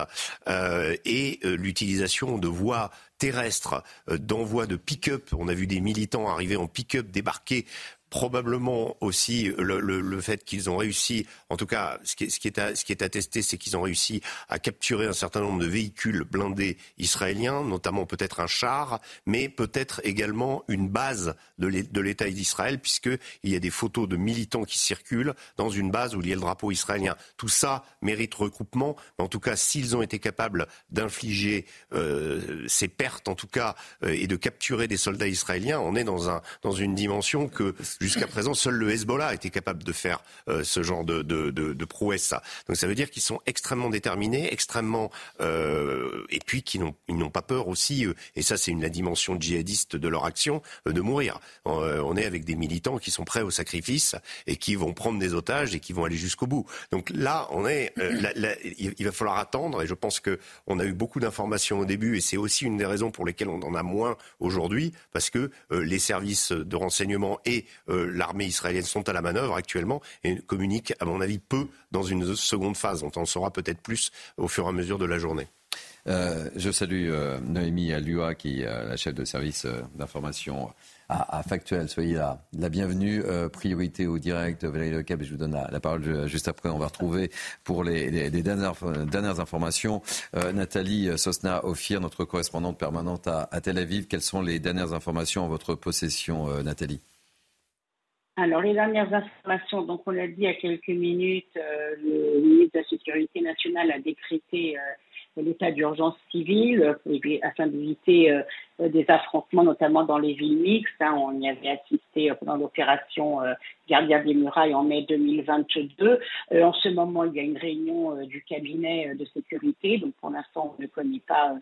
euh, et euh, l'utilisation de voies terrestres, euh, d'envoi de pick-up. On a vu des militants arriver en pick-up, débarquer probablement aussi le, fait qu'ils ont réussi, en tout cas, ce qui ce qui est, ce qui est attesté, c'est qu'ils ont réussi à capturer un certain nombre de véhicules blindés israéliens, notamment peut-être un char, mais peut-être également une base de l'État d'Israël, puisqu'il y a des photos de militants qui circulent dans une base où il y a le drapeau israélien. Tout ça mérite recoupement, mais en tout cas, s'ils ont été capables d'infliger euh, ces pertes, en tout cas, euh, et de capturer des soldats israéliens, on est dans, un, dans une dimension que jusqu'à présent, seul le Hezbollah été capable de faire euh, ce genre de, de, de, de prouesse. Donc ça veut dire qu'ils sont extrêmement déterminés, extrêmement... et puis qu'ils n'ont pas peur aussi, et ça c'est une la dimension djihadiste de leur action, de mourir. on est avec des militants qui sont prêts au sacrifice et qui vont prendre des otages et qui vont aller jusqu'au bout. Donc là, on est, il va falloir attendre, et je pense qu'on a eu beaucoup d'informations au début, et c'est aussi une des raisons pour lesquelles on en a moins aujourd'hui, parce que euh, les services de renseignement et euh, l'armée israélienne sont à la manœuvre actuellement et communiquent, à mon avis, peu dans une seconde phase. On en saura peut-être plus au fur et à mesure de la journée. Euh, je salue Noémie Alua, qui est la chef de service d'information à, Factuel. Soyez la, la bienvenue. Euh, priorité au direct, Valérie Lecap, je vous donne la, parole juste après. On va retrouver pour les, dernières, informations euh, Nathalie Sosna-Ophir, notre correspondante permanente à, Tel Aviv. Quelles sont les dernières informations en votre possession, euh, Nathalie? Alors, les dernières informations, donc on l'a dit il y a quelques minutes, le ministre de la Sécurité nationale a décrété l'état d'urgence civile euh, afin d'éviter euh, des affrontements, notamment dans les villes mixtes. Hein. on y avait assisté pendant l'opération Gardien des Murailles en mai 2022. Euh, en ce moment, il y a une réunion euh, du cabinet euh, de sécurité. Donc, pour l'instant, on ne connaît pas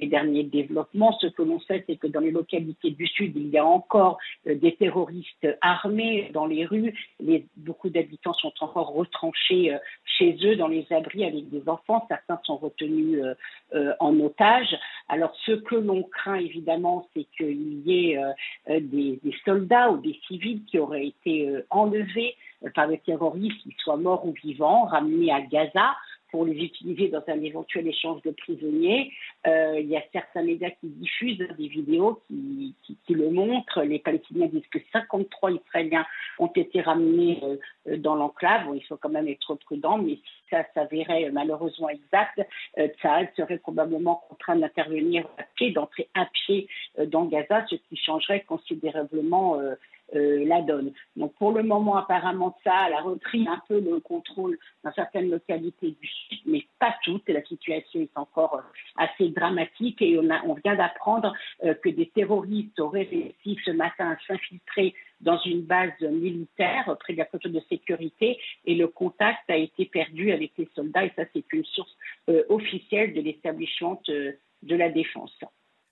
les derniers développements. Ce que l'on sait, c'est que dans les localités du Sud, il y a encore des terroristes armés dans les rues. Beaucoup d'habitants sont encore retranchés chez eux dans les abris avec des enfants. Certains sont retenus en otage. Alors, ce que l'on craint, évidemment, c'est qu'il y ait des, des, soldats ou des civils qui auraient été enlevés par des terroristes, qu'ils soient morts ou vivants, ramenés à Gaza pour les utiliser dans un éventuel échange de prisonniers. Euh, il y a certains médias qui diffusent des vidéos qui, le montrent. Les Palestiniens disent que 53 Israéliens ont été ramenés euh, dans l'enclave. il faut quand même être prudent, mais si ça s'avérait malheureusement exact, euh, serait probablement contraint d'intervenir à pied, d'entrer à pied euh, dans Gaza, ce qui changerait considérablement euh, la donne. Donc pour le moment, apparemment, ça a repris un peu le contrôle dans certaines localités du sud, mais pas toutes. La situation est encore euh, assez dramatique et on, a, on vient d'apprendre euh, que des terroristes auraient réussi ce matin à s'infiltrer dans une base militaire près de la côte de sécurité et le contact a été perdu avec les soldats et ça c'est une source officielle de l'établissement de la défense.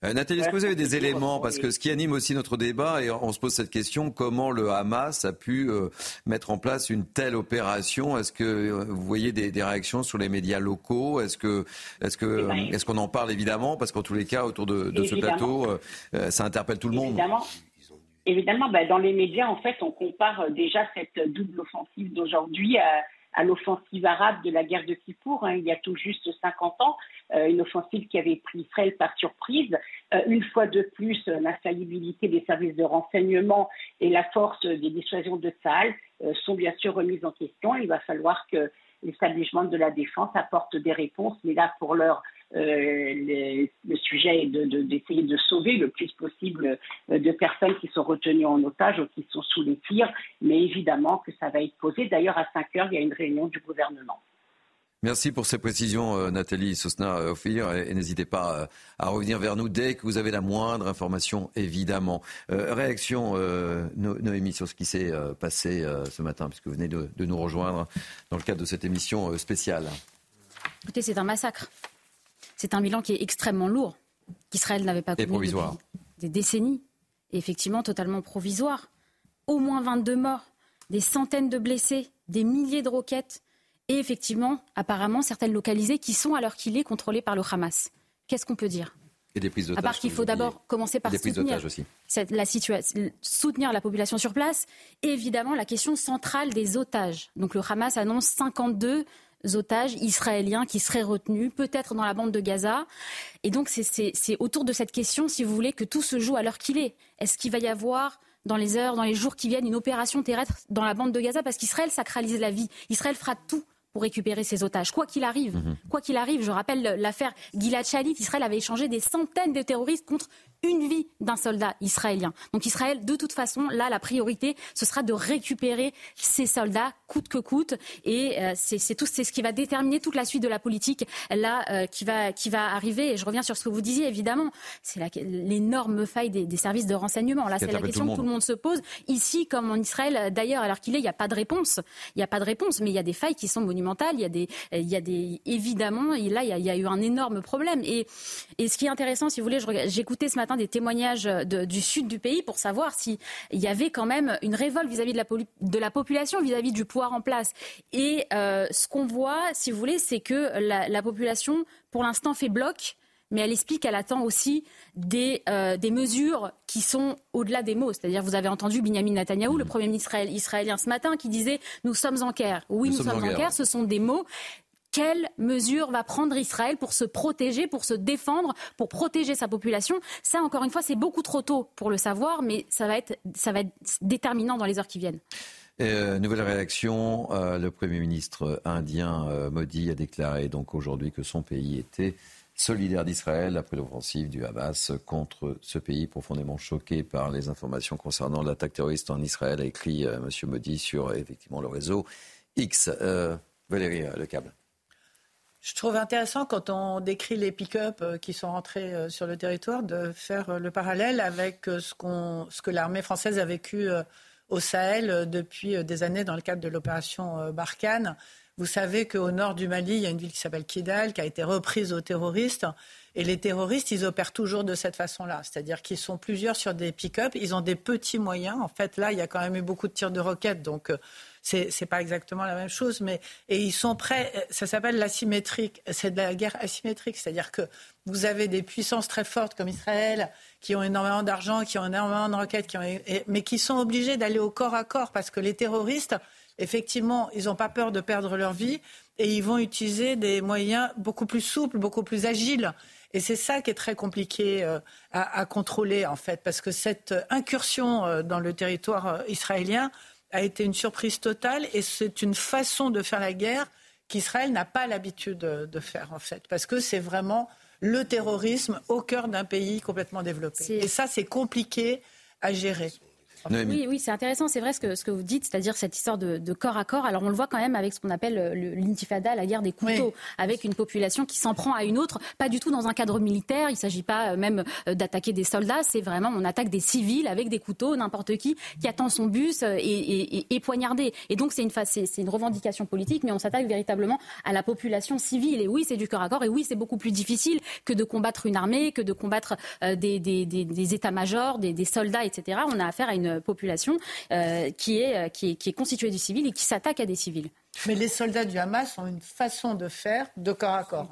Euh, Nathalie, est-ce que vous avez des éléments? Parce que ce qui anime aussi notre débat, et on se pose cette question, comment le Hamas a pu euh, mettre en place une telle opération? Est-ce que euh, vous voyez des, réactions sur les médias locaux? Est-ce que, est-ce que, eh ben, est-ce qu'on en parle évidemment? Parce qu'en tous les cas, autour de, ce plateau, ça interpelle tout le monde. Évidemment. Évidemment, ben, dans les médias, en fait, on compare déjà cette double offensive d'aujourd'hui à à l'offensive arabe de la guerre de Kippour, hein, il y a tout juste 50 ans, euh, une offensive qui avait pris Israël par surprise. Euh, une fois de plus, euh, l'infaillibilité des services de renseignement et la force des dissuasions de Sahel sont bien sûr remises en question. Il va falloir que l'établissement de la défense apporte des réponses, mais là, pour l'heure, euh, le, sujet est d'essayer de, sauver le plus possible euh, de personnes qui sont retenues en otage ou qui sont sous les tirs, mais évidemment que ça va être posé. D'ailleurs, à 5 heures, il y a une réunion du gouvernement. Merci pour ces précisions, euh, Nathalie Sosna-Ophir. Et, n'hésitez pas à revenir vers nous dès que vous avez la moindre information, évidemment. réaction, Noémie, sur ce qui s'est passé ce matin, puisque vous venez de, de, nous rejoindre dans le cadre de cette émission spéciale. Écoutez, c'est un massacre. C'est un bilan qui est extrêmement lourd, qu'Israël n'avait pas connu depuis des décennies, et effectivement totalement provisoire. Au moins 22 morts, des centaines de blessés, des milliers de roquettes, et effectivement, apparemment, certaines localisées qui sont, à l'heure qu'il est, contrôlées par le Hamas. Qu'est-ce qu'on peut dire? Et des prises À part qu'il faut d'abord commencer par soutenir, la soutenir la population sur place. Et évidemment, la question centrale des otages. Donc le Hamas annonce 52 otages israéliens qui seraient retenus, peut-être dans la bande de Gaza. Et donc, c'est autour de cette question, si vous voulez, que tout se joue à l'heure qu'il est. Est-ce qu'il va y avoir dans les heures, dans les jours qui viennent, une opération terrestre dans la bande de Gaza? Parce qu'Israël sacralise la vie. Israël fera tout pour récupérer ses otages, quoi qu'il arrive. Mhm. Quoi qu'il arrive, je rappelle l'affaire Gilad Shalit, Israël avait échangé des centaines de terroristes contre une vie d'un soldat israélien. Donc Israël, de toute façon, là, la priorité, ce sera de récupérer ces soldats, coûte que coûte. Et euh, c'est tout, c'est ce qui va déterminer toute la suite de la politique là euh, qui va qui va arriver. Et je reviens sur ce que vous disiez, évidemment, c'est l'énorme faille des, services de renseignement. Là, c'est la question que tout le monde se pose. Ici, comme en Israël, d'ailleurs, alors qu'il est, il n'y a pas de réponse. Il n'y a pas de réponse, mais il y a des failles qui sont monumentales. Il y a des, il y a des, évidemment, et là, il y, a, il y a eu un énorme problème. Et, et ce qui est intéressant, si vous voulez, j'écoutais ce matin des témoignages du sud du pays pour savoir s'il y avait quand même une révolte vis-à-vis de, la, de la population, vis-à-vis du pouvoir en place. Et euh, ce qu'on voit, si vous voulez, c'est que la, population, pour l'instant, fait bloc mais elle explique qu'elle attend aussi des, euh, des mesures qui sont au-delà des mots. C'est-à-dire, vous avez entendu Benjamin Netanyahou, le mmh. Premier ministre israélien ce matin, qui disait Nous sommes en guerre. Oui, nous, sommes, en guerre. Ce sont des mots quelles mesures va prendre Israël pour se protéger, pour se défendre, pour protéger sa population? Ça, encore une fois, c'est beaucoup trop tôt pour le savoir, mais ça va être, ça va être déterminant dans les heures qui viennent. Euh, nouvelle réaction, euh, le Premier ministre indien euh, Modi a déclaré donc aujourd'hui que son pays était solidaire d'Israël après l'offensive du Hamas contre ce pays profondément choqué par les informations concernant l'attaque terroriste en Israël, a écrit M. Modi sur effectivement le réseau X. Valérie Le Câble. Je trouve intéressant quand on décrit les pick-up euh, qui sont rentrés euh, sur le territoire de faire euh, le parallèle avec ce, ce que l'armée française a vécu au Sahel depuis des années dans le cadre de l'opération Barkhane. Vous savez qu'au nord du Mali, il y a une ville qui s'appelle Kidal, qui a été reprise aux terroristes. Et les terroristes, ils opèrent toujours de cette façon-là. C'est-à-dire qu'ils sont plusieurs sur des pick-up. Ils ont des petits moyens. En fait, là, il y a quand même eu beaucoup de tirs de roquettes. Donc, c'est n'est pas exactement la même chose, mais et ils sont prêts. Ça s'appelle l'asymétrique. C'est de la guerre asymétrique, c'est-à-dire que vous avez des puissances très fortes comme Israël qui ont énormément d'argent, qui ont énormément de roquettes, qui ont, mais qui sont obligés d'aller au corps à corps parce que les terroristes, effectivement, ils n'ont pas peur de perdre leur vie et ils vont utiliser des moyens beaucoup plus souples, beaucoup plus agiles. Et c'est ça qui est très compliqué euh, à, à, contrôler, en fait, parce que cette incursion euh, dans le territoire euh, israélien a été une surprise totale et c'est une façon de faire la guerre qu'Israël n'a pas l'habitude de faire en fait, parce que c'est vraiment le terrorisme au cœur d'un pays complètement développé. Et ça, c'est compliqué à gérer. Oui, oui, c'est intéressant, c'est vrai ce que, ce que vous dites, c'est-à-dire cette histoire de, corps à corps. Alors on le voit quand même avec ce qu'on appelle l'intifada, la guerre des couteaux, avec une population qui s'en prend à une autre, pas du tout dans un cadre militaire, il ne s'agit pas euh, même euh, d'attaquer des soldats, c'est vraiment on attaque des civils avec des couteaux, n'importe qui qui attend son bus euh, et, et, poignardé. Et donc c'est une, c'est une revendication politique, mais on s'attaque véritablement à la population civile. Et oui, c'est du corps à corps, et oui, c'est beaucoup plus difficile que de combattre une armée, que de combattre des, des, des, des états-majors, des, des soldats, etc. On a affaire à une population euh, qui, est, euh, qui, est, qui est constituée du civil et qui s'attaque à des civils. Mais les soldats du Hamas ont une façon de faire de corps à corps.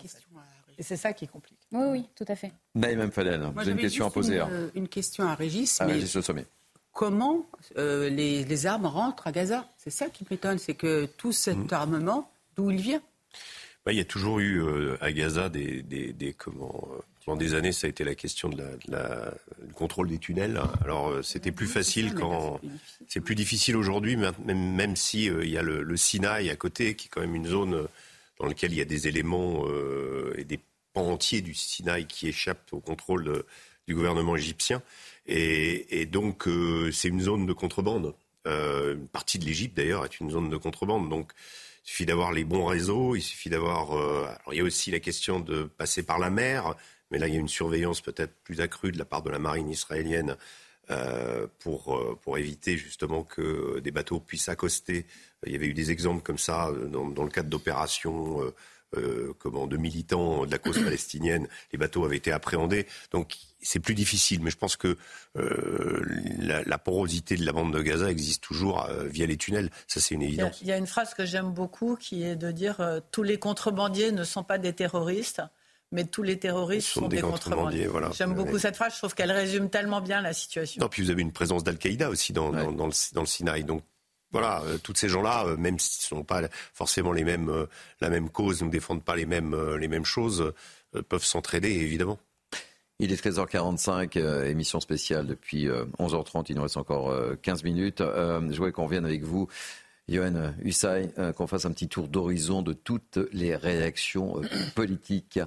Et c'est ça qui complique. Oui, oui, tout à fait. Naïm Fadel, vous avez une question à poser. Une, hein. une, question à Régis. À Régis Le Sommet. Comment euh, les, les, armes rentrent à Gaza? C'est ça qui m'étonne, c'est que tout cet mm. armement, d'où il vient? Bah, il y a toujours eu à Gaza des, des, des comment, pendant des années, ça a été la question de la, du contrôle des tunnels. Alors, euh, c'était plus facile quand. C'est plus difficile aujourd'hui, même, même si euh, il y a le, Sinaï à côté, qui est quand même une zone euh, dans laquelle il y a des éléments et des pans entiers du Sinaï qui échappent au contrôle du gouvernement égyptien. Et, donc, c'est une zone de contrebande. une partie de l'Égypte, d'ailleurs, est une zone de contrebande. Donc, il suffit d'avoir les bons réseaux, il suffit d'avoir. alors, il y a aussi la question de passer par la mer. Mais là, il y a une surveillance peut-être plus accrue de la part de la marine israélienne euh, pour, euh, pour éviter justement que des bateaux puissent accoster. Il y avait eu des exemples comme ça euh, dans, le cadre d'opérations euh, comment, de militants de la cause palestinienne. Les bateaux avaient été appréhendés. Donc c'est plus difficile. Mais je pense que la, la, porosité de la bande de Gaza existe toujours via les tunnels. Ça, c'est une évidence. Il y, a, une phrase que j'aime beaucoup qui est de dire tous les contrebandiers ne sont pas des terroristes mais tous les terroristes sont, des, contrebandiers. Voilà. J'aime beaucoup cette phrase, je trouve qu'elle résume tellement bien la situation. Non, puis vous avez une présence d'Al-Qaïda aussi dans, dans, dans, le, dans, le, Sinaï. Donc voilà, euh, tous ces gens-là, euh, même s'ils ne sont pas forcément les mêmes, euh, la même cause, ne défendent pas les mêmes, les mêmes choses, peuvent s'entraider, évidemment. Il est 13h45, euh, émission spéciale depuis 11h30, il nous reste encore 15 minutes. je voulais qu'on revienne avec vous, Johan Hussay, qu'on fasse un petit tour d'horizon de toutes les réactions politiques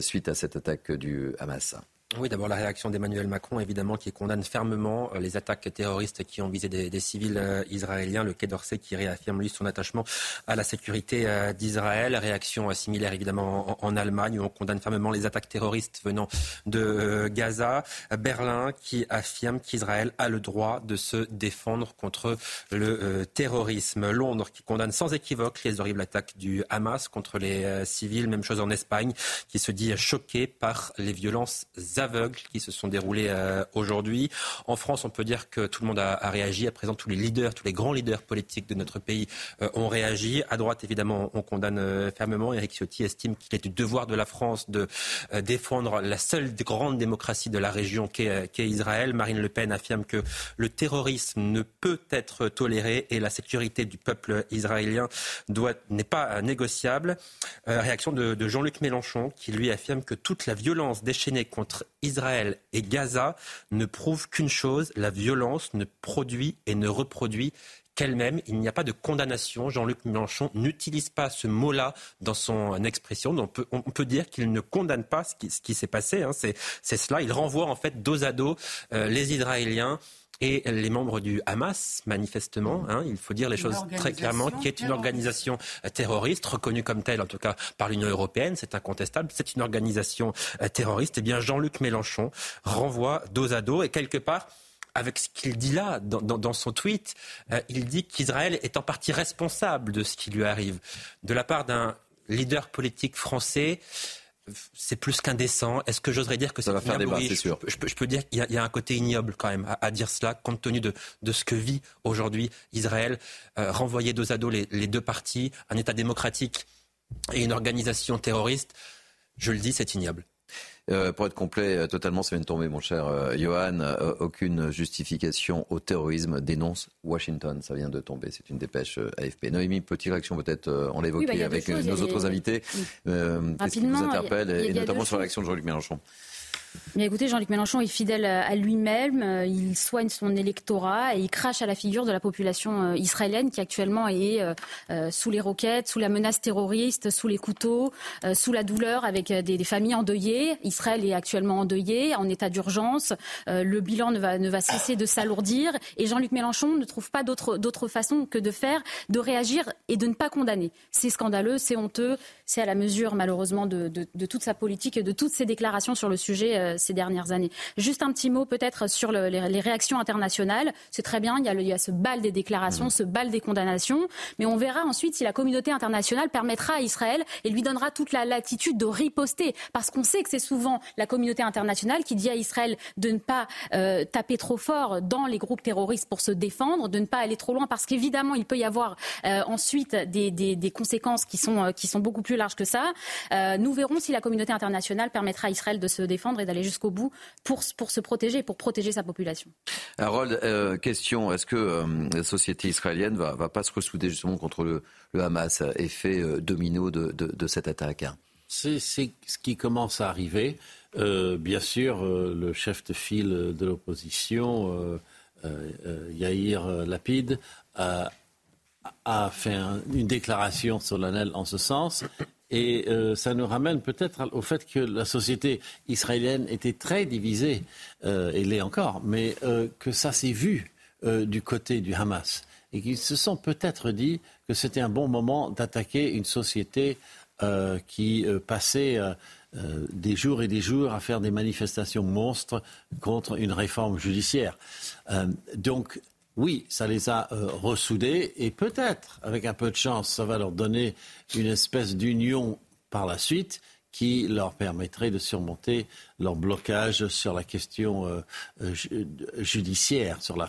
suite à cette attaque du Hamas. Oui, d'abord la réaction d'Emmanuel Macron, évidemment, qui condamne fermement euh, les attaques terroristes qui ont visé des, civils euh, israéliens. Le Quai d'Orsay qui réaffirme, lui, son attachement à la sécurité euh, d'Israël. Réaction similaire, évidemment, en, Allemagne, où on condamne fermement les attaques terroristes venant de Gaza. Berlin qui affirme qu'Israël a le droit de se défendre contre le terrorisme. Londres qui condamne sans équivoque les horribles attaques du Hamas contre les civils. Même chose en Espagne, qui se dit choqué par les violences aveugles qui se sont déroulés euh, aujourd'hui. En France, on peut dire que tout le monde a, réagi. À présent, tous les leaders, tous les grands leaders politiques de notre pays euh, ont réagi. À droite, évidemment, on condamne euh, fermement. Eric Ciotti estime qu'il est du devoir de la France de défendre la seule grande démocratie de la région qu'est Israël. Marine Le Pen affirme que le terrorisme ne peut être toléré et la sécurité du peuple israélien n'est pas négociable. réaction de Jean-Luc Mélenchon qui lui affirme que toute la violence déchaînée contre Israël et Gaza ne prouve qu'une chose, la violence ne produit et ne reproduit qu'elle-même. Il n'y a pas de condamnation. Jean-Luc Mélenchon n'utilise pas ce mot-là dans son expression. On peut, dire qu'il ne condamne pas ce qui, ce qui s'est passé. Hein. C'est cela. Il renvoie en fait dos à dos euh, les Israéliens et les membres du Hamas, manifestement, hein, il faut dire les choses très clairement, qui est une organisation euh, terroriste, reconnue comme telle en tout cas par l'Union européenne, c'est incontestable, c'est une organisation euh, terroriste, et eh bien Jean-Luc Mélenchon renvoie dos à dos, et quelque part, avec ce qu'il dit là, dans, son tweet, euh, il dit qu'Israël est en partie responsable de ce qui lui arrive. De la part d'un leader politique français, c'est plus qu'indécent. Est-ce que j'oserais dire que ça va faire débat, c'est sûr. Je, peux, dire qu'il y, a un côté ignoble quand même à, dire cela, compte tenu de, ce que vit aujourd'hui Israël, euh, renvoyer dos à dos les, les, deux parties, un État démocratique et une organisation terroriste. Je le dis, c'est ignoble. Euh, pour être complet, euh, totalement, ça vient de tomber, mon cher euh, Johan. aucune justification au terrorisme dénonce Washington. Ça vient de tomber. C'est une dépêche AFP. Noémie, petite réaction peut-être, on l'a évoqué bah, avec nos autres invités. Qu'est-ce qui vous interpelle, et notamment sur l'action de Jean-Luc Mélenchon écoutez, Jean-Luc Mélenchon est fidèle à lui-même, euh, il soigne son électorat et il crache à la figure de la population euh, israélienne qui actuellement est euh, sous les roquettes, sous la menace terroriste, sous les couteaux, sous la douleur avec des, familles endeuillées. Israël est actuellement endeuillé, en état d'urgence. Le bilan ne va, ne va cesser de s'alourdir et Jean-Luc Mélenchon ne trouve pas d'autre façon que de faire, de réagir et de ne pas condamner. C'est scandaleux, c'est honteux, c'est à la mesure malheureusement de, de, toute sa politique et de toutes ses déclarations sur le sujet euh, ces dernières années. Juste un petit mot peut-être sur les, réactions internationales. C'est très bien, il y, a il y, a ce bal des déclarations, mmh. ce bal des condamnations, mais on verra ensuite si la communauté internationale permettra à Israël et lui donnera toute la latitude de riposter, parce qu'on sait que c'est souvent la communauté internationale qui dit à Israël de ne pas euh, taper trop fort dans les groupes terroristes pour se défendre, de ne pas aller trop loin, parce qu'évidemment il peut y avoir euh, ensuite des, des, des, conséquences qui sont, qui sont beaucoup plus larges que ça. nous verrons si la communauté internationale permettra à Israël de se défendre et d'aller jusqu'au bout pour, pour se protéger, pour protéger sa population. Harold, euh, question, est-ce que euh, la société israélienne va, va pas se ressouder justement contre le, Hamas, effet euh, domino de, de, cette attaque C'est ce qui commence à arriver. bien sûr, le chef de file de l'opposition, Yair Lapid, a, a fait une déclaration solennelle en ce sens. Et euh, ça nous ramène peut-être au fait que la société israélienne était très divisée, euh, et l'est encore, mais euh, que ça s'est vu du côté du Hamas. Et qu'ils se sont peut-être dit que c'était un bon moment d'attaquer une société qui passait des jours et des jours à faire des manifestations monstres contre une réforme judiciaire. donc oui, ça les a euh, ressoudés et peut-être, avec un peu de chance, ça va leur donner une espèce d'union par la suite qui leur permettrait de surmonter leur blocage sur la question euh, euh, judiciaire, sur la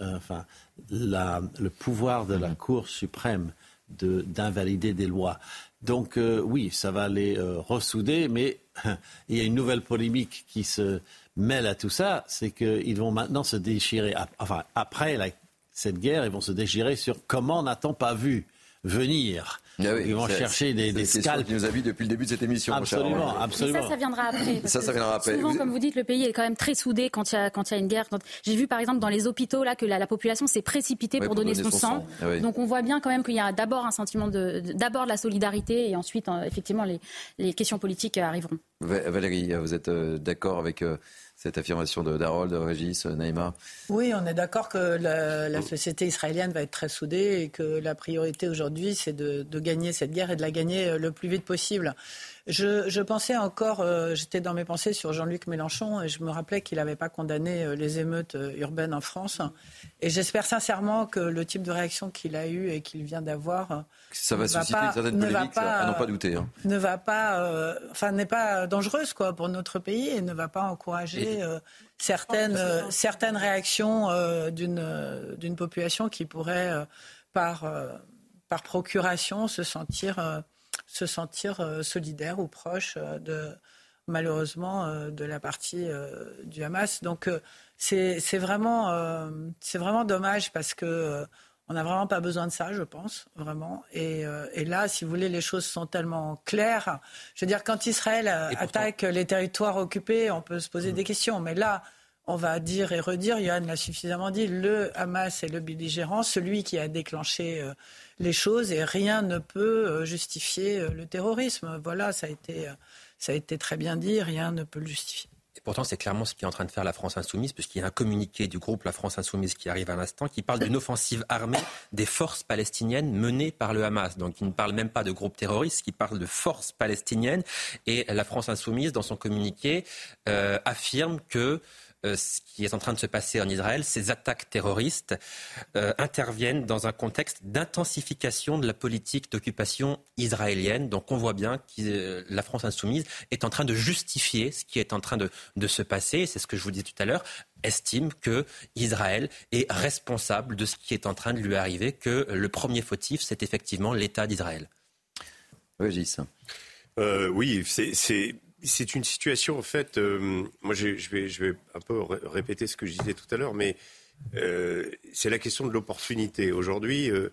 enfin, le pouvoir de la Cour suprême d'invalider des lois. Donc oui, ça va les ressouder, mais il y a une nouvelle polémique qui se mêle à tout ça, c'est qu'ils vont maintenant se déchirer, enfin, après cette guerre, ils vont se déchirer sur comment n'a-t-on pas vu venir. Ah ils vont chercher des, des scalps. qui nous habite depuis le début de cette émission. Absolument, absolument. ça, ça viendra après. Ça, ça viendra après. Souvent, comme vous dites, le pays est quand même très soudé quand il y a, quand il y a une guerre. J'ai vu, par exemple, dans les hôpitaux, là, que la, population s'est précipitée pour, donner, son, sang. Ah Donc, on voit bien quand même qu'il y a d'abord un sentiment de, d'abord de la solidarité et ensuite, euh, effectivement, les, les questions politiques arriveront. Valérie, vous êtes euh, d'accord avec euh, cette affirmation de Darold, de Régis, Naïma Oui, on est d'accord que la, société israélienne va être très soudée et que la priorité aujourd'hui, c'est de, gagner cette guerre et de la gagner euh, le plus vite possible. Je, pensais encore, euh, j'étais dans mes pensées sur Jean-Luc Mélenchon et je me rappelais qu'il n'avait pas condamné euh, les émeutes urbaines en France. Et j'espère sincèrement que le type de réaction qu'il a eu et qu'il vient d'avoir. Ça va susciter une certaine polémique, à n'en pas douter. Hein. Ne va pas, enfin, n'est pas dangereuse quoi, pour notre pays et ne va pas encourager certaines, certaines réactions d'une, d'une population qui pourrait, par, par procuration, se sentir se sentir euh, solidaire ou proche euh, de malheureusement euh, de la partie du Hamas. Donc c'est vraiment c'est vraiment dommage parce que on n'a vraiment pas besoin de ça, je pense, vraiment. Et, là, si vous voulez, les choses sont tellement claires. Je veux dire, quand Israël attaque les territoires occupés, on peut se poser mmh. des questions. Mais là, on va dire et redire, Yann l'a suffisamment dit, le Hamas est le belligérant, celui qui a déclenché les choses et rien ne peut euh, justifier euh, le terrorisme. Voilà, ça a été, euh, ça a été très bien dit, rien ne peut le justifier. Et pourtant, c'est clairement ce qui est en train de faire la France insoumise, puisqu'il y a un communiqué du groupe La France insoumise qui arrive à l'instant, qui parle d'une offensive armée des forces palestiniennes menées par le Hamas. Donc, il ne parle même pas de groupe terroriste, qui parle de forces palestiniennes. Et la France insoumise, dans son communiqué, affirme que euh, ce qui est en train de se passer en Israël, ces attaques terroristes euh, interviennent dans un contexte d'intensification de la politique d'occupation israélienne. Donc on voit bien que euh, la France insoumise est en train de justifier ce qui est en train de, de se passer. C'est ce que je vous disais tout à l'heure estime que Israël est responsable de ce qui est en train de lui arriver, que le premier fautif, c'est effectivement l'État d'Israël. Oui, euh, oui, c'est c'est une situation, en fait, euh, moi je vais, je vais un peu répéter ce que je disais tout à l'heure, mais euh, c'est la question de l'opportunité. Aujourd'hui, euh,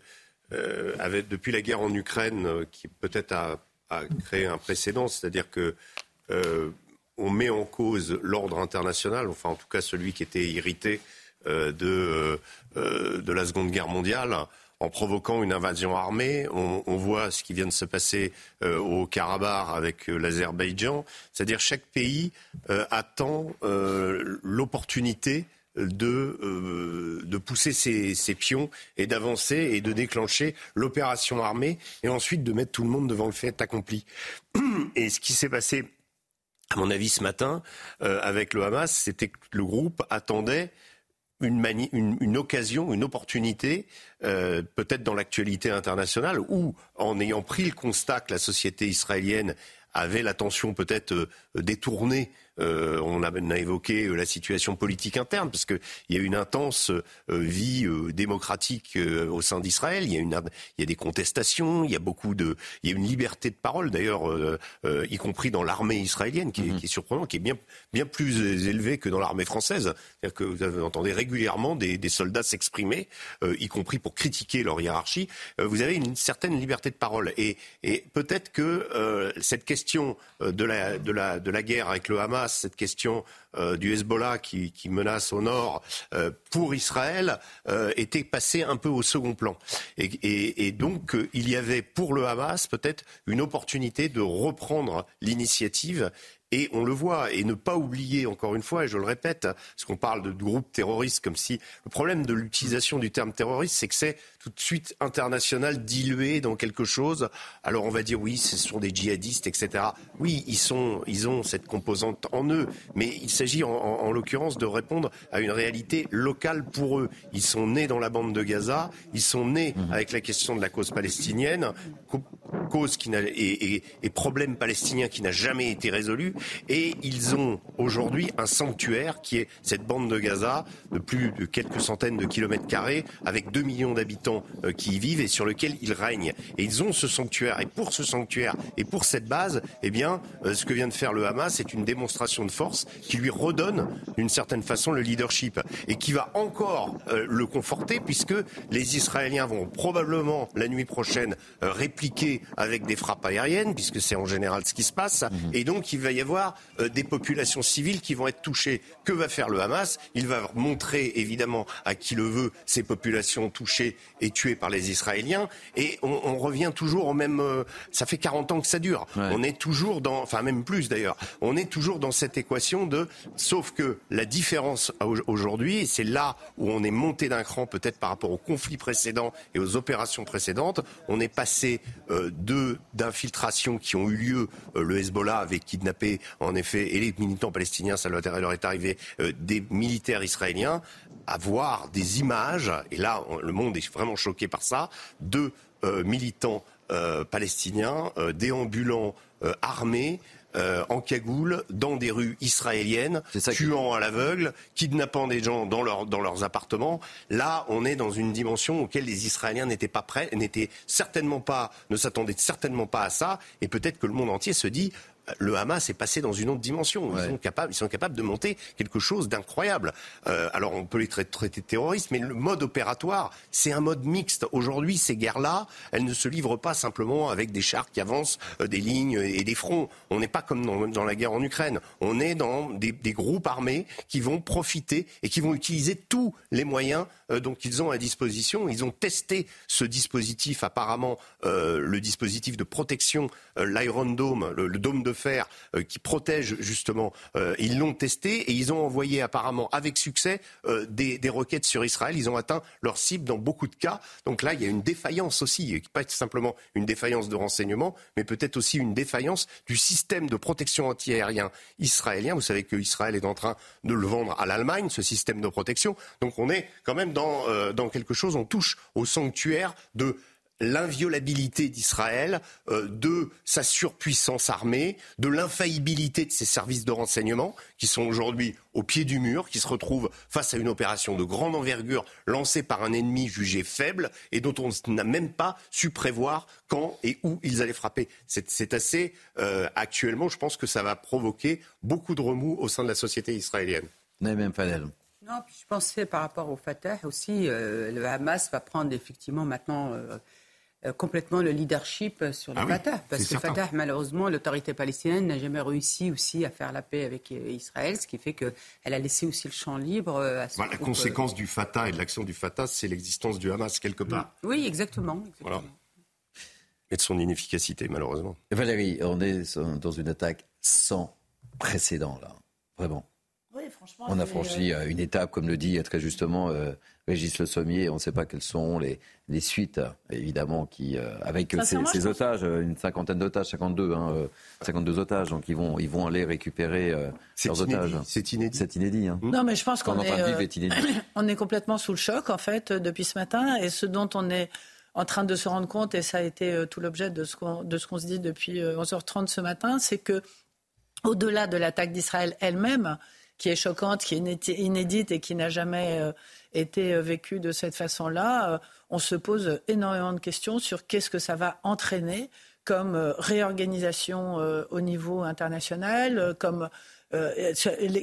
depuis la guerre en Ukraine, qui peut-être a, créé un précédent, c'est-à-dire que on met en cause l'ordre international, enfin en tout cas celui qui était irrité de la Seconde Guerre mondiale en provoquant une invasion armée. On, on voit ce qui vient de se passer euh, au Karabakh avec euh, l'Azerbaïdjan. C'est-à-dire chaque pays euh, attend l'opportunité de, de pousser ses, ses pions et d'avancer et de déclencher l'opération armée et ensuite de mettre tout le monde devant le fait accompli. Et ce qui s'est passé, à mon avis, ce matin, avec le Hamas, c'était que le groupe attendait une, une, occasion, une opportunité, euh, peut-être dans l'actualité internationale, ou en ayant pris le constat que la société israélienne avait l'attention peut-être euh, détournée euh, on, a, évoqué euh, la situation politique interne, parce qu'il y a une intense euh, vie démocratique au sein d'Israël. Il y a une, il y a des contestations, il y a beaucoup de, il y a une liberté de parole d'ailleurs, y compris dans l'armée israélienne, qui est, mhm. qui est surprenante, qui est bien, bien plus élevée que dans l'armée française. C'est-à-dire que vous entendez régulièrement des, des soldats s'exprimer, y compris pour critiquer leur hiérarchie. vous avez une certaine liberté de parole, et, et peut-être que cette question de la, de la, de la guerre avec le Hamas cette question euh, du Hezbollah qui, menace au nord euh, pour Israël euh, était passée un peu au second plan. Et, donc il y avait pour le Hamas peut-être une opportunité de reprendre l'initiative et on le voit, et ne pas oublier, encore une fois, et je le répète, parce qu'on parle de groupes terroristes comme si... Le problème de l'utilisation du terme terroriste, c'est que c'est tout de suite international, dilué dans quelque chose. Alors on va dire oui, ce sont des djihadistes, etc. Oui, ils, sont, ils ont cette composante en eux, mais il s'agit en, l'occurrence de répondre à une réalité locale pour eux. Ils sont nés dans la bande de Gaza, ils sont nés mmh. avec la question de la cause palestinienne. cause qui n'a, et, et, problème palestinien qui n'a jamais été résolu. Et ils ont aujourd'hui un sanctuaire qui est cette bande de Gaza de plus de quelques centaines de kilomètres carrés avec 2 millions d'habitants euh, qui y vivent et sur lequel ils règnent. Et ils ont ce sanctuaire. Et pour ce sanctuaire et pour cette base, eh bien, euh, ce que vient de faire le Hamas, c'est une démonstration de force qui lui redonne d'une certaine façon le leadership et qui va encore euh, le conforter puisque les Israéliens vont probablement la nuit prochaine répliquer avec des frappes aériennes puisque c'est en général ce qui se passe. Mhm. Et donc il va y avoir des populations civiles qui vont être touchées. Que va faire le Hamas? Il va montrer évidemment à qui le veut ces populations touchées et tuées par les Israéliens. Et on, revient toujours au même. Euh, ça fait 40 ans que ça dure. On est toujours dans, enfin même plus d'ailleurs. On est toujours dans cette équation de. Sauf que la différence aujourd'hui, c'est là où on est monté d'un cran peut-être par rapport aux conflits précédents et aux opérations précédentes. On est passé euh, de d'infiltrations qui ont eu lieu. Euh, le Hezbollah avait kidnappé en effet et les militants palestiniens, ça leur est arrivé des militaires israéliens à voir des images, et là le monde est vraiment choqué par ça, de euh, militants euh, palestiniens euh, déambulants armés en cagoule dans des rues israéliennes, tuant à l'aveugle, kidnappant des gens dans, dans leurs appartements. Là, on est dans une dimension auquel les Israéliens n'étaient pas prêts, n'étaient certainement pas, ne s'attendaient certainement pas à ça, et peut-être que le monde entier se dit le Hamas est passé dans une autre dimension. Ils, sont, capables, ils sont capables de monter quelque chose d'incroyable. Euh, alors on peut les traiter de terroristes, mais le mode opératoire, c'est un mode mixte. Aujourd'hui, ces guerres-là, elles ne se livrent pas simplement avec des chars qui avancent euh, des lignes et des fronts. On n'est pas comme dans, la guerre en Ukraine. On est dans des, groupes armés qui vont profiter et qui vont utiliser tous les moyens euh, dont ils ont à disposition. Ils ont testé ce dispositif, apparemment le dispositif de protection, l'Iron Dome, le, dôme de fer euh, qui protège justement. Euh, ils l'ont testé et ils ont envoyé apparemment avec succès euh, des, roquettes sur Israël. Ils ont atteint leur cible dans beaucoup de cas. Donc là, il y a une défaillance aussi, pas simplement une défaillance de renseignement, mais peut-être aussi une défaillance du système de protection antiaérien israélien. Vous savez qu'Israël est en train de le vendre à l'Allemagne, ce système de protection. Donc on est quand même dans quelque chose, on touche au sanctuaire de l'inviolabilité d'Israël, euh, de sa surpuissance armée, de l'infaillibilité de ses services de renseignement, qui sont aujourd'hui au pied du mur, qui se retrouvent face à une opération de grande envergure lancée par un ennemi jugé faible et dont on n'a même pas su prévoir quand et où ils allaient frapper. C'est assez euh, actuellement, je pense que ça va provoquer beaucoup de remous au sein de la société israélienne. Même Fadel. Non, je pensais par rapport au Fatah aussi, euh, le Hamas va prendre effectivement maintenant euh, complètement le leadership sur le ah Fatah. parce que Fatah, malheureusement, l'autorité palestinienne n'a jamais réussi aussi à faire la paix avec euh, Israël, ce qui fait qu'elle a laissé aussi le champ libre euh, à ce La conséquence du Fatah et de l'action du Fatah, c'est l'existence du Hamas quelque part. Oui, exactement. Voilà. Et de son inefficacité, malheureusement. Valérie, on est dans une attaque sans précédent, là. Vraiment. Oui, franchement, on a franchi une étape, comme le dit très justement Régis Le Sommier. On ne sait pas quelles sont les, les suites, évidemment, qui, euh, avec ces, otages, euh, une cinquantaine d'otages, 52, hein, 52 euh, otages, donc ils vont, ils vont aller récupérer leurs otages. C'est inédit. C'est inédit. Hein. Non, mais je pense qu'on est, on est complètement sous le choc, en fait, depuis ce matin. Et ce dont on est en train de se rendre compte, et ça a été tout l'objet de ce qu'on se dit depuis 11h30 ce matin, c'est que au-delà de l'attaque d'Israël elle-même, qui est choquante, qui est inédite et qui n'a jamais été euh, vécu de cette façon-là, euh, on se pose énormément de questions sur qu'est-ce que ça va entraîner comme euh, réorganisation au niveau international, comme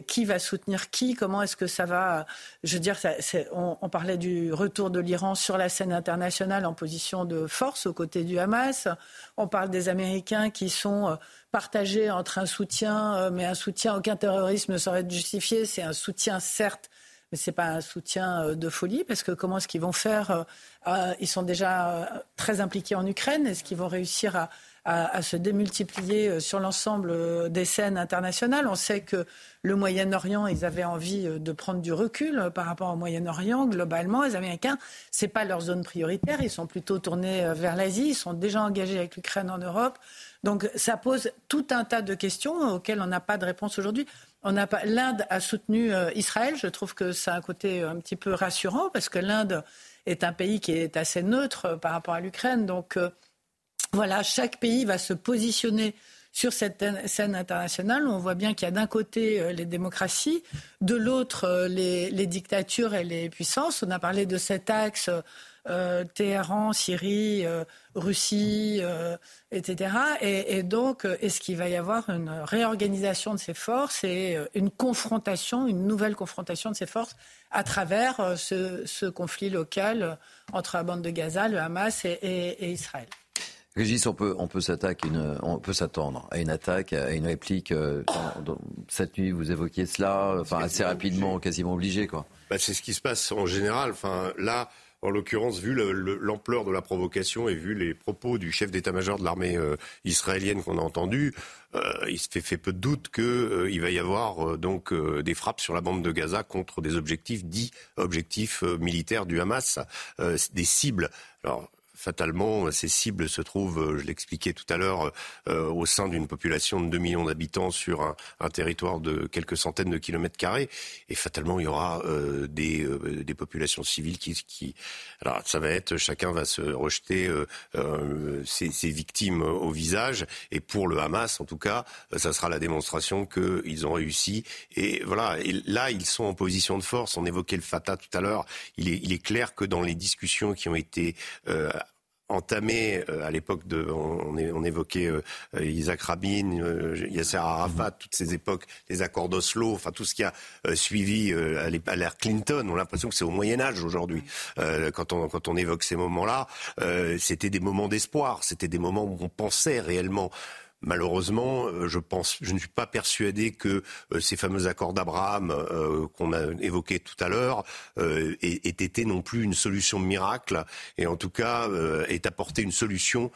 qui va soutenir qui Comment est-ce que ça va Je veux dire, on, parlait du retour de l'Iran sur la scène internationale en position de force aux côtés du Hamas. On parle des Américains qui sont partagés entre un soutien, mais un soutien aucun terrorisme ne saurait être justifié. C'est un soutien certes mais ce n'est pas un soutien euh, de folie, parce que comment est-ce qu'ils vont faire euh, euh, Ils sont déjà très impliqués en Ukraine. Est-ce qu'ils vont réussir à, se démultiplier sur l'ensemble des scènes internationales On sait que le Moyen-Orient, ils avaient envie de prendre du recul par rapport au Moyen-Orient. Globalement, les Américains, ce n'est pas leur zone prioritaire. Ils sont plutôt tournés vers l'Asie. Ils sont déjà engagés avec l'Ukraine en Europe. Donc ça pose tout un tas de questions auxquelles on n'a pas de réponse aujourd'hui. L'Inde a soutenu euh, Israël. Je trouve que ça a un côté un petit peu rassurant parce que l'Inde est un pays qui est assez neutre par rapport à l'Ukraine. Donc, euh, voilà, chaque pays va se positionner sur cette scène internationale. On voit bien qu'il y a d'un côté euh, les démocraties, de l'autre euh, les, dictatures et les puissances. On a parlé de cet axe euh, Téhéran, Syrie, Russie, etc. Et, donc, est-ce qu'il va y avoir une réorganisation de ces forces et une confrontation, une nouvelle confrontation de ces forces à travers ce, conflit local entre la bande de Gaza, le Hamas et Israël? Régis, on peut, on peut on peut s'attendre à une attaque, à une réplique. Euh, cette nuit, vous évoquiez cela, enfin assez rapidement, quasiment obligé, quoi. Bah, c'est ce qui se passe en général. Enfin, là, en l'occurrence, vu l'ampleur de la provocation et vu les propos du chef d'état-major de l'armée euh, israélienne qu'on a entendu, euh, il se fait, fait, peu de doute qu'il va y avoir donc des frappes sur la bande de Gaza contre des objectifs dits objectifs militaires du Hamas, des cibles. Alors, fatalement, ces cibles se trouvent, euh, je l'expliquais tout à l'heure, euh, au sein d'une population de 2 millions d'habitants sur un, territoire de quelques centaines de kilomètres carrés. Et fatalement, il y aura euh, des, des, populations civiles qui, qui, Alors, ça va être, chacun va se rejeter ses, ses, victimes au visage. Et pour le Hamas, en tout cas, ça sera la démonstration qu'ils ont réussi. Et voilà, et là, ils sont en position de force. On évoquait le Fatah tout à l'heure. Il est, il est clair que dans les discussions qui ont été entamé euh, à l'époque de, on, on évoquait euh, Isaac Rabin, euh, Yasser Arafat, toutes ces époques, les accords d'Oslo, enfin tout ce qui a suivi à l'ère Clinton, on a l'impression que c'est au Moyen Âge aujourd'hui. quand on quand on évoque ces moments-là, c'était des moments d'espoir, c'était des moments où on pensait réellement Malheureusement, euh, je pense, je ne suis pas persuadé que euh, ces fameux accords d'Abraham euh, qu'on a évoqués tout à l'heure aient, été non plus une solution miracle et en tout cas aient apporté une solution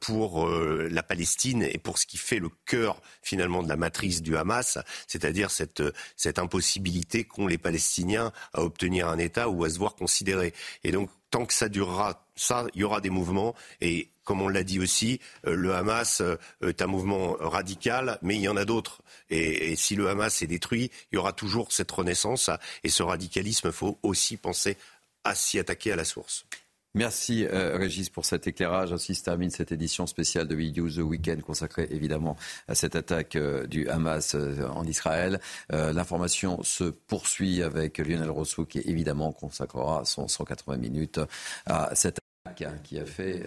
pour la Palestine et pour ce qui fait le cœur finalement de la matrice du Hamas, c'est-à-dire cette, cette impossibilité qu'ont les Palestiniens à obtenir un État ou à se voir considérés. Et donc tant que ça durera, ça, il y aura des mouvements et comme on l'a dit aussi, euh, le Hamas euh, est un mouvement radical, mais il y en a d'autres. Et, si le Hamas est détruit, il y aura toujours cette renaissance. Et ce radicalisme, il faut aussi penser à s'y attaquer à la source. Merci euh, Régis pour cet éclairage. Ainsi se termine cette édition spéciale de Video The Weekend consacrée évidemment à cette attaque du Hamas en Israël. L'information se poursuit avec Lionel Rousseau qui évidemment consacrera son 180 minutes à cette qui a fait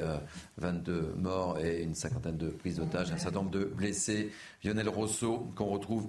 22 euh, morts et une cinquantaine de prises d'otages, un certain nombre de blessés. Lionel Rousseau, qu'on retrouve